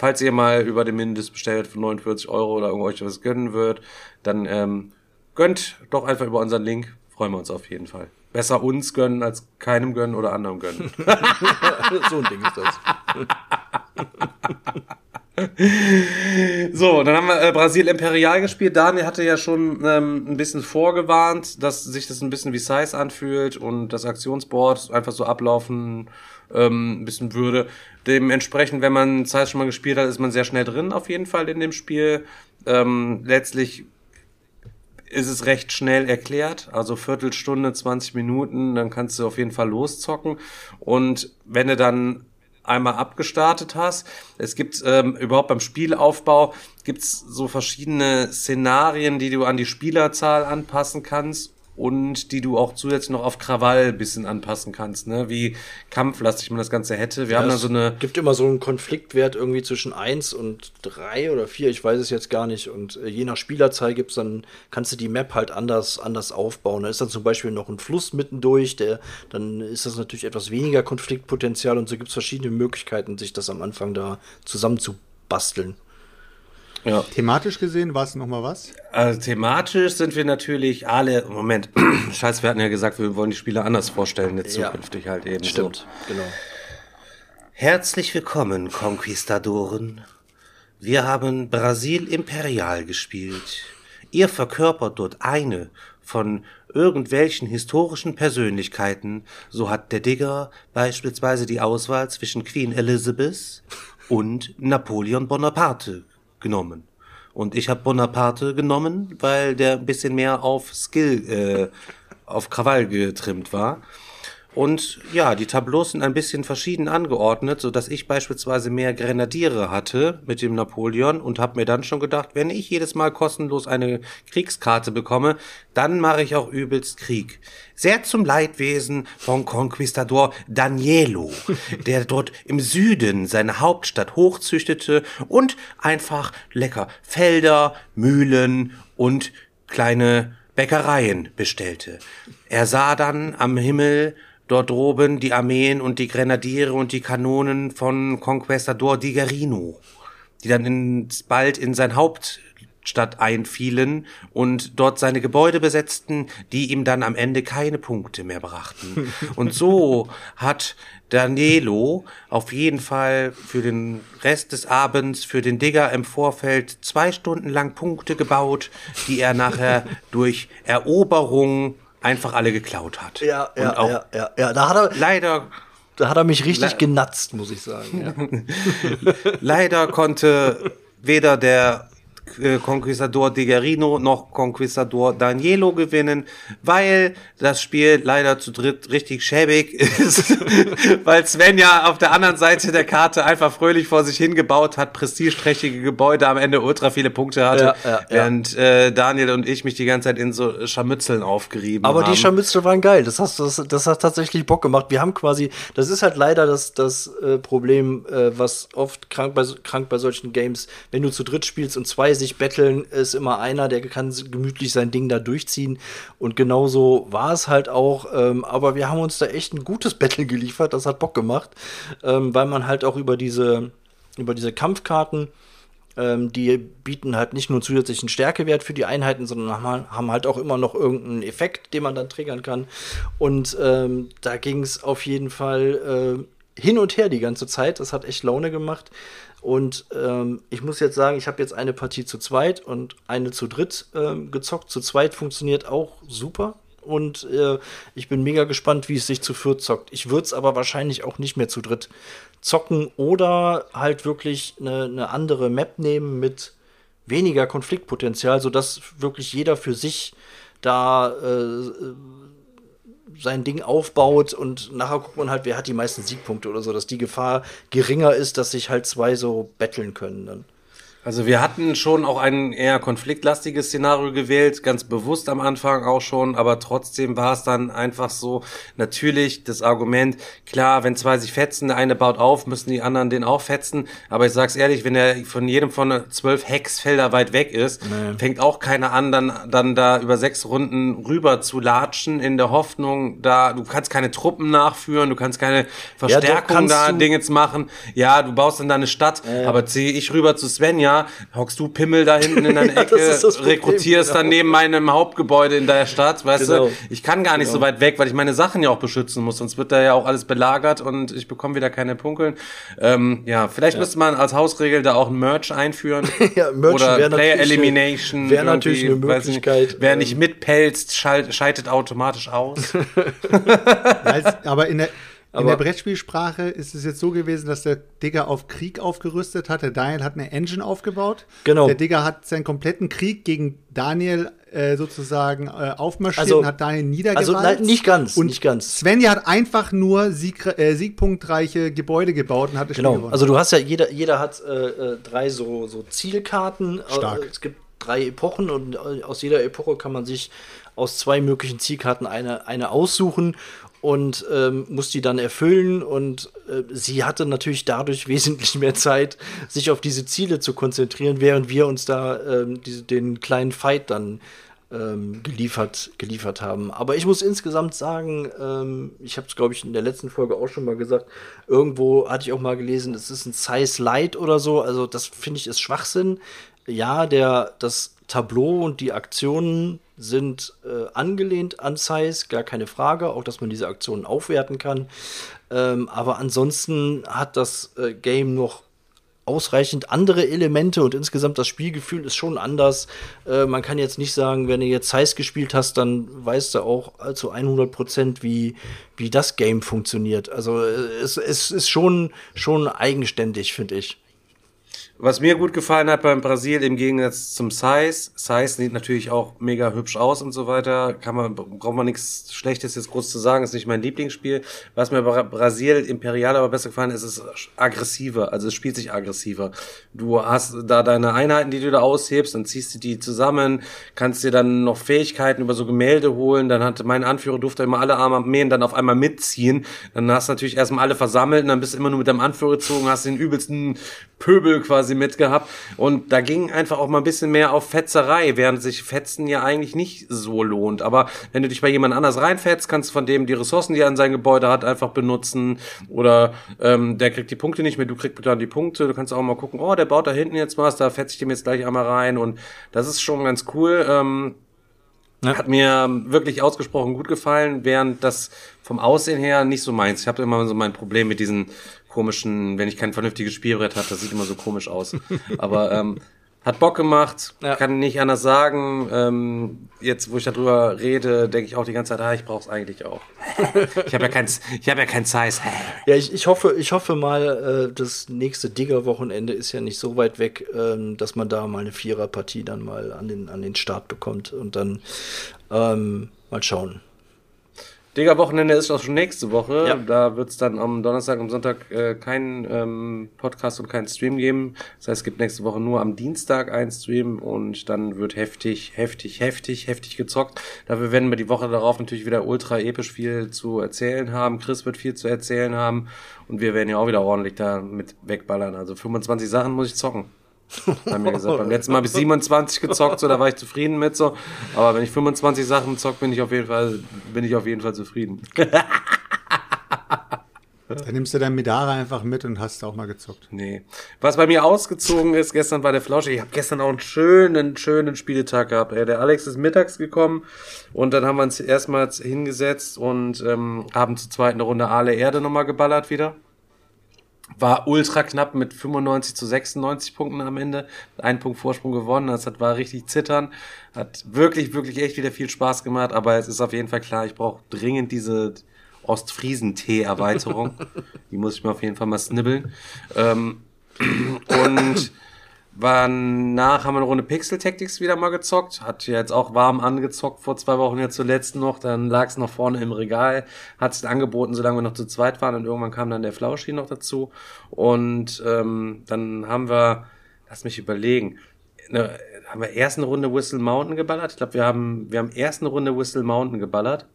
Falls ihr mal über den Mindest bestellt von 49 Euro oder euch was gönnen wird, dann ähm, gönnt doch einfach über unseren Link. Freuen wir uns auf jeden Fall. Besser uns gönnen als keinem gönnen oder anderem gönnen. so ein Ding ist das. So, dann haben wir äh, Brasil Imperial gespielt. Daniel hatte ja schon ähm, ein bisschen vorgewarnt, dass sich das ein bisschen wie Size anfühlt und das Aktionsboard einfach so ablaufen ähm, ein bisschen würde. Dementsprechend, wenn man Size schon mal gespielt hat, ist man sehr schnell drin auf jeden Fall in dem Spiel. Ähm, letztlich ist es recht schnell erklärt, also Viertelstunde, 20 Minuten, dann kannst du auf jeden Fall loszocken. Und wenn du dann einmal abgestartet hast. Es gibt ähm, überhaupt beim Spielaufbau gibt's so verschiedene Szenarien, die du an die Spielerzahl anpassen kannst und die du auch zusätzlich noch auf Krawall ein bisschen anpassen kannst, ne? Wie kampflastig man das Ganze hätte. Wir Ja, haben da es so eine gibt immer so einen Konfliktwert irgendwie zwischen 1 und 3 oder 4, ich weiß es jetzt gar nicht. Und äh, je nach Spielerzahl gibt's dann, kannst du die Map halt anders, anders aufbauen. Da ist dann zum Beispiel noch ein Fluss mittendurch, der, dann ist das natürlich etwas weniger Konfliktpotenzial und so gibt's verschiedene Möglichkeiten, sich das am Anfang da zusammenzubasteln. Ja. Thematisch gesehen war es nochmal was? Also thematisch sind wir natürlich alle. Moment, Scheiß, wir hatten ja gesagt, wir wollen die Spiele anders vorstellen, jetzt Ja. zukünftig halt eben. Stimmt, genau. Herzlich willkommen, Konquistadoren. Wir haben Brasil Imperial gespielt. Ihr verkörpert dort eine von irgendwelchen historischen Persönlichkeiten. So hat der Digger beispielsweise die Auswahl zwischen Queen Elizabeth und Napoleon Bonaparte genommen. Und ich habe Bonaparte genommen, weil der ein bisschen mehr auf Skill, äh, auf Krawall getrimmt war. Und ja, die Tableaus sind ein bisschen verschieden angeordnet, so dass ich beispielsweise mehr Grenadiere hatte mit dem Napoleon und habe mir dann schon gedacht, wenn ich jedes Mal kostenlos eine Kriegskarte bekomme, dann mache ich auch übelst Krieg. Sehr zum Leidwesen von Conquistador Danielo, der dort im Süden seine Hauptstadt hochzüchtete und einfach lecker Felder, Mühlen und kleine Bäckereien bestellte. Er sah dann am Himmel dort droben die Armeen und die Grenadiere und die Kanonen von Conquistador Digerino, die dann ins, bald in sein Hauptstadt einfielen und dort seine Gebäude besetzten, die ihm dann am Ende keine Punkte mehr brachten. Und so hat Danilo auf jeden Fall für den Rest des Abends für den Digger im Vorfeld zwei Stunden lang Punkte gebaut, die er nachher durch Eroberung einfach alle geklaut hat. Ja, ja, ja, ja, ja. Da hat er, leider da hat er mich richtig genatzt, muss ich sagen. Ja. Leider konnte weder der äh, Conquistador Digerino noch Conquistador Danielo gewinnen, weil das Spiel leider zu dritt richtig schäbig ist, weil Sven ja auf der anderen Seite der Karte einfach fröhlich vor sich hingebaut hat, prestigeträchtige Gebäude am Ende ultra viele Punkte hatte, Ja, ja, während äh, Daniel und ich mich die ganze Zeit in so Scharmützeln aufgerieben Aber haben. die Scharmützel waren geil. Das, hast, das, das hat tatsächlich Bock gemacht. Wir haben quasi, das ist halt leider das, das äh, Problem, äh, was oft krank bei, krank bei solchen Games, wenn du zu dritt spielst und zwei sich betteln, ist immer einer, der kann gemütlich sein Ding da durchziehen. Und genauso war es halt auch. Ähm, aber wir haben uns da echt ein gutes Battle geliefert. Das hat Bock gemacht, ähm, weil man halt auch über diese, über diese Kampfkarten ähm, die bieten halt nicht nur zusätzlichen Stärkewert für die Einheiten, sondern haben, haben halt auch immer noch irgendeinen Effekt, den man dann triggern kann. Und ähm, da ging es auf jeden Fall äh, hin und her die ganze Zeit. Das hat echt Laune gemacht. Und ähm, ich muss jetzt sagen, ich habe jetzt eine Partie zu zweit und eine zu dritt ähm, gezockt. Zu zweit funktioniert auch super. Und äh, ich bin mega gespannt, wie es sich zu viert zockt. Ich würde es aber wahrscheinlich auch nicht mehr zu dritt zocken oder halt wirklich eine, eine andere Map nehmen mit weniger Konfliktpotenzial, sodass wirklich jeder für sich da äh, sein Ding aufbaut und nachher guckt man halt, wer hat die meisten Siegpunkte oder so, dass die Gefahr geringer ist, dass sich halt zwei so betteln können dann. Also wir hatten schon auch ein eher konfliktlastiges Szenario gewählt, ganz bewusst am Anfang auch schon, aber trotzdem war es dann einfach so, natürlich das Argument, klar, wenn zwei sich fetzen, der eine baut auf, müssen die anderen den auch fetzen, aber ich sag's ehrlich, wenn er von jedem von zwölf Hexfelder weit weg ist, fängt auch keiner an, dann, dann da über sechs Runden rüber zu latschen, in der Hoffnung, da, du kannst keine Truppen nachführen, du kannst keine Verstärkung kannst da. Dinge machen, ja, du baust dann da eine Stadt, aber ziehe ich rüber zu Svenja, Jahr hockst du Pimmel da hinten in deiner Ja, Ecke, das das Problem, rekrutierst dann genau. neben meinem Hauptgebäude in der Stadt, weißt Genau. du? Ich kann gar nicht so weit weg, weil ich meine Sachen ja auch beschützen muss, sonst wird da ja auch alles belagert und ich bekomme wieder keine Punkeln. Ähm, ja, vielleicht müsste man als Hausregel da auch ein Merch einführen. Ja, Merch Oder Player Elimination. wäre natürlich eine weiß nicht. Möglichkeit, Wer ähm, nicht mitpelzt, scheidet automatisch aus. Aber in der, in Aber- der Brettspielsprache ist es jetzt so gewesen, dass der Digger auf Krieg aufgerüstet hat. Der Daniel hat eine Engine aufgebaut. Genau. Der Digger hat seinen kompletten Krieg gegen Daniel äh, sozusagen äh, aufmarschiert Also- und hat Daniel niedergewalzt. Also nein, nicht ganz, Und nicht ganz. Svenja hat einfach nur Sieg, äh, siegpunktreiche Gebäude gebaut und hat das Spiel Genau, gewonnen. also du hast ja, jeder, jeder hat äh, äh, drei so, so Zielkarten. Stark. Äh, Es gibt drei Epochen und aus jeder Epoche kann man sich aus zwei möglichen Zielkarten eine, eine aussuchen und ähm, muss die dann erfüllen. Und äh, sie hatte natürlich dadurch wesentlich mehr Zeit, sich auf diese Ziele zu konzentrieren, während wir uns da ähm, diese, den kleinen Fight dann ähm, geliefert, geliefert haben. Aber ich muss insgesamt sagen, ähm, ich habe es, glaube ich, in der letzten Folge auch schon mal gesagt, irgendwo hatte ich auch mal gelesen, es ist ein Size Light oder so. Also das finde ich ist Schwachsinn. Ja, der, das Tableau und die Aktionen sind äh, angelehnt an Size, gar keine Frage, auch dass man diese Aktionen aufwerten kann. Ähm, aber ansonsten hat das äh, Game noch ausreichend andere Elemente und insgesamt das Spielgefühl ist schon anders. Äh, man kann jetzt nicht sagen, wenn du jetzt Size gespielt hast, dann weißt du auch zu 100 Prozent, wie, wie das Game funktioniert. Also äh, es, es ist schon, schon eigenständig, finde ich. Was mir gut gefallen hat beim Brasil im Gegensatz zum Size, Size sieht natürlich auch mega hübsch aus und so weiter, kann man, braucht man nichts Schlechtes jetzt groß zu sagen, ist nicht mein Lieblingsspiel. Was mir bei Brasil Imperial aber besser gefallen ist, ist es aggressiver, also es spielt sich aggressiver. Du hast da deine Einheiten, die du da aushebst, dann ziehst du die zusammen, kannst dir dann noch Fähigkeiten über so Gemälde holen, dann hat mein Anführer durfte immer alle Armeen dann auf einmal mitziehen, dann hast du natürlich erstmal alle versammelt und dann bist du immer nur mit deinem Anführer gezogen, hast den übelsten Pöbel quasi mitgehabt. Und da ging einfach auch mal ein bisschen mehr auf Fetzerei, während sich Fetzen ja eigentlich nicht so lohnt. Aber wenn du dich bei jemand anders reinfetzt, kannst du von dem die Ressourcen, die er in sein Gebäude hat, einfach benutzen. Oder ähm, der kriegt die Punkte nicht mehr, du kriegst dann die Punkte. Du kannst auch mal gucken, oh, der baut da hinten jetzt was, da fetze ich dem jetzt gleich einmal rein. Und das ist schon ganz cool. Ähm, Ja. Hat mir wirklich ausgesprochen gut gefallen, während das vom Aussehen her nicht so meins. Ich habe immer so mein Problem mit diesen komischen, wenn ich kein vernünftiges Spielbrett habe, das sieht immer so komisch aus. Aber ähm, hat Bock gemacht, Ja. kann nicht anders sagen. Ähm, jetzt, wo ich darüber rede, denke ich auch die ganze Zeit, ah, ich brauche es eigentlich auch. ich habe ja kein, ich habe ja kein Size. Ja, ich, ich hoffe, ich hoffe mal, äh, das nächste Digger-Wochenende ist ja nicht so weit weg, ähm, dass man da mal eine Viererpartie dann mal an den, an den Start bekommt und dann ähm, mal schauen. Digga, Wochenende ist auch schon nächste Woche. Ja. Da wird es dann am Donnerstag, am Sonntag äh, keinen ähm, Podcast und keinen Stream geben. Das heißt, es gibt nächste Woche nur am Dienstag einen Stream und dann wird heftig, heftig, heftig, heftig gezockt. Dafür werden wir die Woche darauf natürlich wieder ultra episch viel zu erzählen haben. Chris wird viel zu erzählen haben und wir werden ja auch wieder ordentlich da mit wegballern. Also 25 Sachen muss ich zocken. Haben mir gesagt. Beim letzten Mal habe ich 27 gezockt, so da war ich zufrieden mit so. Aber wenn ich 25 Sachen zock, bin ich auf jeden Fall, bin ich auf jeden Fall zufrieden. Dann nimmst du dein Medara einfach mit und hast auch mal gezockt. Nee. Was bei mir ausgezogen ist, gestern war der Flausch. Ich habe gestern auch einen schönen, schönen Spieletag gehabt. Ey. Der Alex ist mittags gekommen und dann haben wir uns erstmals hingesetzt und ähm, haben zur zweiten Runde Aale Erde nochmal geballert wieder. War ultra knapp mit 95 zu 96 Punkten am Ende. Ein Punkt Vorsprung gewonnen. Das hat, war richtig zittern. Hat wirklich, wirklich echt wieder viel Spaß gemacht. Aber es ist auf jeden Fall klar, ich brauche dringend diese Ostfriesen-Tee-Erweiterung. Die muss ich mir auf jeden Fall mal snibbeln. Ähm, und danach haben wir eine Runde Pixel Tactics wieder mal gezockt. Hat jetzt auch warm angezockt vor zwei Wochen jetzt zuletzt noch. Dann lag es noch vorne im Regal. Hat es angeboten, solange wir noch zu zweit waren. Und irgendwann kam dann der Flauschi noch dazu. Und ähm, dann haben wir, lass mich überlegen, eine, haben wir erst eine Runde Whistle Mountain geballert. Ich glaube, wir haben, wir haben erst eine Runde Whistle Mountain geballert.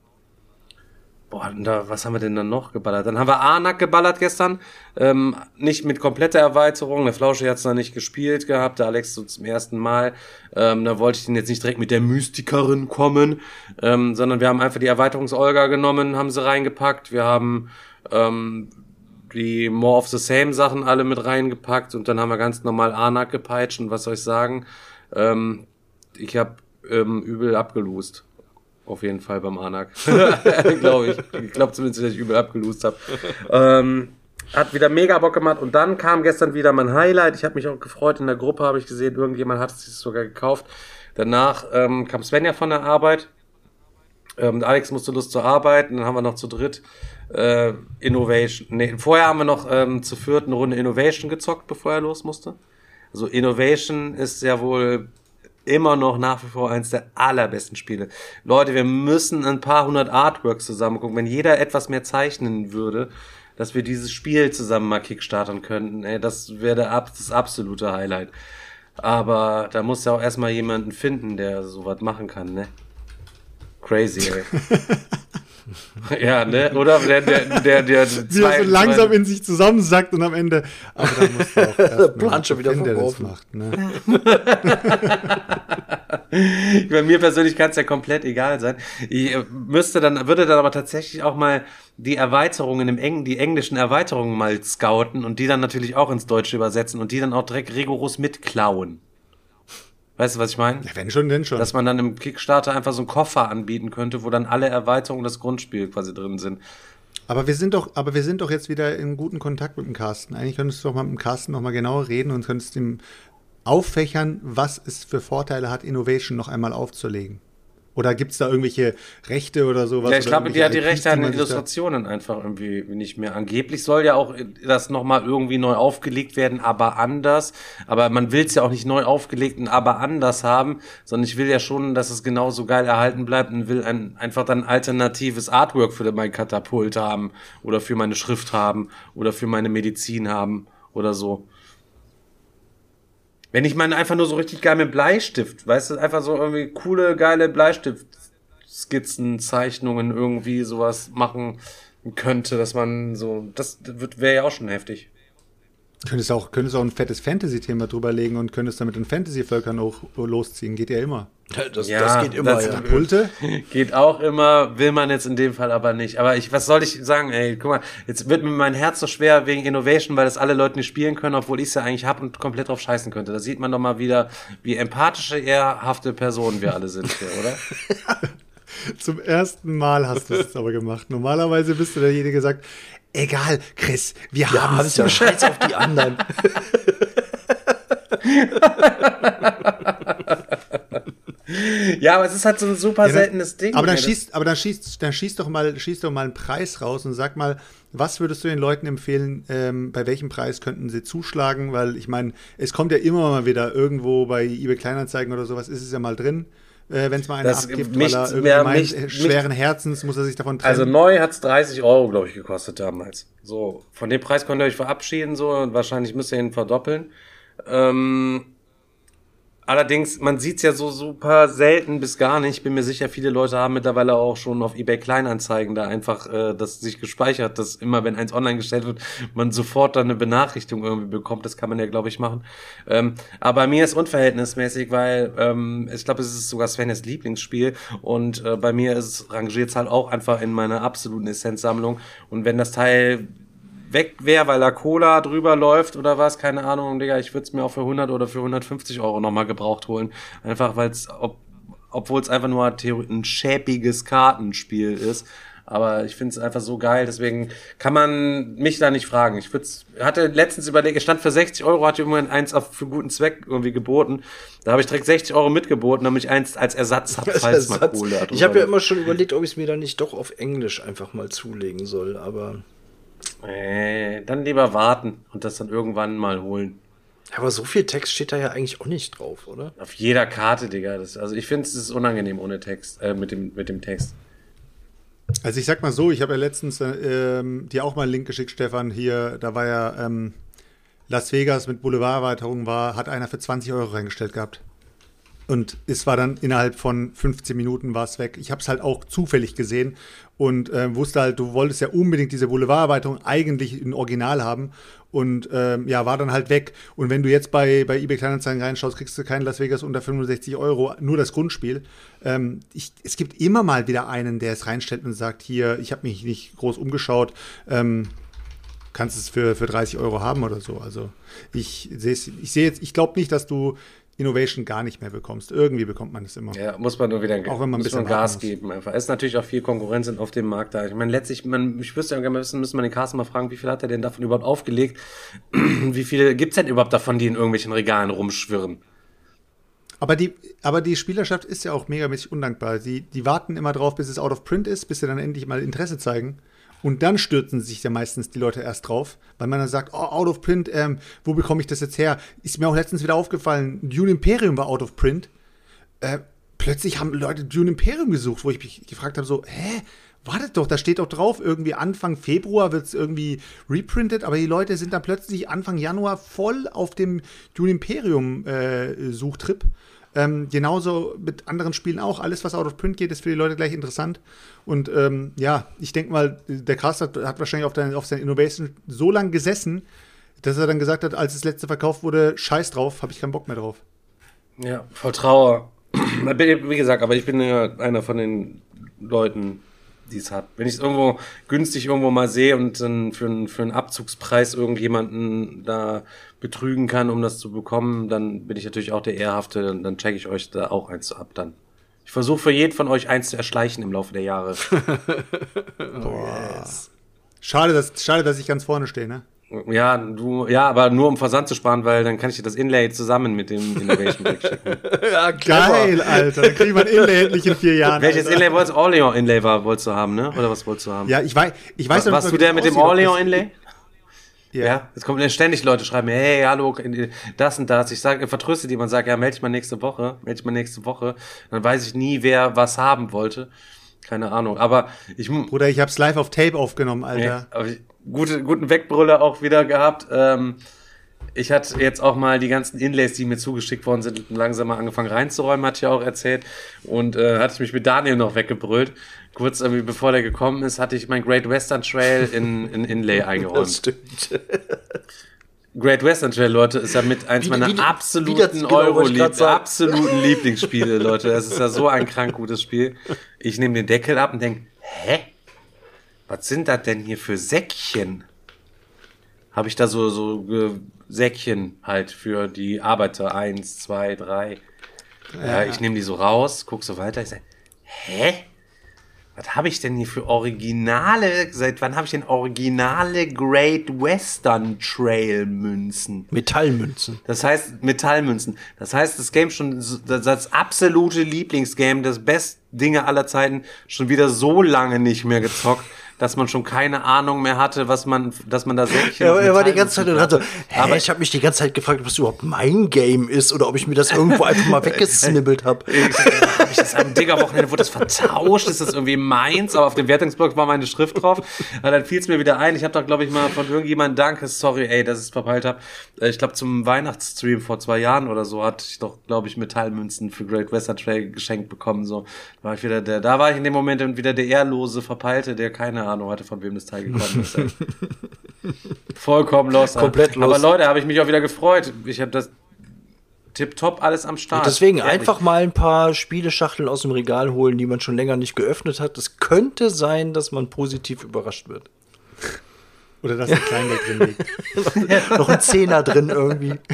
Boah, da, was haben wir denn dann noch geballert? Dann haben wir Anak geballert gestern. Ähm, nicht mit kompletter Erweiterung. Der Flausche hat es noch nicht gespielt gehabt. Der Alex so zum ersten Mal. Ähm, da wollte ich den jetzt nicht direkt mit der Mystikerin kommen, ähm, sondern wir haben einfach die Erweiterungs-Olga genommen, haben sie reingepackt. Wir haben ähm, die More of the Same Sachen alle mit reingepackt und dann haben wir ganz normal Anak gepeitscht und was soll ich sagen? Ähm, ich habe ähm, übel abgelost. Auf jeden Fall beim Anak. glaube ich. Ich glaube zumindest, dass ich übel abgelost habe. ähm, hat wieder mega Bock gemacht und dann kam gestern wieder mein Highlight. Ich habe mich auch gefreut. In der Gruppe habe ich gesehen, irgendjemand hat es sich sogar gekauft. Danach ähm, kam Svenja von der Arbeit. Ähm, Alex musste Lust zur Arbeit. Dann haben wir noch zu dritt äh, Innovation. Nee, vorher haben wir noch ähm, zur vierten Runde Innovation gezockt, bevor er los musste. Also Innovation ist ja wohl immer noch nach wie vor eins der allerbesten Spiele. Leute, wir müssen ein paar hundert Artworks zusammen gucken. Wenn jeder etwas mehr zeichnen würde, dass wir dieses Spiel zusammen mal kickstarten könnten, ey, das wäre das absolute Highlight. Aber da muss ja auch erstmal jemanden finden, der sowas machen kann, ne? Crazy, ey. ja, ne? Oder der, der, der, der Wie er so langsam in sich zusammensackt und am Ende. Aber da musst du auch erst Plan schon wieder der das macht. Ne? Bei mir persönlich kann es ja komplett egal sein. Ich äh, müsste dann, würde dann aber tatsächlich auch mal die Erweiterungen im Eng, die englischen Erweiterungen mal scouten und die dann natürlich auch ins Deutsche übersetzen und die dann auch direkt rigoros mitklauen. Weißt du, was ich meine? Ja, wenn schon, denn schon. Dass man dann im Kickstarter einfach so einen Koffer anbieten könnte, wo dann alle Erweiterungen des Grundspiels quasi drin sind. Aber wir sind doch, aber wir sind doch jetzt wieder in guten Kontakt mit dem Carsten. Eigentlich könntest du doch mal mit dem Carsten noch mal genauer reden und könntest ihm auffächern, was es für Vorteile hat, Innovation noch einmal aufzulegen. Oder gibt es da irgendwelche Rechte oder sowas? ja, ich glaube, die hat die Rechte an Illustrationen einfach irgendwie nicht mehr. Angeblich soll ja auch das nochmal irgendwie neu aufgelegt werden, aber anders. Aber man will es ja auch nicht neu aufgelegt und aber anders haben, sondern ich will ja schon, dass es genauso geil erhalten bleibt und will ein, einfach dann alternatives Artwork für mein Katapult haben oder für meine Schrift haben oder für meine Medizin haben oder so. Wenn ich meine einfach nur so richtig geil mit Bleistift, weißt du, einfach so irgendwie coole, geile Bleistift-Skizzen, Zeichnungen irgendwie sowas machen könnte, dass man so, das wäre ja auch schon heftig. Könntest auch, könntest auch ein fettes Fantasy-Thema drüber legen und könntest damit in Fantasy-Völkern auch losziehen. Geht ja immer. Das, Ja, das geht immer, das- ja. Katapulte? Geht auch immer, will man jetzt in dem Fall aber nicht. Aber ich, was soll ich sagen, ey, guck mal, jetzt wird mir mein Herz so schwer wegen Innovation, weil das alle Leute nicht spielen können, obwohl ich es ja eigentlich hab und komplett drauf scheißen könnte. Da sieht man doch mal wieder, wie empathische, ehrhafte Personen wir alle sind hier, oder? Zum ersten Mal hast du es aber gemacht. Normalerweise bist du derjenige, der sagt, egal, Chris, wir Ja, haben es ja scheiß auf die anderen. Ja, aber es ist halt so ein super Ja, seltenes Ding. Aber dann schießt, aber dann schießt, dann schießt doch mal, schießt doch mal einen Preis raus und sag mal, was würdest du den Leuten empfehlen, ähm, bei welchem Preis könnten sie zuschlagen? Weil ich meine, es kommt ja immer mal wieder irgendwo bei eBay Kleinanzeigen oder sowas, ist es ja mal drin, äh, wenn es mal einer Das abgibt, mich- weil er meint, mich- äh, schweren Herzens muss er sich davon trennen. Also neu hat's 30 Euro, glaube ich, gekostet damals. So, von dem Preis könnt ihr euch verabschieden, so, und wahrscheinlich müsst ihr ihn verdoppeln. Ähm, allerdings, man sieht's ja so super selten bis gar nicht. Ich bin mir sicher, viele Leute haben mittlerweile auch schon auf eBay Kleinanzeigen da einfach äh, das sich gespeichert, dass immer, wenn eins online gestellt wird, man sofort dann eine Benachrichtigung irgendwie bekommt. Das kann man ja, glaube ich, machen. Ähm, aber bei mir ist unverhältnismäßig, weil ähm, ich glaube, es ist sogar Svenjas Lieblingsspiel und äh, bei mir ist es rangiert halt auch einfach in meiner absoluten Essenzsammlung. Und wenn das Teil weg wäre, weil da Cola drüber läuft oder was, keine Ahnung, Digga, ich würde es mir auch für 100 oder für 150 Euro nochmal gebraucht holen. Einfach weil es, ob, obwohl es einfach nur ein schäbiges Kartenspiel ist. Aber ich finde es einfach so geil, deswegen kann man mich da nicht fragen. Ich würd's, hatte letztens überlegt, es stand für 60 Euro, hatte irgendwann eins auf, für guten Zweck irgendwie geboten. Da habe ich direkt 60 Euro mitgeboten, damit ich eins als Ersatz habe, falls mal Ersatz. Kohle da ich habe ja immer schon überlegt, ob ich es mir dann nicht doch auf Englisch einfach mal zulegen soll, aber. Äh, dann lieber warten und das dann irgendwann mal holen. Aber so viel Text steht da ja eigentlich auch nicht drauf, oder? Auf jeder Karte, Digga. Das, also ich finde es ist unangenehm ohne Text, äh, mit dem, mit dem Text. Also ich sag mal so, ich habe ja letztens äh, ähm, dir auch mal einen Link geschickt, Stefan, hier, da war ja ähm, Las Vegas mit Boulevarderweiterung war, hat einer für 20 Euro reingestellt gehabt. Und es war dann innerhalb von 15 Minuten war es weg. Ich habe es halt auch zufällig gesehen und äh, wusste halt, du wolltest ja unbedingt diese Boulevarderweiterung eigentlich in Original haben und ähm, ja, war dann halt weg. Und wenn du jetzt bei, bei eBay Kleinanzeigen reinschaust, kriegst du kein Las Vegas unter 65 Euro, nur das Grundspiel. Ähm, ich, es gibt immer mal wieder einen, der es reinstellt und sagt, hier, ich habe mich nicht groß umgeschaut. Ähm, kannst es für, für 30 Euro haben oder so. Also ich sehe ich sehe jetzt, ich glaube nicht, dass du Innovation gar nicht mehr bekommst. Irgendwie bekommt man es immer. Ja, muss man nur wieder Auch wenn man ein bisschen Gas geben einfach. Es ist natürlich auch viel Konkurrenz auf dem Markt da. Ich meine, letztlich, man, ich wüsste ja gerne wissen, müssen wir den Carsten mal fragen, wie viel hat er denn davon überhaupt aufgelegt? wie viele gibt's denn überhaupt davon, die in irgendwelchen Regalen rumschwirren? Aber die, aber die Spielerschaft ist ja auch megamäßig undankbar. Die, die warten immer drauf, bis es out of print ist, bis sie dann endlich mal Interesse zeigen. Und dann stürzen sich ja meistens die Leute erst drauf, weil man dann sagt, oh, out of print, ähm, wo bekomme ich das jetzt her? Ist mir auch letztens wieder aufgefallen, Dune Imperium war out of print. Äh, plötzlich haben Leute Dune Imperium gesucht, wo ich mich gefragt habe, so, hä? Wartet doch, da steht doch drauf, irgendwie Anfang Februar wird es irgendwie reprintet, aber die Leute sind dann plötzlich Anfang Januar voll auf dem Dune Imperium äh, Suchtrip. Ähm, genauso mit anderen Spielen auch. Alles, was out of print geht, ist für die Leute gleich interessant. Und ähm, ja, ich denke mal, der Cast hat, hat wahrscheinlich auf, dein, auf seine Innovation so lange gesessen, dass er dann gesagt hat, als das letzte verkauft wurde, scheiß drauf, habe ich keinen Bock mehr drauf. Ja, voll Trauer. Wie gesagt, aber ich bin ja einer von den Leuten, die es hat. Wenn ich es irgendwo günstig irgendwo mal sehe und dann für, für einen Abzugspreis irgendjemanden da betrügen kann, um das zu bekommen, dann bin ich natürlich auch der Ehrhafte und dann checke ich euch da auch eins ab dann. Ich versuche für jeden von euch eins zu erschleichen im Laufe der Jahre. Schade, dass, schade, dass ich ganz vorne stehe, ne? ja, du, ja, aber nur um Versand zu sparen, weil dann kann ich dir das Inlay zusammen mit dem Innovation Pack schicken. Ja, Geil, Alter. Dann kriegt man Inlay endlich in vier Jahren. Welches Alter. Inlay wolltest du? Orleans Inlay war, wolltest du haben, ne? Oder was wolltest du haben? Ja, ich weiß, ich weiß noch Warst du der mit dem Orleans Inlay? Ja. Ja, jetzt kommen ständig Leute schreiben, mir, hey, hallo, das und das. Ich sage, vertröste die, man sagt, ja, melde dich mal nächste Woche, melde dich mal nächste Woche. Dann weiß ich nie, wer was haben wollte. Keine Ahnung. Aber ich, Bruder, ich hab's live auf Tape aufgenommen, Alter. ja, ich gute, guten Wegbrüller auch wieder gehabt. Ähm, ich hatte jetzt auch mal die ganzen Inlays, die mir zugeschickt worden sind, langsam mal angefangen reinzuräumen, hatte ich ja auch erzählt. Und äh, hatte ich mich mit Daniel noch weggebrüllt. Kurz irgendwie bevor der gekommen ist, hatte ich mein Great Western Trail in, in Inlay Das eingeräumt. stimmt. Great Western Trail, Leute, ist ja mit eins Wie- meiner wie- wie absoluten das genau Euro wollte ich grad sagen. absoluten Lieblingsspiele, Leute. Es ist ja so ein krank gutes Spiel. Ich nehme den Deckel ab und denke, hä? Was sind das denn hier für Säckchen? Habe ich da so, so äh, Säckchen halt für die Arbeiter. Eins, zwei, drei. Ja, ich nehme die so raus, guck so weiter. Ich sage, hä? Was habe ich denn hier für Originale? Seit wann habe ich denn originale Great Western Trail Münzen? Metallmünzen. Das heißt Metallmünzen. Das heißt, das Game schon das, das absolute Lieblingsgame, das best Dinge aller Zeiten schon wieder so lange nicht mehr gezockt, dass man schon keine Ahnung mehr hatte, was man, dass man da Säckchen. Ja, er war die ganze Zeit und hat so, hat. hä, Aber ich habe mich die ganze Zeit gefragt, ob es überhaupt mein Game ist oder ob ich mir das irgendwo einfach mal weggesnibbelt habe. habe ich das am Digger-Wochenende, wurde das vertauscht, ist das irgendwie meins, aber auf dem Wertungsblock war meine Schrift drauf. Und dann fiel es mir wieder ein. Ich habe da, glaube ich, mal von irgendjemandem Danke, sorry, ey, dass ich es verpeilt habe. Ich glaube, zum Weihnachtsstream vor zwei Jahren oder so hatte ich doch, glaube ich, Metallmünzen für Great Western Trail geschenkt bekommen. So da war ich wieder der, da war ich in dem Moment wieder der ehrlose Verpeilte, der keine Ahnung hatte, von wem das Teil gekommen ist. ey. Vollkommen los. Komplett Aber los. Leute, habe ich mich auch wieder gefreut. Ich habe das tipptopp alles am Start. Deswegen Ehrlich. einfach mal ein paar Spieleschachteln aus dem Regal holen, die man schon länger nicht geöffnet hat. Es könnte sein, dass man positiv überrascht wird. Oder dass ein Kleingeld drin liegt. Noch ein Zehner drin irgendwie.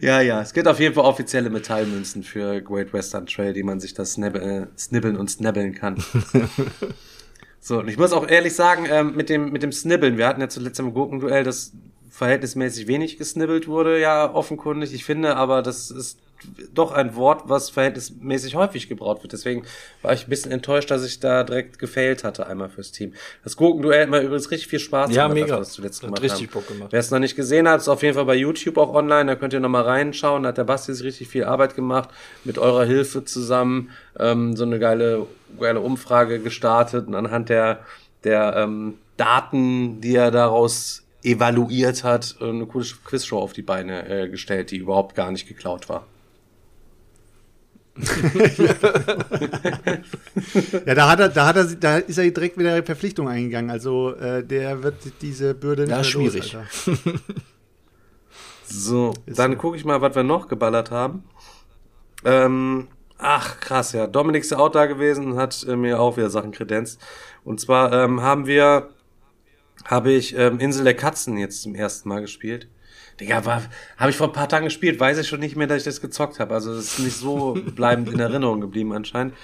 Ja, ja, es gibt auf jeden Fall offizielle Metallmünzen für Great Western Trail, die man sich das snab äh, snibbeln und snabbeln kann. so, und ich muss auch ehrlich sagen, ähm, mit, dem, mit dem Snibbeln, wir hatten ja zuletzt im Gurkenduell, das verhältnismäßig wenig gesnibbelt wurde, ja, offenkundig. Ich finde aber, das ist doch ein Wort, was verhältnismäßig häufig gebraucht wird. Deswegen war ich ein bisschen enttäuscht, dass ich da direkt gefailt hatte, einmal fürs Team. Das Gurkenduell hat mir übrigens richtig viel Spaß Ja, gemacht, mega. als wir das zuletzt gemacht richtig haben. Bock gemacht. Wer es noch nicht gesehen hat, ist auf jeden Fall bei YouTube auch online. Da könnt ihr noch mal reinschauen. Da hat der Basti sich richtig viel Arbeit gemacht, mit eurer Hilfe zusammen ähm, so eine geile, geile Umfrage gestartet und anhand der, der ähm, Daten, die er daraus evaluiert hat, äh, eine coole Quizshow auf die Beine äh, gestellt, die überhaupt gar nicht geklaut war. Ja, da hat er, da hat er, da ist er direkt wieder eine Verpflichtung eingegangen. Also äh, der wird diese Bürde nicht Ja, mehr schwierig. Los. So, Ist dann so. gucke ich mal, was wir noch geballert haben. Ähm, ach, krass, ja. Dominik ist ja auch da gewesen und hat äh, mir auch wieder Sachen kredenzt. Und zwar ähm, haben wir habe ich ähm, Insel der Katzen jetzt zum ersten Mal gespielt. Digga, war, habe ich vor ein paar Tagen gespielt, weiß ich schon nicht mehr, dass ich das gezockt habe. Also es ist nicht so bleibend in Erinnerung geblieben anscheinend.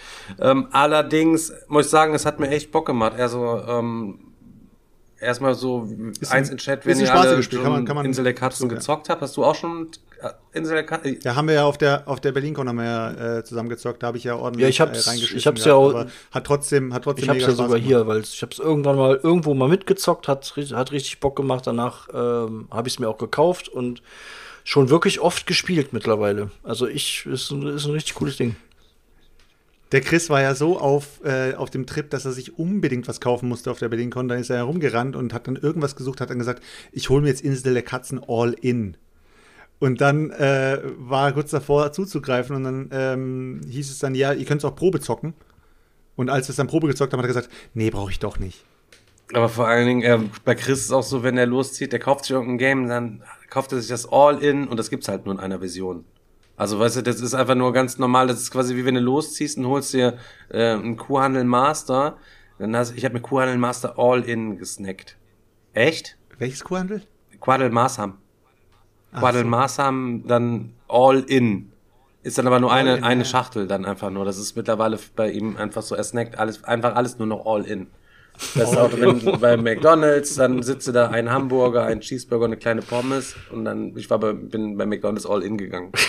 Ähm, allerdings muss ich sagen, es hat mir echt Bock gemacht. Also ähm, erstmal so Ist eins ein- in Chat, wenn ihr alle Spiel, schon kann man- kann man- Insel der Katzen so, ja. gezockt habt. Hast du auch schon äh, Insel der Katzen? Ja, haben wir ja auf der, auf der BerlinCon haben wir ja äh, zusammen gezockt, da habe ich ja ordentlich Ja, ich hab's- reingeschissen ich hab's ja auch- hat trotzdem, hat trotzdem Ich hab's mega ja Spaß sogar gemacht. hier, weil ich hab's irgendwann mal irgendwo mal mitgezockt, hat, hat richtig Bock gemacht. Danach ähm, habe ich es mir auch gekauft und schon wirklich oft gespielt mittlerweile. Also ich ist ein, ist ein richtig cooles Ding. Der Chris war ja so auf, äh, auf dem Trip, dass er sich unbedingt was kaufen musste auf der BerlinCon. Dann ist er herumgerannt und hat dann irgendwas gesucht, hat dann gesagt, ich hole mir jetzt Insel der Katzen all in. Und dann äh, war er kurz davor zuzugreifen und dann ähm, hieß es dann, ja, ihr könnt es auch Probe zocken. Und als wir es dann Probe gezockt haben, hat er gesagt, nee, brauche ich doch nicht. Aber vor allen Dingen, äh, bei Chris ist es auch so, wenn er loszieht, der kauft sich irgendein Game, dann kauft er sich das All-In und das gibt's halt nur in einer Version. Also, weißt du, das ist einfach nur ganz normal. Das ist quasi wie wenn du losziehst und holst dir äh, einen Kuhhandel Master. Dann hast, ich habe mir Kuhhandel Master All-In gesnackt. Echt? Welches Kuhhandel? Quadel Masam. Quadel Masam dann All-In. Ist dann aber nur eine, All-in, eine. Schachtel dann einfach nur. Das ist mittlerweile bei ihm einfach so, er snackt alles, einfach alles nur noch All-In. Das ist auch wenn, bei McDonalds, dann sitzt du da ein Hamburger, ein Cheeseburger, eine kleine Pommes und dann, ich war bei, bin bei McDonalds All-In gegangen.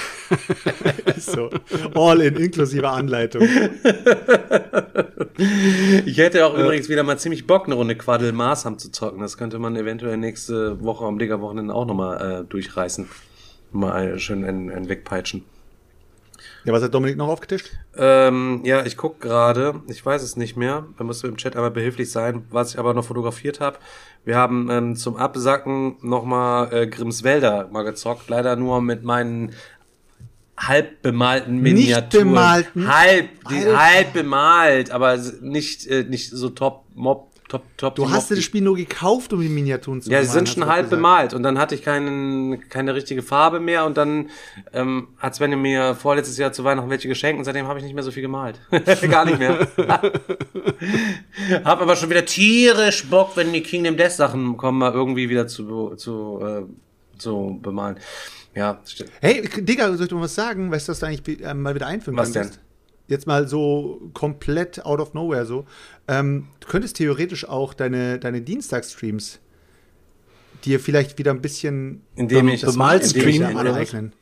So, all in, inklusive Anleitung. Ich hätte auch übrigens wieder mal ziemlich Bock, eine Runde Quaddel Masam zu zocken. Das könnte man eventuell nächste Woche am Digger-Wochenende auch nochmal äh, durchreißen. Mal schön einen, einen wegpeitschen. Ja, was hat Dominik noch aufgetischt? Ähm, ja, ich guck gerade, ich weiß es nicht mehr, da musst du im Chat einmal behilflich sein, was ich aber noch fotografiert habe. Wir haben ähm, zum Absacken nochmal äh, Grimmswälder mal gezockt, leider nur mit meinen halb bemalten Nicht Miniaturen. bemalten? Halb, die, Alter. halb bemalt, aber nicht, äh, nicht so top, mob, top, top. Du hast dir das Spiel nur gekauft, um die Miniaturen zu Ja, sie sind schon halb gesagt. bemalt und dann hatte ich keinen, keine richtige Farbe mehr und dann ähm, hat Sven mir vorletztes Jahr zu Weihnachten welche geschenkt und seitdem habe ich nicht mehr so viel gemalt. Gar nicht mehr. hab aber schon wieder tierisch Bock, wenn die Kingdom Death Sachen kommen, mal irgendwie wieder zu, zu, äh, zu bemalen. Ja, stimmt. Hey, Digga, soll ich dir mal was sagen? Weißt du, was du eigentlich äh, mal wieder einführen Was könntest? denn? Jetzt mal so komplett out of nowhere so. Ähm, du könntest theoretisch auch deine, deine Dienstagsstreams dir vielleicht wieder ein bisschen Indem ich- das bemalt ich streamen, aneignen.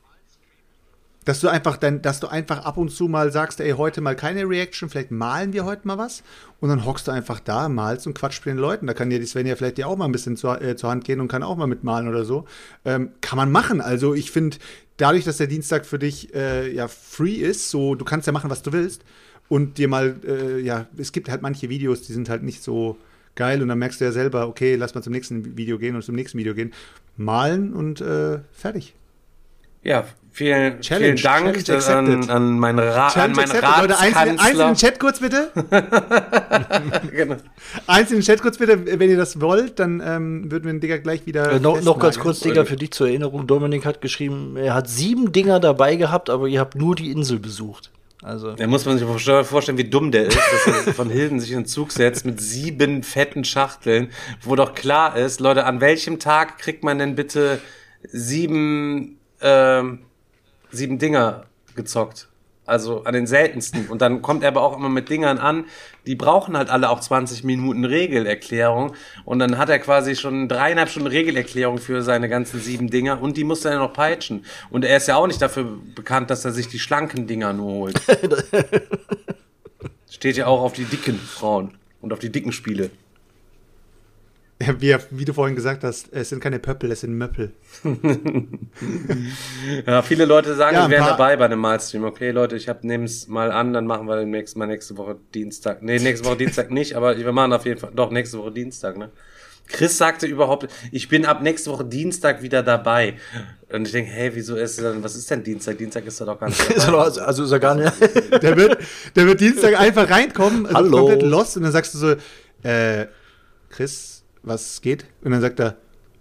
Dass du einfach dann, dass du einfach ab und zu mal sagst, ey, heute mal keine Reaction, vielleicht malen wir heute mal was. Und dann hockst du einfach da, malst und quatscht mit den Leuten. Da kann dir die Svenja vielleicht dir auch mal ein bisschen zur, äh, zur Hand gehen und kann auch mal mitmalen oder so. Ähm, kann man machen. Also ich finde, dadurch, dass der Dienstag für dich äh, ja free ist, so du kannst ja machen, was du willst. Und dir mal, äh, ja, es gibt halt manche Videos, die sind halt nicht so geil. Und dann merkst du ja selber, okay, lass mal zum nächsten Video gehen und zum nächsten Video gehen. Malen und äh, fertig. Ja, vielen, Challenge, vielen Dank Challenge an, an meinen, Ra an meinen. Leute, eins, eins in Ratskanzler. den Chat kurz bitte. Genau. Eins in den Chat kurz bitte, wenn ihr das wollt, dann ähm, würden wir den Digger gleich wieder. Äh, noch, noch ganz kurz, Digga, für dich zur Erinnerung. Dominik hat geschrieben, er hat sieben Dinger dabei gehabt, aber ihr habt nur die Insel besucht. Also, Da muss man sich vorstellen- vorstellen, wie dumm der ist, dass er von Hilden sich in den Zug setzt mit sieben fetten Schachteln, wo doch klar ist, Leute, an welchem Tag kriegt man denn bitte sieben, ähm, sieben Dinger gezockt? Also an den seltensten. Und dann kommt er aber auch immer mit Dingern an, die brauchen halt alle auch 20 Minuten Regelerklärung. Und dann hat er quasi schon dreieinhalb Stunden Regelerklärung für seine ganzen sieben Dinger und die muss er ja noch peitschen. Und er ist ja auch nicht dafür bekannt, dass er sich die schlanken Dinger nur holt. Steht ja auch auf die dicken Frauen und auf die dicken Spiele. Wie, wie du vorhin gesagt hast, es sind keine Pöppel, es sind Möppel. Ja, viele Leute sagen, Ja, ein wären dabei bei einem Malstream. Okay, Leute, ich hab, nehm's mal an, dann machen wir demnächst mal nächste Woche Dienstag. Nee, nächste Woche Dienstag nicht, aber wir machen auf jeden Fall, doch, nächste Woche Dienstag, ne? Chris sagte überhaupt, ich bin ab nächste Woche Dienstag wieder dabei. Und ich denke, hey, wieso ist denn, was ist denn Dienstag? Dienstag ist er doch gar nicht er also, also ist er gar nicht. Der wird, der wird Dienstag einfach reinkommen, also Hallo. komplett lost und dann sagst du so, äh, Chris, was geht? Und dann sagt er,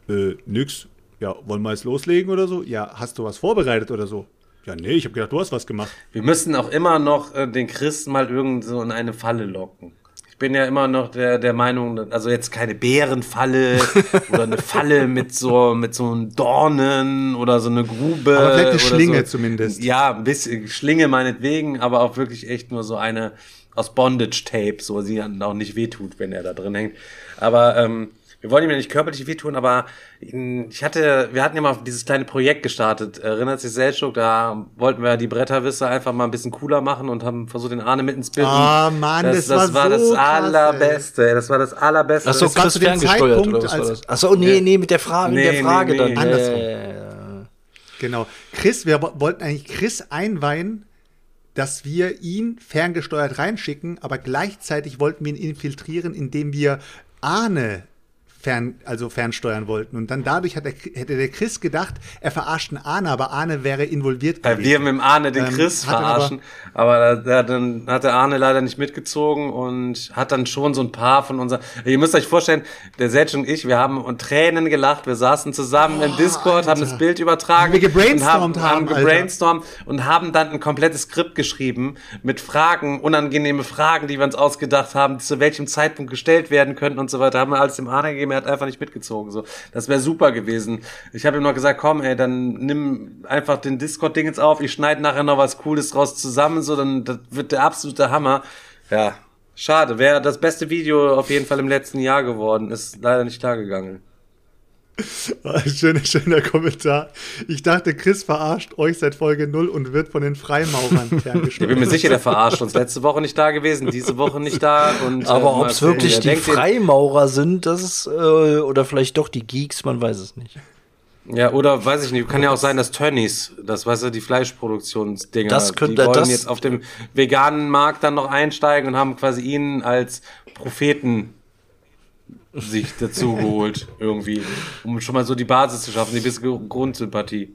äh, nix. Ja, wollen wir jetzt loslegen oder so? Ja, hast du was vorbereitet oder so? Ja, nee, ich habe gedacht, du hast was gemacht. Wir müssen auch immer noch äh, den Chris mal irgend so in eine Falle locken. bin ja immer noch der, der Meinung, also jetzt keine Bärenfalle oder eine Falle mit so, mit so einem Dornen oder so eine Grube. Aber vielleicht eine Schlinge so. zumindest. Ja, ein bisschen Schlinge meinetwegen, aber auch wirklich echt nur so eine aus Bondage-Tape, so sie dann auch nicht wehtut, wenn er da drin hängt. Aber ähm, wir wollen ihm ja nicht körperlich wehtun, aber ich hatte, wir hatten ja mal dieses kleine Projekt gestartet. Erinnert sich Selchuk, da wollten wir die Bretterwisse einfach mal ein bisschen cooler machen und haben versucht, den Arne mit ins Bild. Ah, Mann, das, das war, das so krass, allerbeste. ey. Das war das allerbeste. Ach so, Das war Chris zu dem ferngesteuert Zeitpunkt, oder was war das? Ach so, nee, nee, mit der Frage, mit Nee, der Frage nee, nee. dann. Andersrum. Ja. Genau. Chris, wir wo- wollten eigentlich Chris einweihen, dass wir ihn ferngesteuert reinschicken, aber gleichzeitig wollten wir ihn infiltrieren, indem wir Arne fern, also fernsteuern wollten. Und dann dadurch hat der, hätte der Chris gedacht, er verarscht einen Arne, aber Arne wäre involviert Weil wir mit dem Arne den Ähm, Chris aber- verarschen. Aber, da, da, dann hat der Arne leider nicht mitgezogen und hat dann schon so ein paar von unseren. Ihr müsst euch vorstellen, der Setsch und ich, wir haben und Tränen gelacht. Wir saßen zusammen im Discord, haben das Bild übertragen. Wir gebrainstormt und haben, haben, haben gebrainstormt und haben dann ein komplettes Skript geschrieben mit Fragen, unangenehme Fragen, die wir uns ausgedacht haben, zu welchem Zeitpunkt gestellt werden könnten und so weiter. Haben wir alles dem Arne gegeben, hat einfach nicht mitgezogen. So, das wäre super gewesen. Ich habe ihm noch gesagt, komm, ey, dann nimm einfach den Discord-Ding jetzt auf. Ich schneide nachher noch was Cooles draus zusammen, so dann das wird der absolute Hammer. Ja, schade. Wäre das beste Video auf jeden Fall im letzten Jahr geworden. Ist leider nicht klar gegangen. Schöner, schöner Kommentar. Ich dachte, Chris verarscht euch seit Folge 0 und wird von den Freimaurern Ich ferngesteuert. bin mir sicher, der verarscht uns. Letzte Woche nicht da gewesen, diese Woche nicht da. Und, äh, Aber mal ob es wirklich die Freimaurer sind, das ist, äh, oder vielleicht doch die Geeks, man weiß es nicht. Ja, oder weiß ich nicht, kann ja auch sein, dass Tönnies, das weißt du, die Fleischproduktionsdinger, Das könnte- die wollen das- jetzt auf dem veganen Markt dann noch einsteigen und haben quasi ihn als Propheten sich dazu geholt, irgendwie, um schon mal so die Basis zu schaffen, die bisschen Grundsympathie.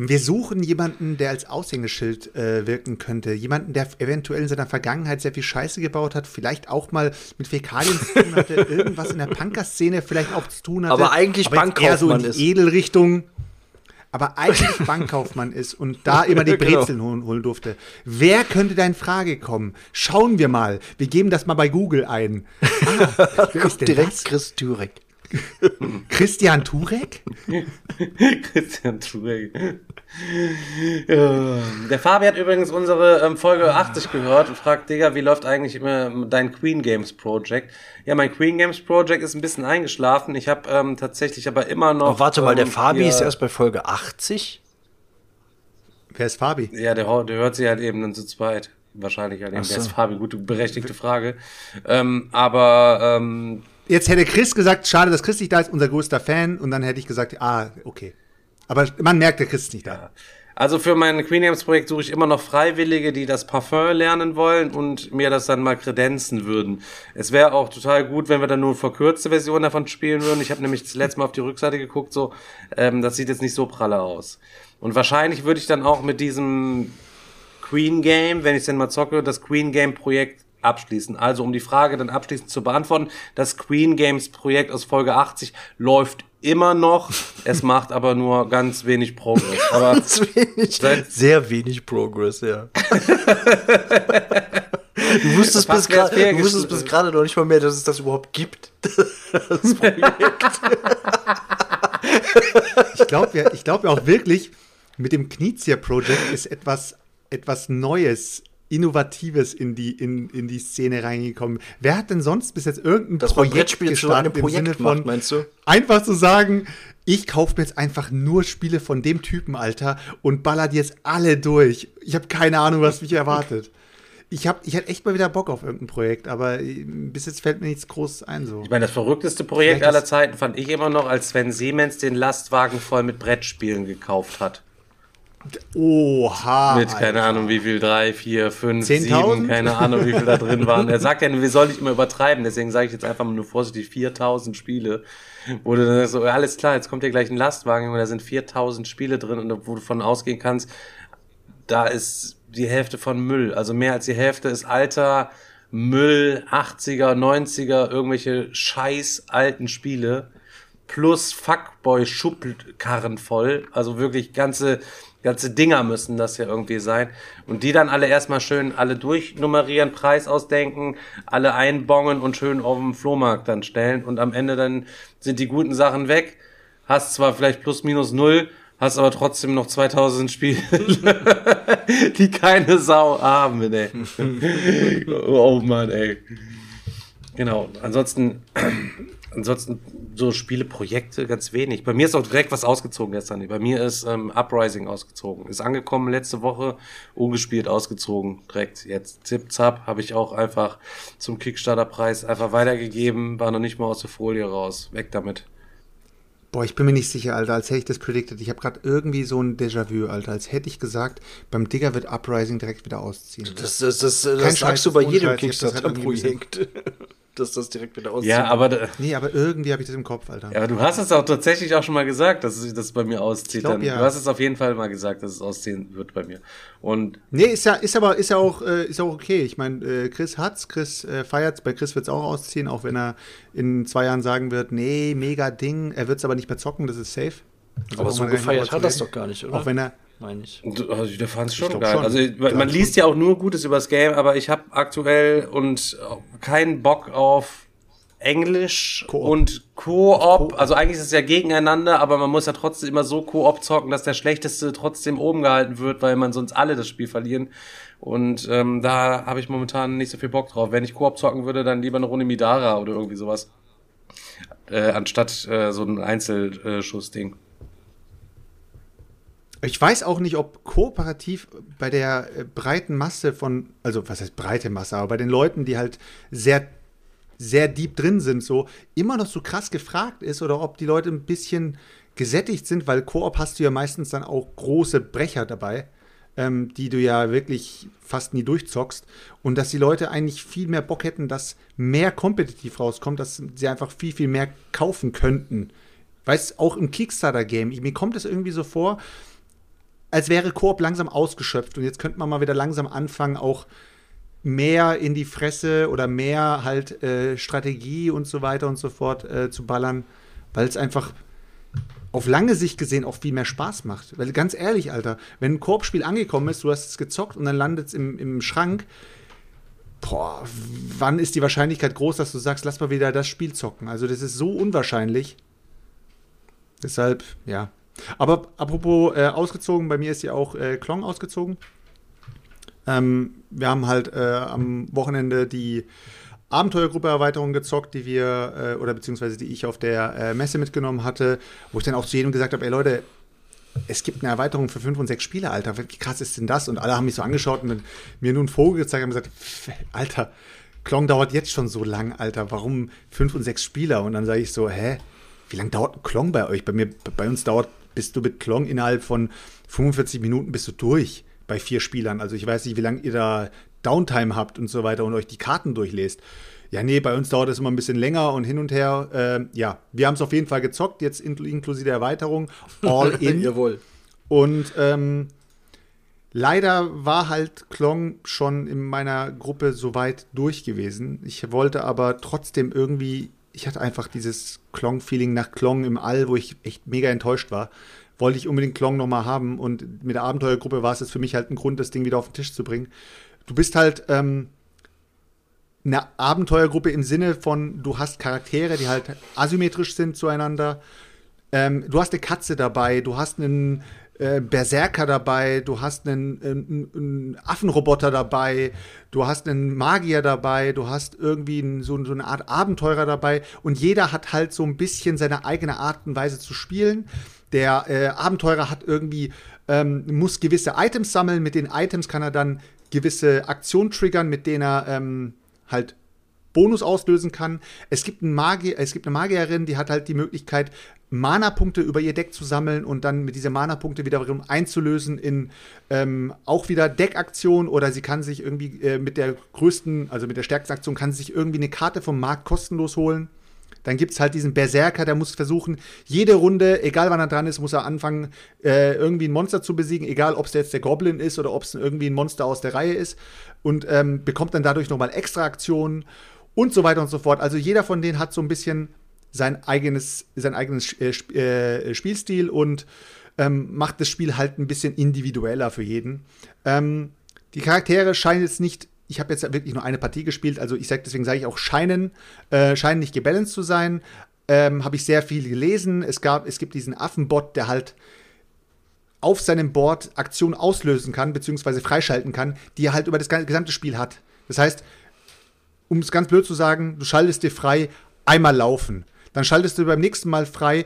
Wir suchen jemanden, der als Aushängeschild äh, wirken könnte. Jemanden, der eventuell in seiner Vergangenheit sehr viel Scheiße gebaut hat, vielleicht auch mal mit Fäkalien zu tun hatte, irgendwas in der Punker-Szene vielleicht auch zu tun hatte. Aber eigentlich jetzt eher so in Bankkaufmann die. Edelrichtung. Aber eigentlich Bankkaufmann ist und da immer die Genau. Brezeln holen, holen durfte. Wer könnte da in Frage kommen? Schauen wir mal. Wir geben das mal bei Google ein. Ah, wer ist denn Direkt das? Chris Turek. Christian Turek? Christian. Ja. Der Fabi hat übrigens unsere ähm, Folge 80 gehört und fragt, Digga, wie läuft eigentlich immer dein Queen Games Project? Ja, mein Queen Games Project ist ein bisschen eingeschlafen. Ich habe ähm, tatsächlich aber immer noch. Oh, warte mal, der ähm, Fabi ist erst bei Folge 80? Wer ist Fabi? Ja, der, der hört sie halt eben dann zu zweit. Wahrscheinlich halt eben. So. ist Fabi, gute, berechtigte Frage. Ähm, aber ähm, Jetzt hätte Chris gesagt, schade, dass Chris nicht da ist, unser größter Fan. Und dann hätte ich gesagt, ah, okay. Aber man merkt, der Chris ist nicht da. Also für mein Queen Games Projekt suche ich immer noch Freiwillige, die das Parfum lernen wollen und mir das dann mal kredenzen würden. Es wäre auch total gut, wenn wir dann nur verkürzte Version davon spielen würden. Ich habe nämlich das letzte Mal auf die Rückseite geguckt, so ähm, das sieht jetzt nicht so pralle aus. Und wahrscheinlich würde ich dann auch mit diesem Queen Game, wenn ich es denn mal zocke, das Queen Game Projekt abschließen. Also um die Frage dann abschließend zu beantworten, das Queen Games Projekt aus Folge 80 läuft immer noch. Es macht aber nur ganz wenig Progress. Aber Ganz wenig. Seit- Sehr wenig Progress, ja. du wusstest bis gerade fair du wusstest gesch- bis gerade noch nicht mal mehr, dass es das überhaupt gibt. Das Projekt. Ich glaube ja, ich glaub ja auch wirklich, mit dem Knizia Project ist etwas, etwas Neues, Innovatives in die, in, in die Szene reingekommen. Wer hat denn sonst bis jetzt irgendein man Projekt Brettspiele zu einem gestartet im Projekt Sinne von macht, meinst du? einfach zu sagen, ich kaufe mir jetzt einfach nur Spiele von dem Typen, Alter, und baller die jetzt alle durch. Ich habe keine Ahnung, was mich erwartet. Ich, hab, ich hätte echt mal wieder Bock auf irgendein Projekt, aber äh, bis jetzt fällt mir nichts Großes ein. So. Ich meine, das verrückteste Projekt Vielleicht aller Zeiten fand ich immer noch, als Sven Siemens den Lastwagen voll mit Brettspielen gekauft hat. Oha. Mit, keine Alter. Ahnung, wie viel, drei, vier, fünf, 10.000? sieben, keine Ahnung, wie viel da drin waren. Er sagt ja, wir sollen nicht immer übertreiben, deswegen sage ich jetzt einfach mal nur vorsichtig 4000 Spiele. Wo du dann so, alles klar, jetzt kommt hier gleich ein Lastwagen und da sind 4000 Spiele drin und wo du von ausgehen kannst, da ist die Hälfte von Müll. Also mehr als die Hälfte ist alter Müll, 80er, 90er, irgendwelche scheiß alten Spiele. plus Fuckboy-Schubkarren voll. Also wirklich ganze, ganze Dinger müssen das ja irgendwie sein. Und die dann alle erstmal schön alle durchnummerieren, Preis ausdenken, alle einbongen und schön auf dem Flohmarkt dann stellen. Und am Ende dann sind die guten Sachen weg. Hast zwar vielleicht plus minus null, hast aber trotzdem noch 2000 Spiele, die keine Sau haben, ey. oh Mann, ey. Genau. Ansonsten, ansonsten so Spieleprojekte ganz wenig. Bei mir ist auch direkt was ausgezogen gestern. Bei mir ist ähm, Uprising ausgezogen. Ist angekommen letzte Woche, ungespielt ausgezogen. Direkt jetzt Zip Zap habe ich auch einfach zum Kickstarter-Preis einfach weitergegeben. War noch nicht mal aus der Folie raus. Weg damit. Boah, ich bin mir nicht sicher, Alter, als hätte ich das predicted. Ich habe gerade irgendwie so ein Déjà-vu, Alter, als hätte ich gesagt, beim Digger wird Uprising direkt wieder ausziehen. Das, das, das, das, das sagst du bei jedem Kickstarter-Projekt. dass das direkt wieder auszieht. Ja, aber. Nee, aber irgendwie habe ich das im Kopf, Alter. Ja, aber du hast es auch tatsächlich auch schon mal gesagt, dass es das bei mir auszieht. Glaub, ja. Du hast es auf jeden Fall mal gesagt, dass es ausziehen wird bei mir. Und. Nee, ist ja, ist aber, ist ja auch, äh, ist auch okay. Ich meine, äh, Chris hat's, Chris äh, feiert's. Bei Chris wird es auch ausziehen, auch wenn er in zwei Jahren sagen wird, nee, mega Ding. Er wird es aber nicht mehr zocken, das ist safe. Also aber so gefeiert hat das doch gar nicht, oder? Auch wenn er, meine ich. Also, der fand es schon geil. Schon. Also man liest ja auch nur Gutes über das Game, aber ich habe aktuell und keinen Bock auf Englisch und Koop. Also eigentlich ist es ja gegeneinander, aber man muss ja trotzdem immer so Koop zocken, dass der Schlechteste trotzdem oben gehalten wird, weil man sonst alle das Spiel verlieren. Und ähm, da habe ich momentan nicht so viel Bock drauf. Wenn ich Koop zocken würde, dann lieber eine Runde Midara oder irgendwie sowas. Äh, anstatt äh, so ein Einzelschussding. Ich weiß auch nicht, ob kooperativ bei der äh, breiten Masse von, also was heißt breite Masse, aber bei den Leuten, die halt sehr sehr deep drin sind, so immer noch so krass gefragt ist oder ob die Leute ein bisschen gesättigt sind, weil Koop hast du ja meistens dann auch große Brecher dabei, ähm, die du ja wirklich fast nie durchzockst und dass die Leute eigentlich viel mehr Bock hätten, dass mehr kompetitiv rauskommt, dass sie einfach viel, viel mehr kaufen könnten. Weißt auch im Kickstarter-Game, mir kommt es irgendwie so vor, als wäre Koop langsam ausgeschöpft und jetzt könnte man mal wieder langsam anfangen, auch mehr in die Fresse oder mehr halt äh, Strategie und so weiter und so fort äh, zu ballern, weil es einfach auf lange Sicht gesehen auch viel mehr Spaß macht. Weil ganz ehrlich, Alter, wenn ein Korbspiel angekommen ist, du hast es gezockt und dann landet es im, im Schrank, boah, wann ist die Wahrscheinlichkeit groß, dass du sagst, lass mal wieder das Spiel zocken? Also das ist so unwahrscheinlich. Deshalb, ja. Aber apropos äh, ausgezogen, bei mir ist ja auch äh, Klong ausgezogen. Ähm, wir haben halt äh, am Wochenende die Abenteuergruppe-Erweiterung gezockt, die wir, äh, oder beziehungsweise die ich auf der äh, Messe mitgenommen hatte, wo ich dann auch zu jedem gesagt habe, ey Leute, es gibt eine Erweiterung für fünf und sechs Spieler, Alter. Wie krass ist denn das? Und alle haben mich so angeschaut und mir nun einen Vogel gezeigt und gesagt, Alter, Klong dauert jetzt schon so lang, Alter. Warum fünf und sechs Spieler? Und dann sage ich so, hä? Wie lange dauert ein Klong bei euch? Bei mir, bei uns dauert, bist du mit Klong innerhalb von 45 Minuten bist du durch bei vier Spielern. Also ich weiß nicht, wie lange ihr da Downtime habt und so weiter und euch die Karten durchlest. Ja, nee, bei uns dauert es immer ein bisschen länger und hin und her. Äh, ja, wir haben es auf jeden Fall gezockt, jetzt inklusive der Erweiterung. All in. Jawohl. Und ähm, leider war halt Klong schon in meiner Gruppe so weit durch gewesen. Ich wollte aber trotzdem irgendwie, ich hatte einfach dieses Klong-Feeling nach Klong im All, wo ich echt mega enttäuscht war wollte ich unbedingt Klong nochmal haben und mit der Abenteuergruppe war es jetzt für mich halt ein Grund, das Ding wieder auf den Tisch zu bringen. Du bist halt ähm, eine Abenteuergruppe im Sinne von, du hast Charaktere, die halt asymmetrisch sind zueinander. Ähm, du hast eine Katze dabei, du hast einen äh, Berserker dabei, du hast einen, einen, einen, Affenroboter dabei, du hast einen Magier dabei, du hast irgendwie einen, so, so, eine Art Abenteurer dabei und jeder hat halt so ein bisschen seine eigene Art und Weise zu spielen. Der äh, Abenteurer hat irgendwie, ähm, muss gewisse Items sammeln. Mit den Items kann er dann gewisse Aktionen triggern, mit denen er ähm, halt Bonus auslösen kann. Es gibt, einen Magier, es gibt eine Magierin, die hat halt die Möglichkeit, Mana-Punkte über ihr Deck zu sammeln und dann mit diesen Mana-Punkte wiederum einzulösen in ähm, auch wieder Deckaktion oder sie kann sich irgendwie äh, mit der größten, also mit der stärksten Aktion, kann sie sich irgendwie eine Karte vom Markt kostenlos holen. Dann gibt es halt diesen Berserker, der muss versuchen, jede Runde, egal wann er dran ist, muss er anfangen, äh, irgendwie ein Monster zu besiegen, egal ob es jetzt der Goblin ist oder ob es irgendwie ein Monster aus der Reihe ist. Und ähm, bekommt dann dadurch nochmal extra Aktionen und so weiter und so fort. Also jeder von denen hat so ein bisschen sein eigenes, sein eigenes äh, äh, Spielstil und ähm, macht das Spiel halt ein bisschen individueller für jeden. Ähm, die Charaktere scheinen jetzt nicht, ich habe jetzt wirklich nur eine Partie gespielt, also ich sag, deswegen sage ich auch, scheinen, äh, scheinen nicht gebalanced zu sein. Ähm, habe ich sehr viel gelesen. Es, gab, es gibt diesen Affenbot, der halt auf seinem Board Aktionen auslösen kann, beziehungsweise freischalten kann, die er halt über das gesamte Spiel hat. Das heißt, um es ganz blöd zu sagen, du schaltest dir frei, einmal laufen. Dann schaltest du beim nächsten Mal frei,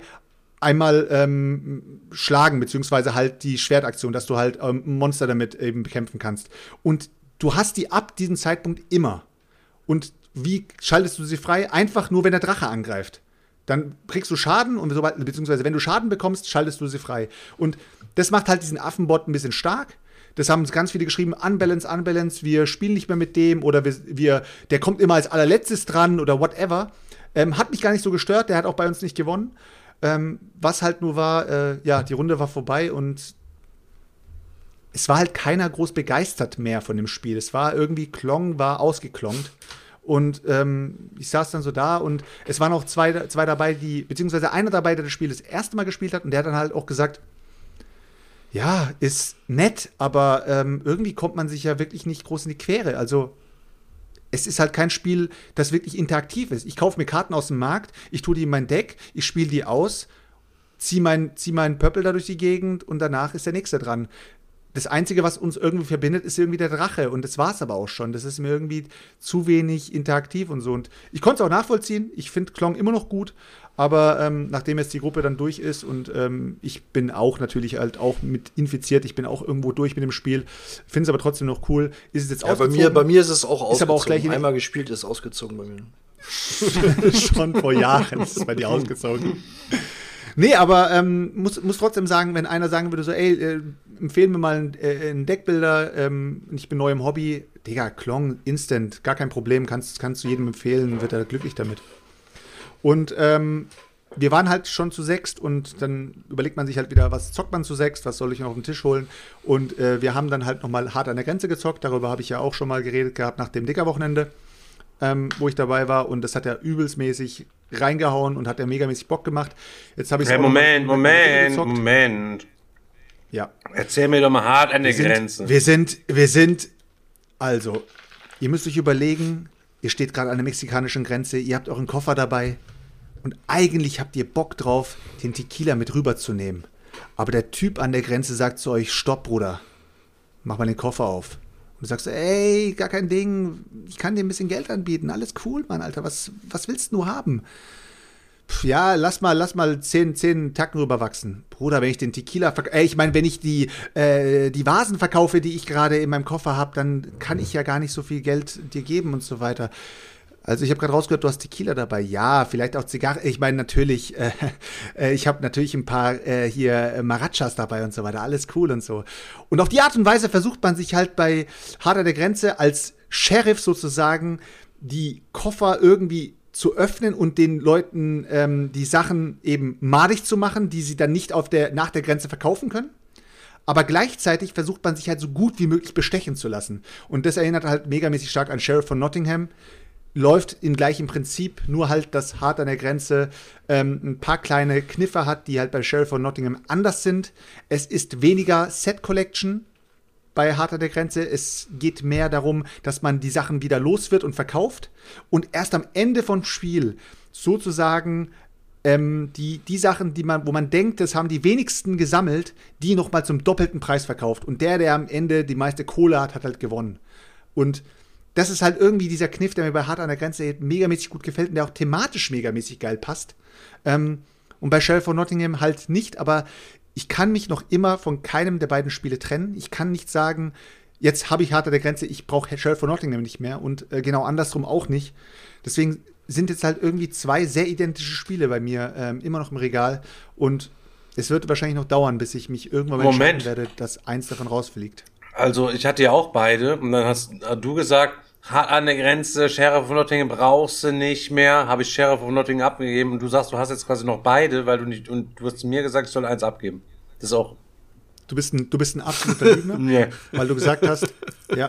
einmal ähm, schlagen, beziehungsweise halt die Schwertaktion, dass du halt ähm, Monster damit eben bekämpfen kannst. Und du hast die ab diesem Zeitpunkt immer. Und wie schaltest du sie frei? Einfach nur, wenn der Drache angreift. Dann kriegst du Schaden und sobald, beziehungsweise wenn du Schaden bekommst, schaltest du sie frei. Und das macht halt diesen Affenbot ein bisschen stark. Das haben ganz viele geschrieben, unbalance, unbalance, wir spielen nicht mehr mit dem oder wir, wir der kommt immer als allerletztes dran oder whatever. Ähm, hat mich gar nicht so gestört, der hat auch bei uns nicht gewonnen. Ähm, was halt nur war, äh, ja, die Runde war vorbei und es war halt keiner groß begeistert mehr von dem Spiel. Es war irgendwie, Klong war ausgeklongt. Und ähm, ich saß dann so da und es waren auch zwei, zwei dabei, die, beziehungsweise einer dabei, der das Spiel das erste Mal gespielt hat und der hat dann halt auch gesagt, ja, ist nett, aber ähm, irgendwie kommt man sich ja wirklich nicht groß in die Quere. Also es ist halt kein Spiel, das wirklich interaktiv ist. Ich kaufe mir Karten aus dem Markt, ich tue die in mein Deck, ich spiele die aus, ziehe mein, zieh meinen Pöppel da durch die Gegend und danach ist der nächste dran. Das Einzige, was uns irgendwie verbindet, ist irgendwie der Drache. Und das war es aber auch schon. Das ist mir irgendwie zu wenig interaktiv und so. Und ich konnte es auch nachvollziehen. Ich finde Klong immer noch gut. Aber ähm, nachdem jetzt die Gruppe dann durch ist und ähm, ich bin auch natürlich halt auch mit infiziert, ich bin auch irgendwo durch mit dem Spiel, finde es aber trotzdem noch cool. Ist es jetzt Ja, bei mir, bei mir ist es auch ausgezogen. Ist aber auch gleich in- Einmal gespielt, ist ausgezogen bei mir. schon vor Jahren ist es bei dir ausgezogen. Nee, aber ähm, muss, muss trotzdem sagen, wenn einer sagen würde, so, ey, äh, empfehlen wir mal einen, äh, einen Deckbilder, ähm, ich bin neu im Hobby, Digga, Klong, instant, gar kein Problem, kannst, kannst du jedem empfehlen, wird er glücklich damit. Und ähm, wir waren halt schon zu sechst und dann überlegt man sich halt wieder, was zockt man zu sechst, was soll ich noch auf den Tisch holen. Und äh, wir haben dann halt nochmal hart an der Grenze gezockt, darüber habe ich ja auch schon mal geredet gehabt nach dem Dicker-Wochenende ähm, wo ich dabei war und das hat er übelsmäßig reingehauen und hat er megamäßig Bock gemacht. Jetzt habe ich Hey, Moment, Moment, Moment. Ja. Erzähl mir doch mal hart an der Wir sind, Grenze. wir sind, wir sind, also, ihr müsst euch überlegen, ihr steht gerade an der mexikanischen Grenze, ihr habt euren Koffer dabei und eigentlich habt ihr Bock drauf, den Tequila mit rüberzunehmen. Aber der Typ an der Grenze sagt zu euch, stopp, Bruder, mach mal den Koffer auf. Und du sagst, ey, gar kein Ding, ich kann dir ein bisschen Geld anbieten, alles cool, Mann, Alter, was, was willst du haben? Ja, lass mal, lass mal zehn, zehn Tacken rüberwachsen. Bruder, wenn ich den Tequila verkaufe, äh, ich meine, wenn ich die, äh, die Vasen verkaufe, die ich gerade in meinem Koffer habe, dann kann ich ja gar nicht so viel Geld dir geben und so weiter. Also ich habe gerade rausgehört, du hast Tequila dabei. Ja, vielleicht auch Zigarre. Ich meine natürlich, äh, äh, ich habe natürlich ein paar äh, hier Marachas dabei und so weiter. Alles cool und so. Und auf die Art und Weise versucht man sich halt bei Harder der Grenze als Sheriff sozusagen die Koffer irgendwie zu öffnen und den Leuten ähm, die Sachen eben madig zu machen, die sie dann nicht auf der, nach der Grenze verkaufen können. Aber gleichzeitig versucht man sich halt so gut wie möglich bestechen zu lassen. Und das erinnert halt megamäßig stark an Sheriff von Nottingham. Läuft im gleichen Prinzip, nur halt, dass hart an der Grenze ähm, ein paar kleine Kniffe hat, die halt bei Sheriff von Nottingham anders sind. Es ist weniger Set Collection bei Hart an der Grenze. Es geht mehr darum, dass man die Sachen wieder los wird und verkauft. Und erst am Ende vom Spiel sozusagen ähm, die, die Sachen, die man, wo man denkt, das haben die wenigsten gesammelt, die nochmal zum doppelten Preis verkauft. Und der, der am Ende die meiste Kohle hat, hat halt gewonnen. Und das ist halt irgendwie dieser Kniff, der mir bei Hart an der Grenze megamäßig gut gefällt und der auch thematisch megamäßig geil passt. Ähm, und bei Sheriff von Nottingham halt nicht, aber ich kann mich noch immer von keinem der beiden Spiele trennen. Ich kann nicht sagen, jetzt habe ich Hart an der Grenze, ich brauche Sheriff von Nottingham nicht mehr und äh, genau andersrum auch nicht. Deswegen sind jetzt halt irgendwie zwei sehr identische Spiele bei mir ähm, immer noch im Regal und es wird wahrscheinlich noch dauern, bis ich mich irgendwann mal Moment. entscheiden werde, dass eins davon rausfliegt. Also, ich hatte ja auch beide und dann hast äh, du gesagt, hart an der Grenze, Sheriff von Nottingham brauchst du nicht mehr, habe ich Sheriff von Nottingham abgegeben und du sagst, du hast jetzt quasi noch beide, weil du nicht, und du hast zu mir gesagt, ich soll eins abgeben. Das ist auch, Du bist ein, du bist ein absoluter Lügner, Nee. weil du gesagt hast, ja,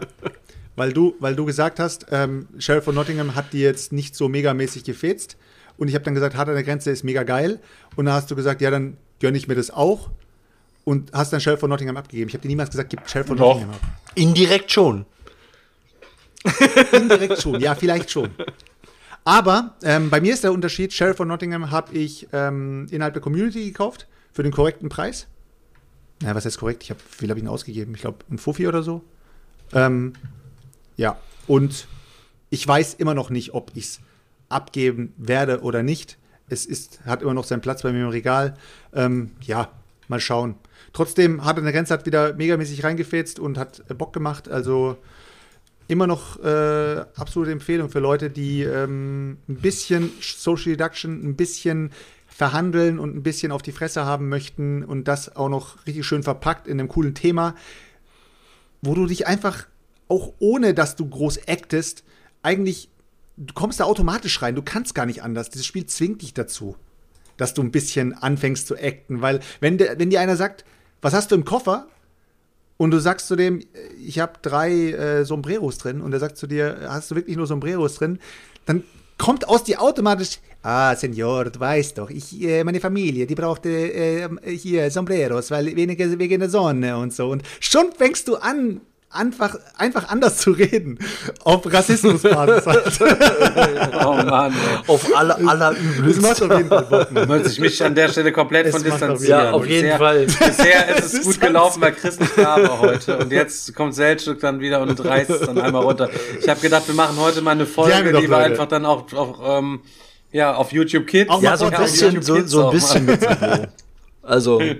weil du, weil du gesagt hast, ähm, Sheriff von Nottingham hat dir jetzt nicht so megamäßig gefetzt Und ich habe dann gesagt, hart an der Grenze ist mega geil. Und dann hast du gesagt, ja, dann gönne ich mir das auch. Und hast dann Sheriff von Nottingham abgegeben. Ich habe dir niemals gesagt, gib Sheriff von. Nottingham ab. Indirekt schon. Indirekt schon, ja, vielleicht schon. Aber ähm, bei mir ist der Unterschied, Sheriff von Nottingham habe ich ähm, innerhalb der Community gekauft für den korrekten Preis. Na, was heißt korrekt? Ich habe, wie viel habe ich ihn ausgegeben? Ich glaube, ein Fuffi oder so. Ähm, ja, und ich weiß immer noch nicht, ob ich es abgeben werde oder nicht. Es ist, hat immer noch seinen Platz bei mir im Regal. Ähm, ja, mal schauen. Trotzdem hat er eine Grenze hat wieder megamäßig reingefetzt und hat Bock gemacht. Also immer noch äh, absolute Empfehlung für Leute, die ähm, ein bisschen Social Deduction, ein bisschen verhandeln und ein bisschen auf die Fresse haben möchten und das auch noch richtig schön verpackt in einem coolen Thema, wo du dich einfach auch ohne, dass du groß actest, eigentlich, du kommst da automatisch rein, du kannst gar nicht anders. Dieses Spiel zwingt dich dazu, dass du ein bisschen anfängst zu acten, weil wenn, der, wenn dir einer sagt, was hast du im Koffer? Und du sagst zu dem, ich habe drei äh, Sombreros drin, und er sagt zu dir, hast du wirklich nur Sombreros drin? Dann kommt aus dir automatisch, ah, Senor, du weißt doch, ich, äh, meine Familie, die brauchte äh, hier Sombreros, weil weniger wegen der Sonne und so. Und schon fängst du an, einfach, einfach anders zu reden. Auf Rassismusbasis. halt. Oh Mann, ey. Auf aller, aller Das macht auf jeden Fall Bock. Mann. Muss ich mich an der Stelle komplett Es von distanzieren. Ja, auf jeden bisher, Fall. Bisher ist es ist gut gelaufen, weil Chris nicht da war heute. Und jetzt kommt Seltschuk dann wieder und reißt es dann einmal runter. Ich habe gedacht, wir machen heute mal eine Folge, die doch, wir einfach dann auch auf, ähm, ja, auf YouTube Kids. Auch Ja, mal so ein bisschen, so, so ein bisschen mit. Also,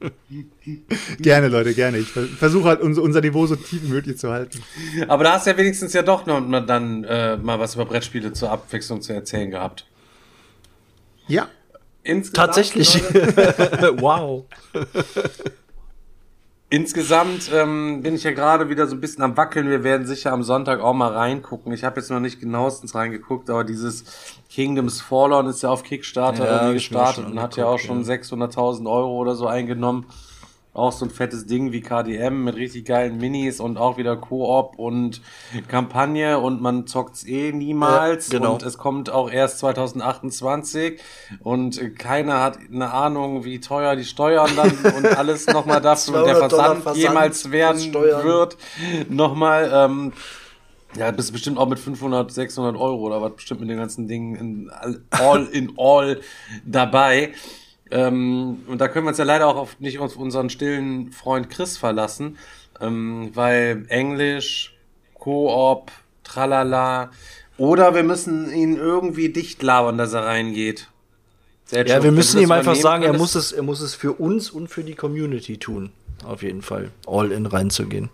Gerne, Leute, gerne. Ich ver- versuche halt unser, unser Niveau so tief wie möglich zu halten. Aber da hast du ja wenigstens ja doch noch mal dann äh, mal was über Brettspiele zur Abwechslung zu erzählen gehabt. Ja. Insgesamt, tatsächlich. Wow. Insgesamt ähm, bin ich ja gerade wieder so ein bisschen am Wackeln. Wir werden sicher am Sonntag auch mal reingucken. Ich habe jetzt noch nicht genauestens reingeguckt, aber dieses Kingdoms Fallen ist ja auf Kickstarter Ja, irgendwie gestartet und hat ja auch schon 600.000 Euro oder so eingenommen. Auch so ein fettes Ding wie KDM mit richtig geilen Minis und auch wieder Koop und Kampagne und man zockt's eh niemals Ja, genau. und es kommt auch erst 2028 und keiner hat eine Ahnung, wie teuer die Steuern dann und alles nochmal dafür und der 200 Dollar Versand, Versand jemals werden Steuern. wird. Nochmal, ähm, ja, bist bestimmt auch mit 500, 600 Euro oder was bestimmt mit den ganzen Dingen in all, all in all dabei. Ähm, und da können wir uns ja leider auch auf, nicht auf unseren stillen Freund Chris verlassen, ähm, weil Englisch, Koop, tralala, oder wir müssen ihn irgendwie dicht labern, dass er reingeht. Sehr Ja, wir müssen ihm einfach sagen, er muss es, er muss es für uns und für die Community tun. Auf jeden Fall. All in reinzugehen.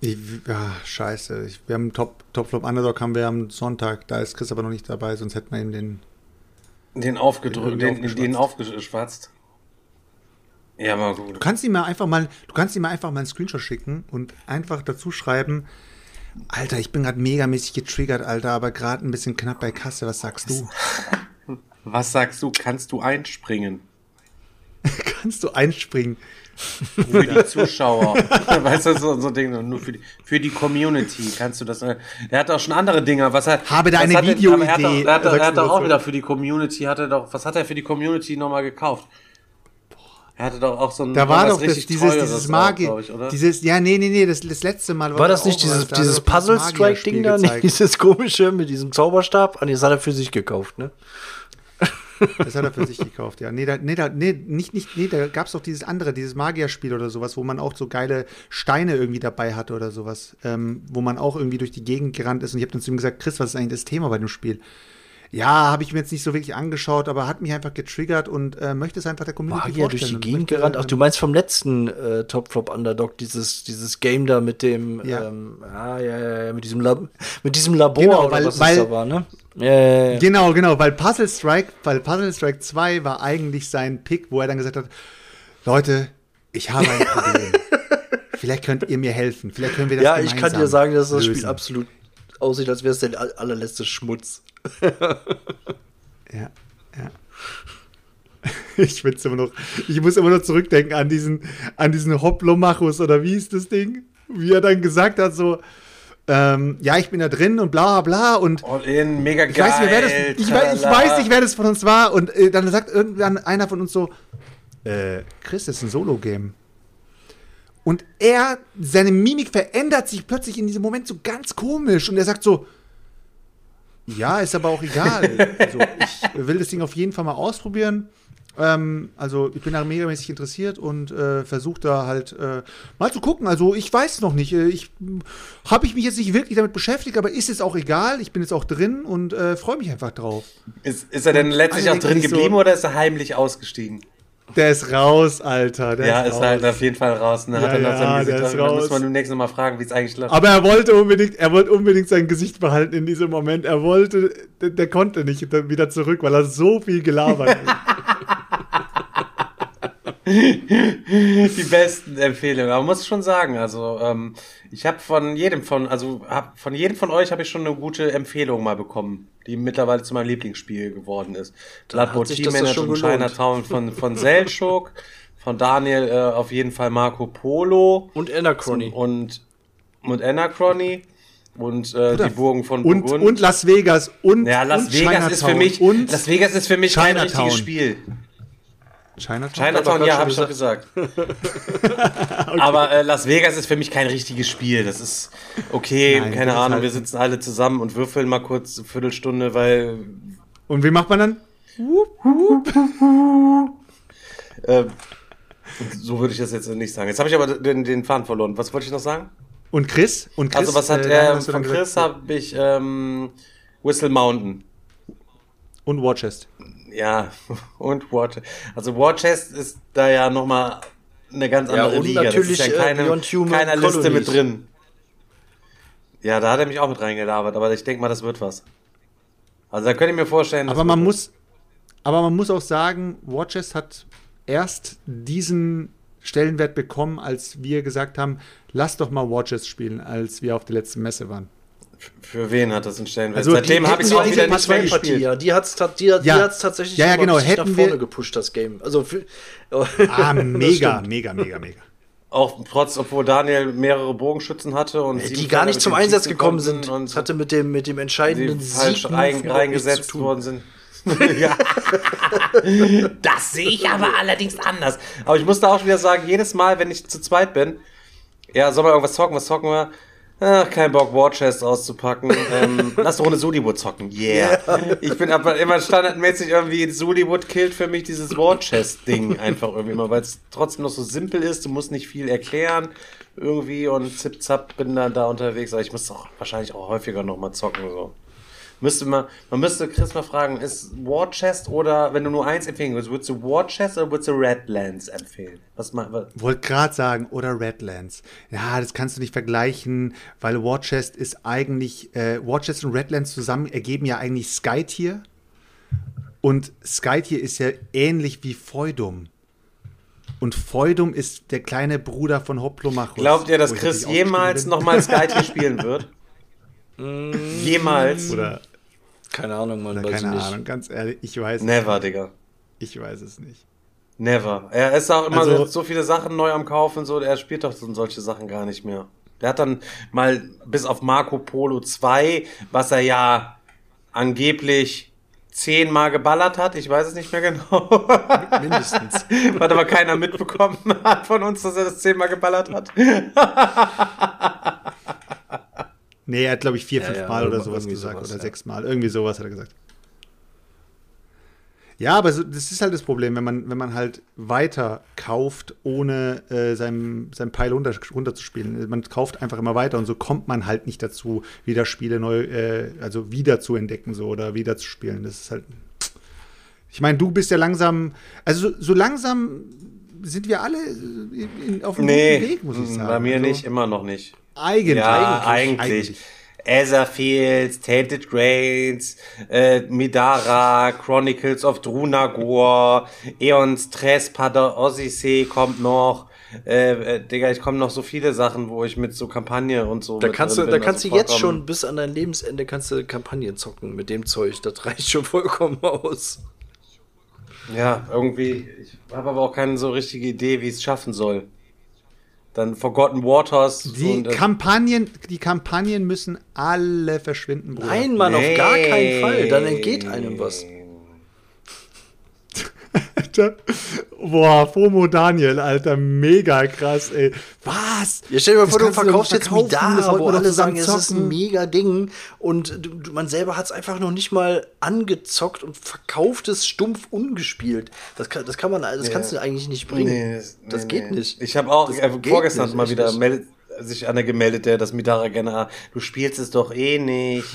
Ich, ja, scheiße. Ich, wir haben Top, Top Flop Underdog haben wir am Sonntag. Da ist Chris aber noch nicht dabei, sonst hätten wir ihm den. Den aufgedrückt, Den den, den aufgeschwatzt. Ja, aber gut. Du kannst ihm mal einfach mal, du kannst ihm mal einfach mal einen Screenshot schicken und einfach dazu schreiben, Alter, ich bin gerade megamäßig getriggert, Alter, aber gerade ein bisschen knapp bei Kasse. Was sagst du? Was sagst du? Kannst du einspringen? Kannst du einspringen? Für die Zuschauer. weißt du, so, so Dinge. Nur für die, für die Community kannst du das. äh, Er hat auch schon andere Dinge. Was hat, Habe da was eine hat er- hat, doch, Videoidee. er hat, doch- er hat doch auch wieder für die Community, hat er doch, was hat er für die Community nochmal gekauft? Er hatte doch auch so ein. Da war was doch das, richtig dieses, dieses auch, Magie, glaub ich, oder? dieses, ja, nee, nee, nee, das, das letzte Mal War das auch nicht was, dieses, da hat dieses er doch Puzzle dieses Strike Ding da? Gezeigt. dieses komische mit diesem Zauberstab? Ah, nee, das hat er für sich gekauft, ne? Das hat er für sich gekauft, ja. Nee, da, nee, da, nee nicht, nicht, nee, da gab es doch dieses andere, dieses Magierspiel oder sowas, wo man auch so geile Steine irgendwie dabei hatte oder sowas, ähm, wo man auch irgendwie durch die Gegend gerannt ist. Und ich habe dann zu ihm gesagt, Chris, was ist eigentlich das Thema bei dem Spiel? Ja, habe ich mir jetzt nicht so wirklich angeschaut, aber hat mich einfach getriggert und äh, möchte es einfach der Community Magier durch vorstellen. die und Gegend gerannt. Ach, ähm, du meinst vom letzten äh, Top Flop Underdog, dieses, dieses Game da mit dem, Ja. ähm, ah, ja, ja, ja, mit diesem, Lab mit diesem Labor Genau, oder weil- was weil- es da war, ne? Ja. Genau, genau, weil Puzzle Strike, weil Puzzle Strike 2 war eigentlich sein Pick, wo er dann gesagt hat, Leute, ich habe ein Problem. Vielleicht könnt ihr mir helfen. Vielleicht können wir das Ja, ich kann dir sagen, dass das lösen. Spiel absolut aussieht, als wäre es der all- allerletzte Schmutz. Ja, ja. Ich immer noch, ich muss immer noch zurückdenken an diesen, an diesen Hoplomachus oder wie ist das Ding? Wie er dann gesagt hat, so, ähm, ja, ich bin da drin und bla bla und All in, mega geil. ich weiß, nicht, wer das, ich, weiß, ich weiß nicht, wer das von uns war und äh, dann sagt irgendwann einer von uns so, äh, Chris, das ist ein Solo-Game. Und er, seine Mimik verändert sich plötzlich in diesem Moment so ganz komisch und er sagt so, ja, ist aber auch egal. also, ich will das Ding auf jeden Fall mal ausprobieren. Ähm, also ich bin da megamäßig interessiert und äh, versuche da halt äh, mal zu gucken. Also ich weiß noch nicht. Äh, Ich habe ich mich jetzt nicht wirklich damit beschäftigt, aber ist jetzt auch egal. Ich bin jetzt auch drin und äh, freue mich einfach drauf. Ist, ist er denn letztlich alle auch drin sich so- geblieben oder ist er heimlich ausgestiegen? Der ist raus, Alter. Der ja, ist, ist halt auf jeden Fall raus. Ne? Ja, ja, der ist Da raus. muss man demnächst nochmal fragen, wie es eigentlich läuft. Aber er wollte unbedingt, er wollte unbedingt sein Gesicht behalten in diesem Moment. Er wollte, der, der konnte nicht wieder zurück, weil er so viel gelabert hat. die besten Empfehlungen. Aber man muss schon sagen, also ähm, ich habe von jedem von, also hab, von jedem von euch habe ich schon eine gute Empfehlung mal bekommen, die mittlerweile zu meinem Lieblingsspiel geworden ist. Bloodborne Team Manager schon und. Chinatown von von Selchuk, von Daniel äh, auf jeden Fall Marco Polo Und Anachrony. und und Anachrony und äh, die Burgen von Und, Burgund. und Las Vegas und ja, Las und Vegas ist für mich und Las Vegas ist für mich kein Chinatown. richtiges Spiel. Chinatown. Chinatown, ja, habe ich doch gesagt. Aber äh, Las Vegas ist für mich kein richtiges Spiel. Das ist okay, Nein, keine Ahnung, halt- wir sitzen alle zusammen und würfeln mal kurz eine Viertelstunde, weil Und wie macht man dann? äh, so würde ich das jetzt nicht sagen. Jetzt habe ich aber den, den Faden verloren. Was wollte ich noch sagen? Und Chris? Und Chris also was hat äh, er von Chris habe ich ähm, Whistle Mountain. Und Warchest. Ja, und War Also War Chest ist da ja nochmal eine ganz Ja, andere und Liga. natürlich, das ist ja äh, keine, Human keiner Liste mit drin. Ja, da hat er mich auch mit reingelabert, aber ich denke mal, das wird was. Also da könnte ich mir vorstellen, das Aber man muss, aber man muss auch sagen, Warchest hat erst diesen Stellenwert bekommen, als wir gesagt haben, lass doch mal Warchest spielen, als wir auf der letzten Messe waren. Für wen hat das einen Stellenwert? Also, Seitdem die habe ich es auch wieder nicht mehr Partie gespielt. Ja, die die, hat- Ja. die hat's tatsächlich Ja, ja, genau, hätten nach vorne wir- gepusht, das Game. Also für, Ah, mega, mega, mega, mega. Auch trotz, obwohl Daniel mehrere Bogenschützen hatte und die gar nicht zum Einsatz gekommen sind. und hatte mit dem, mit dem entscheidenden die falsch Sieg rein, reingesetzt worden sind. ja. Das sehe ich aber allerdings anders. Aber ich muss da auch wieder sagen, jedes Mal, wenn ich zu zweit bin, ja, soll man irgendwas zocken, was zocken wir? Ach, kein Bock, War Chest auszupacken. ähm, lass eine Runde Suliwood zocken. Yeah. Ich bin aber immer standardmäßig irgendwie, Suliwood killt für mich dieses War Chest-Ding einfach irgendwie immer, weil es trotzdem noch so simpel ist, du musst nicht viel erklären irgendwie und zip zap bin dann da unterwegs, aber ich muss auch wahrscheinlich auch häufiger nochmal zocken, so. Müsste man, man müsste Chris mal fragen, ist War Chest oder, wenn du nur eins empfehlen würdest, würdest du War Chest oder würdest du Redlands empfehlen? Was mal, was, Wollte gerade sagen, oder Redlands. Ja, das kannst du nicht vergleichen, weil Warchest ist eigentlich, äh, Warchest und Redlands zusammen ergeben ja eigentlich Skytier. Und Skytier ist ja ähnlich wie Feudum. Und Feudum ist der kleine Bruder von Hoplomachus. Glaubt ihr, dass Chris jemals nochmal Skytier spielen wird? jemals? bin? Oder, Keine Ahnung, man weiß keine nicht. Ahnung, ganz ehrlich, ich weiß Never, Digga. Ich weiß es nicht. Never. Er ist auch immer Also- so, so viele Sachen neu am Kaufen, so, er spielt doch so solche Sachen gar nicht mehr. Der hat dann mal bis auf Marco Polo 2, was er ja angeblich zehnmal geballert hat, ich weiß es nicht mehr genau. Mindestens. Hat aber keiner mitbekommen hat von uns, dass er das zehnmal geballert hat. Nee, er hat, glaube ich, vier, fünf ja, Mal oder sowas gesagt. sowas, oder sechs Mal. Irgendwie sowas hat er gesagt. Ja, aber so, das ist halt das Problem, wenn man, wenn man halt weiter kauft, ohne äh, seinem, seinem Pile runter, runterzuspielen. Man kauft einfach immer weiter und so kommt man halt nicht dazu, wieder Spiele neu, äh, also wieder zu entdecken so oder wieder zu spielen. Das ist halt. Ich meine, du bist ja langsam, also so, so langsam sind wir alle in, in, auf dem Nee, Weg, muss ich sagen. bei mir also, nicht, immer noch nicht. Eigentlich. Ja, eigentlich. Etherfields, Tainted Grains, äh, Midara, Chronicles of Drunagor, Eons Trespader Odyssey kommt noch. Äh, äh, Digga, ich komme noch so viele Sachen, wo ich mit so Kampagne und so. Da kannst du, da kannst also du jetzt schon bis an dein Lebensende kannst du Kampagnen zocken mit dem Zeug. Das reicht schon vollkommen aus. Ja, irgendwie. Ich habe aber auch keine so richtige Idee, wie es schaffen soll. Dann Forgotten Waters. Die Kampagnen, die Kampagnen müssen alle verschwinden. Bruder. Nein, Mann, auf gar keinen Fall. Dann entgeht einem was. Alter. Boah, FOMO Daniel, Alter, mega krass, ey. Was? Ja, stell dir mal Das vor, du verkaufst jetzt das Midara, wo alle sagen, es ist ein mega Ding und du, du, man selber hat es einfach noch nicht mal angezockt und verkauft es stumpf ungespielt. Das kann, das kann man, das kannst du eigentlich nicht bringen. Nee, das- das nee, geht nee. nicht. Ich habe auch Das äh, geht vorgestern nicht, mal wieder sich einer gemeldet, der das Midara gerne, du spielst es doch eh nicht.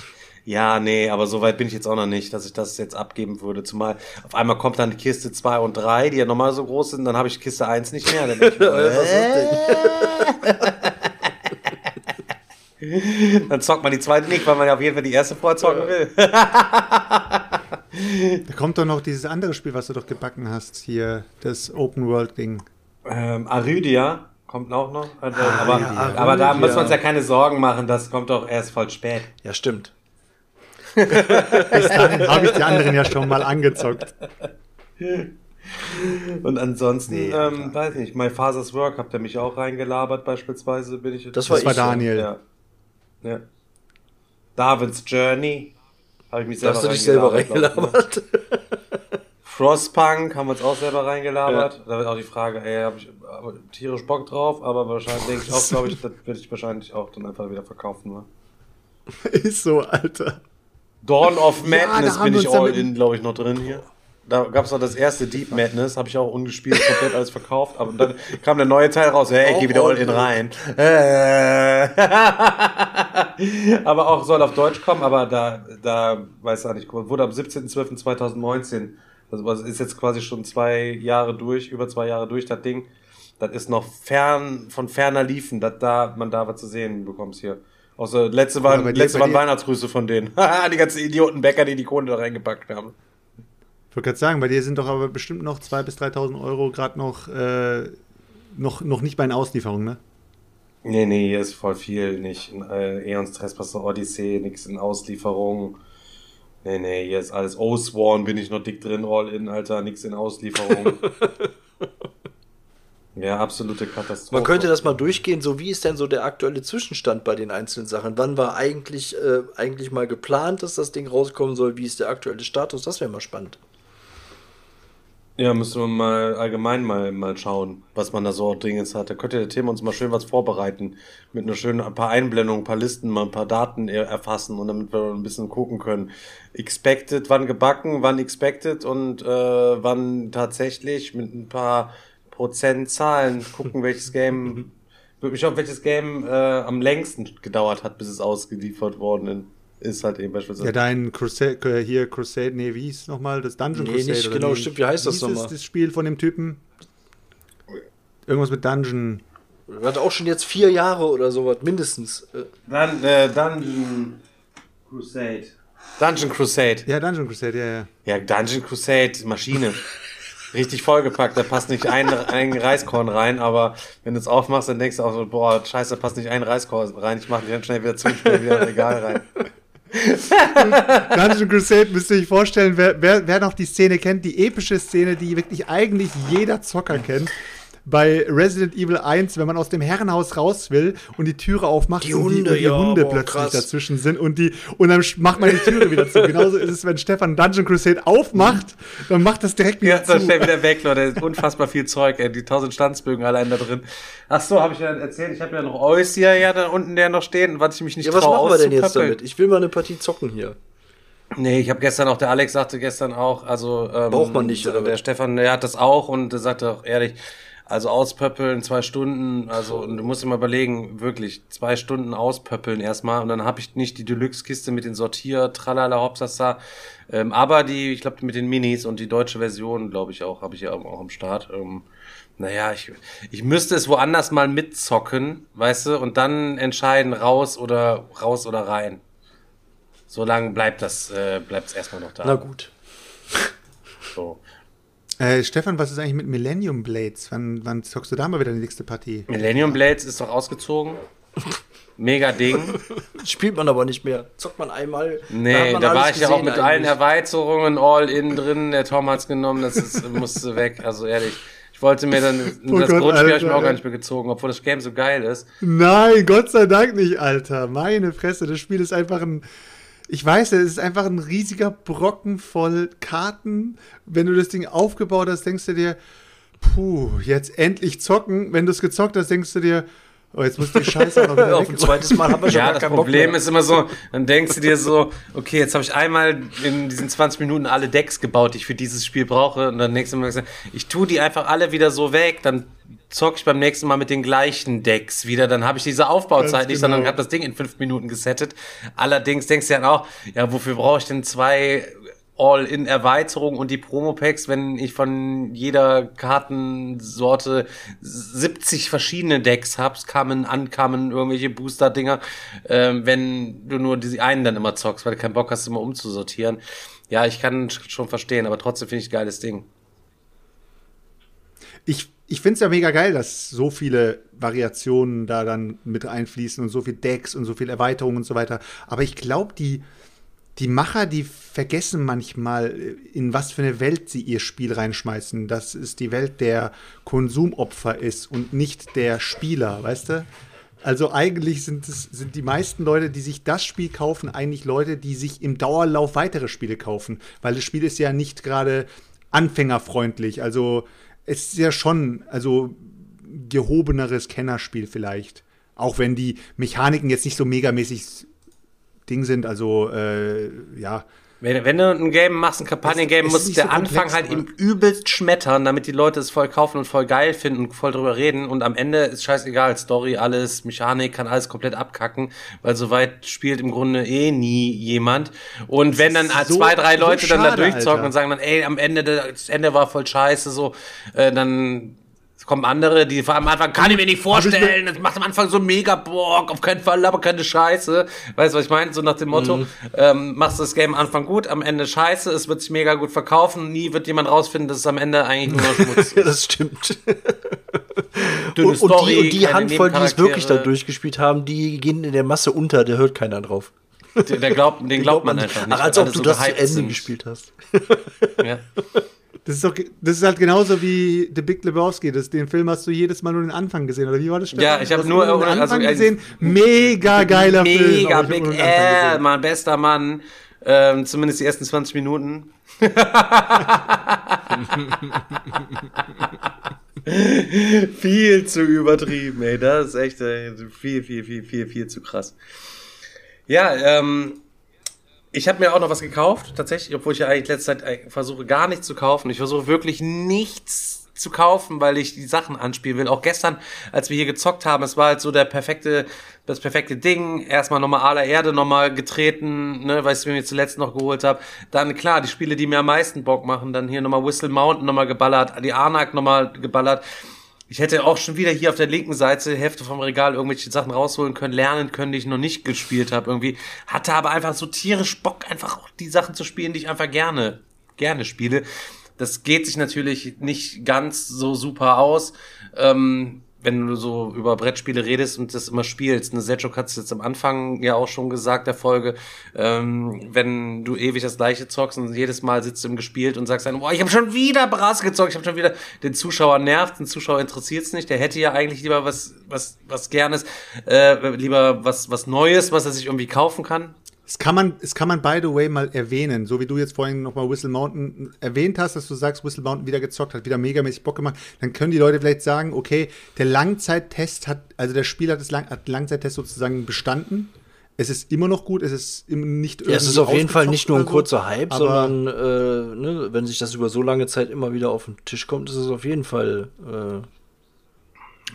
Ja, nee, aber so weit bin ich jetzt auch noch nicht, dass ich das jetzt abgeben würde. Zumal auf einmal kommt dann die Kiste 2 und 3, die ja normal so groß sind, dann habe ich Kiste 1 nicht mehr. Dann ich mir, Dann zockt man die zweite nicht, weil man ja auf jeden Fall die erste vorher zocken will. Da kommt doch noch dieses andere Spiel, was du doch gebacken hast, hier, das Open World Ding. Ähm, Arydia kommt auch noch. Äh, aber, ja, aber da muss man uns ja keine Sorgen machen, das kommt doch erst voll spät. Ja, stimmt. Bis dahin habe ich die anderen ja schon mal angezockt. Und ansonsten, Nee, ähm, weiß nicht, My Father's Work habt ihr mich auch reingelabert, beispielsweise bin ich. Das war Das war ich, ja. Daniel. Ja. ja. Davids Journey. Habe ich mich Da selber hast du dich selber reingelabert, glaub ich, reingelabert. Frostpunk haben wir uns auch selber reingelabert. Da wird auch die Frage, ey, habe ich tierisch Bock drauf, aber wahrscheinlich denke ich auch, glaube ich, das werde ich wahrscheinlich auch dann einfach wieder verkaufen. Ne? Ist so, Alter. Dawn of Ja, Madness haben bin ich all in, glaube ich, noch drin hier. Da gab es noch das erste Deep Madness, habe ich auch ungespielt, komplett alles verkauft. Aber dann kam der neue Teil raus, hey, ich gehe wieder all in rein. Äh. aber auch soll auf Deutsch kommen, aber da, da weiß ich nicht, wurde am 17.12.2019, also ist jetzt quasi schon zwei Jahre durch, über zwei Jahre durch, das Ding. Das ist noch fern, von ferner liefen, dass da, man da was zu sehen bekommt hier. Außer letzte waren, dir- letzte waren Weihnachtsgrüße von denen. die ganzen Idioten Bäcker, die die Kohle da reingepackt haben. Ich wollte gerade sagen, bei dir sind doch aber bestimmt noch 2.000 bis 3.000 Euro gerade noch, äh, noch, noch nicht bei einer Auslieferung, ne? Nee, nee, hier ist voll viel. Nicht äh, Eons Trespasser Odyssey, nix in Auslieferung. Nee, nee, hier ist alles Oathsworn, bin ich noch dick drin, all in, Alter, nix in Auslieferung. ja, absolute Katastrophe. Man könnte das mal durchgehen, so wie ist denn so der aktuelle Zwischenstand bei den einzelnen Sachen? Wann war eigentlich, äh, eigentlich mal geplant, dass das Ding rauskommen soll? Wie ist der aktuelle Status? Das wäre mal spannend. Ja, müssen wir mal allgemein mal, mal schauen, was man da so Dingens hat. Da könnte der Tim uns mal schön was vorbereiten. Mit einer schönen, ein paar Einblendungen, ein paar Listen, mal ein paar Daten er- erfassen und damit wir ein bisschen gucken können. Expected, wann gebacken, wann expected und äh, wann tatsächlich mit ein paar Prozentzahlen gucken, welches Game, würde mich auf welches Game äh, am längsten gedauert hat, bis es ausgeliefert worden ist, halt eben beispielsweise. Ja, dein Crusade, äh, hier Crusade, nee, wie hieß es nochmal? Das Dungeon Nee, Crusade. nicht oder genau, stimmt, wie heißt das nochmal? es, Das Spiel von dem Typen. Irgendwas mit Dungeon. Das hat auch schon jetzt vier Jahre oder sowas, mindestens. Äh, Dann äh, Dungeon Crusade. Dungeon Crusade. Ja, Dungeon Crusade, ja, ja. Ja, Dungeon Crusade, Maschine. Richtig vollgepackt, da passt nicht ein, ein Reiskorn rein, aber wenn du es aufmachst, dann denkst du auch so, boah, scheiße, da passt nicht ein Reiskorn rein, ich mach dich dann schnell wieder zu, schnell wieder in Regal rein. Dungeon Crusade müsst ihr euch vorstellen, wer, wer, wer noch die Szene kennt, die epische Szene, die wirklich eigentlich jeder Zocker kennt. Bei Resident Evil 1, wenn man aus dem Herrenhaus raus will und die Türe aufmacht Die und Hunde, die, und die ja, Hunde boah, plötzlich krass. dazwischen sind und die und dann macht man die Türe wieder zu. Genauso ist es, wenn Stefan Dungeon Crusade aufmacht, dann macht das direkt wieder Ja, zu. schnell wieder weg, Leute, ist unfassbar viel Zeug, ey, die tausend Standsbögen allein da drin. Ach so, habe ich ja erzählt, ich habe ja noch Oisia ja da unten der noch stehen, was ich mich nicht ja, was machen wir denn jetzt damit? Ich will mal eine Partie zocken hier. Nee, ich habe gestern auch, der Alex sagte gestern auch, also ähm, Braucht man nicht, oder der? Stefan, der hat das auch und sagte auch ehrlich, also auspöppeln, zwei Stunden, also und du musst mal überlegen, wirklich, zwei Stunden auspöppeln erstmal und dann habe ich nicht die Deluxe-Kiste mit den Sortier, Tralala, Hopsasa, ähm, aber die, ich glaube mit den Minis und die deutsche Version, glaube ich auch, habe ich ja auch am Start. Ähm, naja, ich, ich müsste es woanders mal mitzocken, weißt du, und dann entscheiden, raus oder raus oder rein. So lange bleibt das, äh, bleibt es erstmal noch da. Na gut. So. Äh, Stefan, was ist eigentlich mit Millennium Blades? Wann, wann zockst du da mal wieder die nächste Partie? Millennium Blades ist doch ausgezogen. Mega Ding. Spielt man aber nicht mehr. Zockt man einmal. hat Nee, man da war ich ja auch mit allen eigentlich. Erweiterungen all in drin. Der Tom hat's genommen, das ist, musste weg. Also ehrlich, Ich wollte mir dann, Oh das Gott, Grundspiel habe ich mir Alter, auch gar nicht mehr gezogen, obwohl das Game so geil ist. Nein, Gott sei Dank nicht, Alter. Meine Fresse, das Spiel ist einfach ein. Ich weiß, es ist einfach ein riesiger Brocken voll Karten. Wenn du das Ding aufgebaut hast, denkst du dir, puh, jetzt endlich zocken. Wenn du es gezockt hast, denkst du dir, oh, jetzt muss die Scheiße noch wieder Auf ein zweites Mal haben wir schon Ja, gar das Problem ist immer so, dann denkst du dir so, okay, jetzt habe ich einmal in diesen 20 Minuten alle Decks gebaut, die ich für dieses Spiel brauche. Und dann nächstes Mal gesagt, ich tue die einfach alle wieder so weg, dann zock ich beim nächsten Mal mit den gleichen Decks wieder. Dann habe ich diese Aufbauzeit Ganz nicht, sondern genau. habe das Ding in fünf Minuten gesettet. Allerdings denkst du dann auch, ja, wofür brauche ich denn zwei All-in-Erweiterungen und die Promo-Packs, wenn ich von jeder Kartensorte 70 verschiedene Decks hab's, kamen, ankamen, irgendwelche Booster-Dinger, ähm, wenn du nur diese einen dann immer zockst, weil du keinen Bock hast, immer umzusortieren. Ja, ich kann schon verstehen, aber trotzdem finde ich ein geiles Ding. Ich, ich finde es ja mega geil, dass so viele Variationen da dann mit einfließen und so viel Decks und so viel Erweiterungen und so weiter. Aber ich glaube, die, die Macher, die vergessen manchmal, äh, in was für eine Welt sie ihr Spiel reinschmeißen. Dass es die Welt der Konsumopfer ist und nicht der Spieler, weißt du? Also eigentlich sind es sind die meisten Leute, die sich das Spiel kaufen, eigentlich Leute, die sich im Dauerlauf weitere Spiele kaufen, weil das Spiel ist ja nicht gerade anfängerfreundlich. Also es ist ja schon, also gehobeneres Kennerspiel vielleicht. Auch wenn die Mechaniken jetzt nicht so megamäßig Ding sind, also äh, ja. Wenn, wenn du ein Game machst, ein Kampagnen-Game, muss der so Anfang komplex, halt aber- eben übelst schmettern, damit die Leute es voll kaufen und voll geil finden und voll drüber reden. Und am Ende ist scheißegal, Story, alles, Mechanik, kann alles komplett abkacken, weil soweit spielt im Grunde eh nie jemand. Und wenn dann so- zwei, drei so Leute dann da schade, durchzocken Alter. und sagen dann, ey, am Ende, das Ende war voll scheiße, so, äh, dann kommen andere, die vor allem am Anfang, kann ich mir nicht vorstellen, das macht am Anfang so mega Bock, auf keinen Fall, aber keine Scheiße. Weißt du, was ich meine? So nach dem Motto, Mhm. ähm, machst du das Game am Anfang gut, am Ende scheiße, es wird sich mega gut verkaufen, nie wird jemand rausfinden, dass es am Ende eigentlich nur Schmutz ist. das stimmt. Und, und die, Story, und die Handvoll, die es wirklich da durchgespielt haben, die gehen in der Masse unter, der hört keiner drauf. Der, der glaubt, den glaubt man einfach nicht. Ach, als ob du so das zu Ende sind. gespielt hast. Ja. Das ist, doch, das ist halt genauso wie The Big Lebowski. Das, den Film hast du jedes Mal nur den Anfang gesehen, oder wie war das? Stefan? Ja, ich hab Hast nur- du den also, Anfang äh, gesehen. Mega geiler Film. Mega ich hab Big nur L. Mann, bester Mann. Ähm, zumindest die ersten 20 Minuten. viel zu übertrieben, ey. Das ist echt äh, viel, viel, viel, viel, viel zu krass. Ja, ähm, ich habe mir auch noch was gekauft, tatsächlich, obwohl ich ja eigentlich letzte Zeit äh, versuche gar nichts zu kaufen. Ich versuche wirklich nichts zu kaufen, weil ich die Sachen anspielen will. Auch gestern, als wir hier gezockt haben, es war halt so der perfekte, das perfekte Ding. Erstmal nochmal aller Erde nochmal getreten, ne, weil ich es mir zuletzt noch geholt habe. Dann klar, die Spiele, die mir am meisten Bock machen, dann hier nochmal Whistle Mountain nochmal geballert, die Anak nochmal geballert. Ich hätte auch schon wieder hier auf der linken Seite Hälfte vom Regal irgendwelche Sachen rausholen können, lernen können, die ich noch nicht gespielt habe irgendwie. Hatte aber einfach so tierisch Bock, einfach auch die Sachen zu spielen, die ich einfach gerne, gerne spiele. Das geht sich natürlich nicht ganz so super aus, ähm, wenn du so über Brettspiele redest und das immer spielst. Eine Setschok hat es jetzt am Anfang ja auch schon gesagt, der Folge, ähm, wenn du ewig das gleiche zockst und jedes Mal sitzt du im Gespielt und sagst dann, boah, ich habe schon wieder Brass gezockt, ich habe schon wieder, den Zuschauer nervt, den Zuschauer interessiert es nicht, der hätte ja eigentlich lieber was, was, was Gernes, äh, lieber was, was Neues, was er sich irgendwie kaufen kann. Das kann man, das kann man by the way mal erwähnen, so wie du jetzt vorhin nochmal Whistle Mountain erwähnt hast, dass du sagst, Whistle Mountain wieder gezockt hat, wieder megamäßig Bock gemacht, dann können die Leute vielleicht sagen, okay, der Langzeittest hat, also der Spiel hat das Lang, hat Langzeittest sozusagen bestanden. Es ist immer noch gut, es ist nicht Ja, es ist irgendwie auf jeden Fall nicht nur ein so, kurzer Hype, aber- sondern äh, ne, wenn sich das über so lange Zeit immer wieder auf den Tisch kommt, ist es auf jeden Fall. Äh,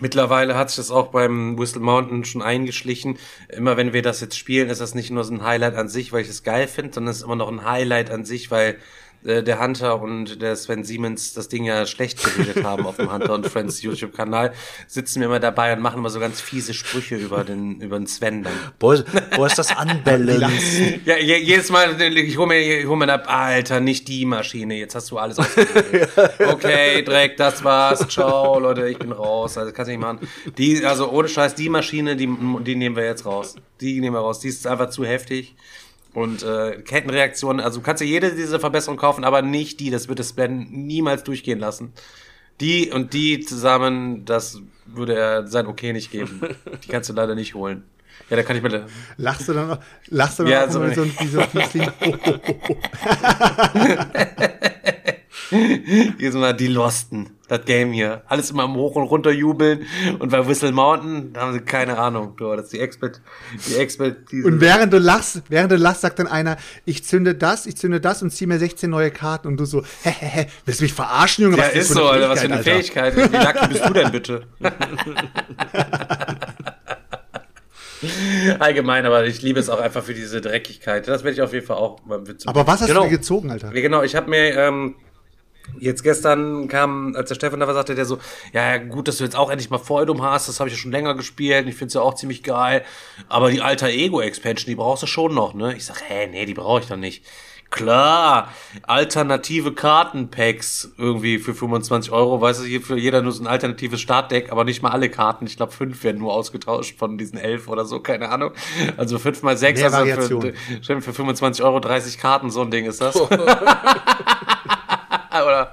Mittlerweile hat sich das auch beim Whistle Mountain schon eingeschlichen. Immer wenn wir das jetzt spielen, ist das nicht nur so ein Highlight an sich, weil ich es geil finde, sondern es ist immer noch ein Highlight an sich, weil äh, der Hunter und der Sven Siemens das Ding ja schlecht geredet haben auf dem Hunter und Friends YouTube-Kanal, sitzen wir immer dabei und machen immer so ganz fiese Sprüche über den, über den Sven dann. boah, boah, ist das unbalanced. Ja, je, jedes Mal, ich hole mir, ich hol mir ab, Alter, nicht die Maschine, jetzt hast du alles ausgewählt. Okay, Dreck, das war's, ciao, Leute, ich bin raus, also kannst du nicht machen. Die, also ohne Scheiß, die Maschine, die, die nehmen wir jetzt raus. Die nehmen wir raus, die ist einfach zu heftig. Und äh, Kettenreaktionen, also du kannst dir jede dieser Verbesserungen kaufen, aber nicht die, das wird das Ben niemals durchgehen lassen. Die und die zusammen, das würde er sein Okay nicht geben. Die kannst du leider nicht holen. Ja, da kann ich bitte. Lachst du dann noch, lachst du dann Ja, auch so so, wie so ein Fiesling? Jedes Mal die Losten, das Game hier. Alles immer am Hoch und runter jubeln. Und bei Whistle Mountain, da haben sie keine Ahnung. Du, das ist die Expert, die Expertise. Und während du lachst, während du lachst, sagt dann einer, ich zünde das, ich zünde das und zieh mir 16 neue Karten und du so, hä, hä, hä, willst du mich verarschen, Junge? ja, Was ist so, Alter, was für eine Alter? Fähigkeit. Wie lucky bist du denn bitte? Allgemein, aber ich liebe es auch einfach für diese Dreckigkeit. Das werde ich auf jeden Fall auch mal Aber was hast Genau. du dir gezogen, Alter? Ja, genau, ich habe mir ähm, jetzt gestern kam, als der Stefan da war, sagte der so, ja, ja, gut, dass du jetzt auch endlich mal Feudum hast, das habe ich ja schon länger gespielt und ich finde es ja auch ziemlich geil, aber die Alter Ego Expansion, die brauchst du schon noch, ne? Ich sag, hä, nee, die brauche ich doch nicht. Klar, alternative Kartenpacks irgendwie für 25 Euro, weißt du, hier für jeder nur so ein alternatives Startdeck, aber nicht mal alle Karten. Ich glaube, fünf werden nur ausgetauscht von diesen elf oder so, keine Ahnung. Also fünf mal sechs, Mehr also Variation. für, stimmt, für 25 Euro 30 Karten, so ein Ding ist das. Oder?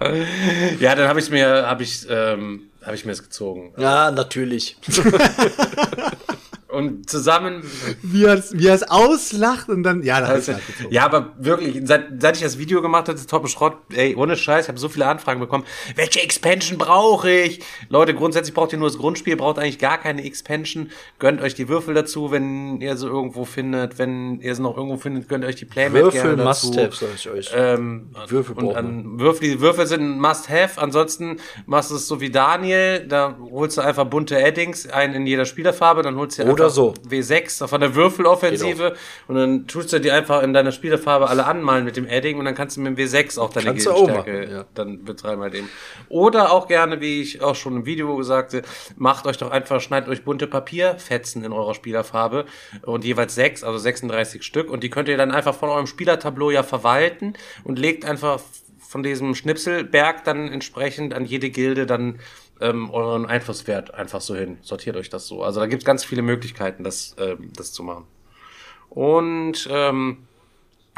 Ja, dann habe ich mir, habe ich, ähm, habe ich mir das gezogen. Ja, natürlich. Und zusammen, Wie er es wie es auslacht und dann, ja, da hast also, du halt ja, aber wirklich, seit, seit ich das Video gemacht habe, das Top Schrott, ey, ohne Scheiß, ich habe so viele Anfragen bekommen. Welche Expansion brauche ich? Leute, grundsätzlich braucht ihr nur das Grundspiel, braucht eigentlich gar keine Expansion. Gönnt euch die Würfel dazu, wenn ihr sie irgendwo findet. Wenn ihr sie noch irgendwo findet, gönnt euch die Playmat Würfel gerne dazu. Must-Have, sag ich euch. Ähm, Würfel und an Würfel, die Würfel sind ein Must-Have. Ansonsten machst du es so wie Daniel. Da holst du einfach bunte Addings, einen in jeder Spielerfarbe. Dann holst du dir Oder so. W6 von der Würfeloffensive. Und dann tust du die einfach in deiner Spielerfarbe alle anmalen mit dem Adding. Und dann kannst du mit dem W6 auch deine machen, ja. dann betreiben halt eben. Oder auch gerne, wie ich auch schon im Video sagte, macht euch doch einfach, schneidet euch bunte Papierfetzen in eurer Spielerfarbe und jeweils sechs, also 36 Stück. Und die könnt ihr dann einfach von eurem Spielertableau ja verwalten und legt einfach von diesem Schnipselberg dann entsprechend an jede Gilde dann ähm, euren Einflusswert einfach so hin. Sortiert euch das so. Also da gibt's ganz viele Möglichkeiten, das, ähm, das zu machen. Und ähm,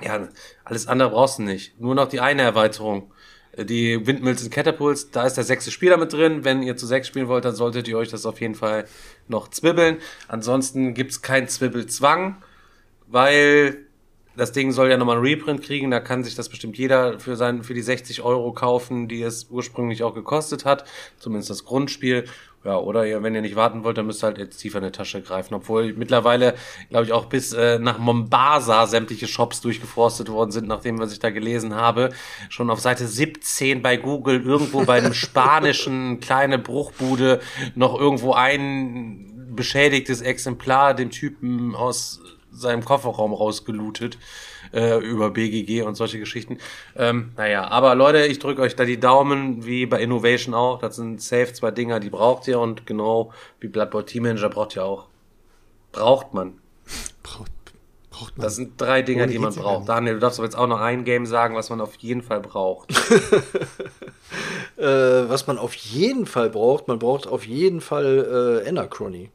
ja, alles andere brauchst du nicht. Nur noch die eine Erweiterung. Äh, Die Windmills und Catapults, da ist der sechste Spieler mit drin. Wenn ihr zu sechs spielen wollt, dann solltet ihr euch das auf jeden Fall noch zwibbeln. Ansonsten gibt's keinen Zwibbelzwang, weil das Ding soll ja nochmal einen Reprint kriegen. Da kann sich das bestimmt jeder für, sein, für die 60 Euro kaufen, die es ursprünglich auch gekostet hat. Zumindest das Grundspiel. Ja, oder ihr, wenn ihr nicht warten wollt, dann müsst ihr halt jetzt tiefer in die Tasche greifen. Obwohl mittlerweile, glaube ich, auch bis äh, nach Mombasa sämtliche Shops durchgeforstet worden sind, nachdem was ich da gelesen habe. Schon auf Seite 17 bei Google, irgendwo bei einem spanischen kleine Bruchbude, noch irgendwo ein beschädigtes Exemplar dem Typen aus seinem Kofferraum rausgelootet äh, über BGG und solche Geschichten. Ähm, naja, aber Leute, ich drücke euch da die Daumen, wie bei Innovation auch. Das sind safe zwei Dinger, die braucht ihr und genau wie Blood Bowl Team Manager braucht ihr auch. Braucht man. Braucht, braucht man. Das sind drei Dinger, Ohne die man braucht. Daniel, du darfst aber jetzt auch noch ein Game sagen, was man auf jeden Fall braucht. Äh, was man auf jeden Fall braucht, man braucht auf jeden Fall äh, Anachrony.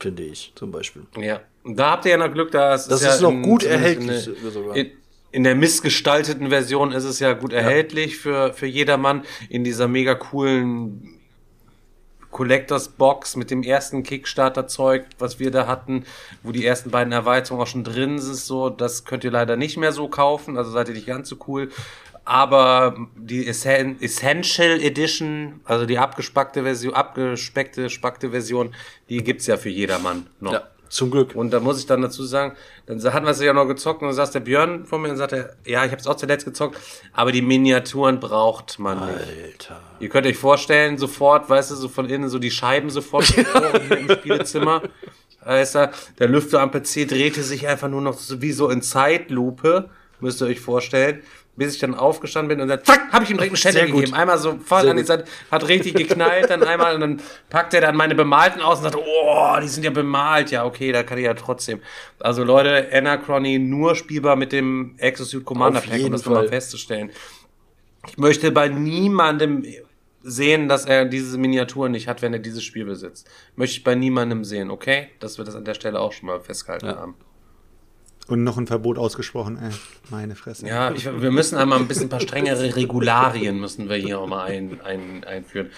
Finde ich, zum Beispiel. Ja. Und da habt ihr ja noch Glück, da ist Das ja ist noch in- gut erhältlich In, sogar. in, in der missgestalteten Version ist es ja gut erhältlich für, für jedermann. In dieser mega coolen Collectors Box mit dem ersten Kickstarter-Zeug, was wir da hatten, wo die ersten beiden Erweiterungen auch schon drin sind, so, das könnt ihr leider nicht mehr so kaufen, also seid ihr nicht ganz so cool. Aber die Essen Essential Edition, also die abgespackte Version, abgespeckte, spackte Version, die gibt's ja für jedermann noch. Ja, zum Glück. Und da muss ich dann dazu sagen, dann hatten wir es ja noch gezockt und dann saß der Björn vor mir und sagte, ja, ich habe es auch zuletzt gezockt, aber die Miniaturen braucht man nicht. Alter. Ihr könnt euch vorstellen, sofort, weißt du, so von innen so die Scheiben sofort im Spielezimmer. Weißt du, der Lüfter am PC drehte sich einfach nur noch so wie so in Zeitlupe, müsst ihr euch vorstellen. Bis ich dann aufgestanden bin und dann, zack, habe ich ihm direkt eine Stelle Sehr gut. gegeben. Einmal so voll Sehr an die. Seite, hat richtig geknallt, dann einmal und dann packt er dann meine bemalten aus und sagt, oh, die sind ja bemalt. Ja, okay, da kann ich ja trotzdem. Also Leute, Anachrony nur spielbar mit dem Exosuit Commander Pack, um das nochmal festzustellen. Ich möchte bei niemandem sehen, dass er diese Miniaturen nicht hat, wenn er dieses Spiel besitzt. Möchte ich bei niemandem sehen, okay? Dass wir das an der Stelle auch schon mal festgehalten Ja. haben. Und noch ein Verbot ausgesprochen, ey. Meine Fresse. Ja, ich, wir müssen einmal ein bisschen ein paar strengere Regularien müssen wir hier auch mal ein, ein, einführen.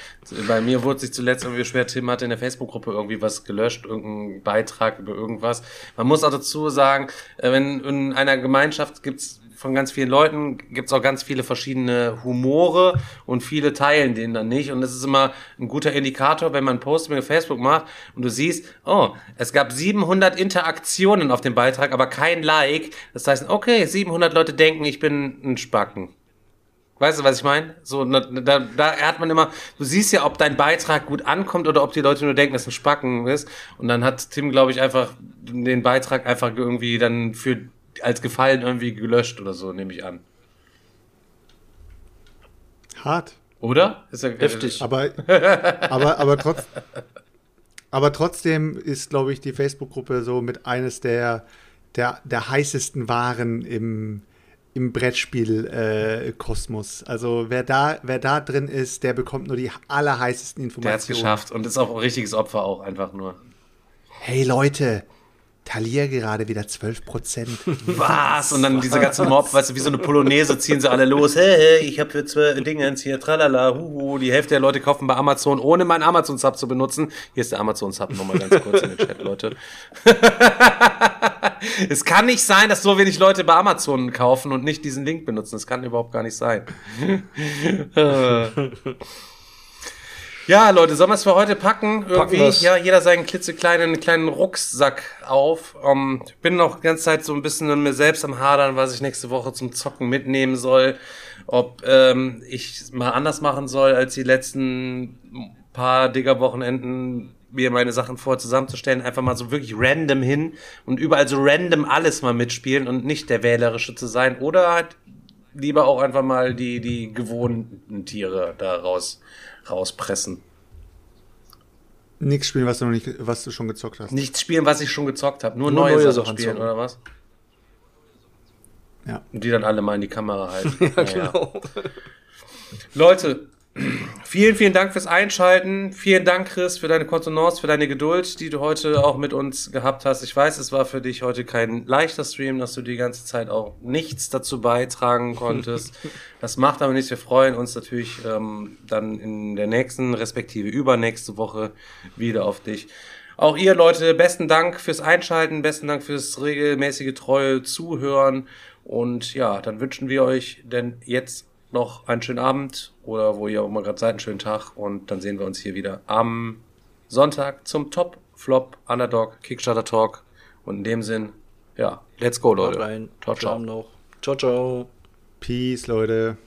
Bei mir wurde sich zuletzt irgendwie schwer, Tim hatte in der Facebook-Gruppe irgendwie was gelöscht, irgendeinen Beitrag über irgendwas. Man muss auch dazu sagen, äh, wenn in einer Gemeinschaft gibt's von ganz vielen Leuten gibt's auch ganz viele verschiedene Humore und viele teilen den dann nicht. Und das ist immer ein guter Indikator, wenn man Post mit Facebook macht und du siehst, oh, es gab 700 Interaktionen auf dem Beitrag, aber kein Like. Das heißt, okay, 700 Leute denken, ich bin ein Spacken. Weißt du, was ich meine? So, da, da, da hat man immer, du siehst ja, ob dein Beitrag gut ankommt oder ob die Leute nur denken, dass ein Spacken ist. Und dann hat Tim, glaube ich, einfach den Beitrag einfach irgendwie dann für als Gefallen irgendwie gelöscht oder so, nehme ich an. Hart. Oder? Ist ja heftig. Aber, aber, aber, trotz, aber trotzdem ist, glaube ich, die Facebook-Gruppe so mit eines der, der, der heißesten Waren im, im Brettspiel-Kosmos. Äh, also wer da, wer da drin ist, der bekommt nur die allerheißesten Informationen. Der hat es geschafft und ist auch ein richtiges Opfer auch einfach nur. Hey Leute, Thalia gerade wieder 12 Prozent. Was? Und dann diese ganze Mob, weißt du, wie so eine Polonaise ziehen sie alle los. Hey, hey ich habe für zwei Dingens hier, tralala, huhu. Die Hälfte der Leute kaufen bei Amazon, ohne meinen Amazon-Sub zu benutzen. Hier ist der Amazon-Sub nochmal ganz kurz in den Chat, Leute. es kann nicht sein, dass so wenig Leute bei Amazon kaufen und nicht diesen Link benutzen. Das kann überhaupt gar nicht sein. Ja, Leute, sollen wir es für heute packen? Irgendwie, packen ja, jeder seinen klitzekleinen kleinen Rucksack auf. Um, ähm, ich bin noch die ganze Zeit so ein bisschen an mir selbst am Hadern, was ich nächste Woche zum Zocken mitnehmen soll. Ob ähm, ich mal anders machen soll, als die letzten paar Digger-Wochenenden mir meine Sachen vor zusammenzustellen, einfach mal so wirklich random hin und überall so random alles mal mitspielen und nicht der Wählerische zu sein. Oder halt lieber auch einfach mal die, die gewohnten Tiere daraus rauspressen. Nichts spielen, was du noch nicht, was du schon gezockt hast. Nichts spielen, was ich schon gezockt habe. Nur, Nur neue, neue Sachen spielen, oder was? Ja. Und die dann alle mal in die Kamera halten. ja, genau. Leute, Vielen, vielen Dank fürs Einschalten. Vielen Dank, Chris, für deine Kontenance, für deine Geduld, die du heute auch mit uns gehabt hast. Ich weiß, es war für dich heute kein leichter Stream, dass du die ganze Zeit auch nichts dazu beitragen konntest. das macht aber nichts. Wir freuen uns natürlich ähm, dann in der nächsten, respektive übernächste Woche wieder auf dich. Auch ihr Leute, besten Dank fürs Einschalten, besten Dank fürs regelmäßige treue Zuhören. Und ja, dann wünschen wir euch denn jetzt noch einen schönen Abend oder wo ihr auch mal gerade seid, einen schönen Tag und dann sehen wir uns hier wieder am Sonntag zum Top Flop Underdog Kickstarter Talk und in dem Sinn, ja, let's go, Leute. Ciao, ciao. Ciao, ciao. Peace, Leute.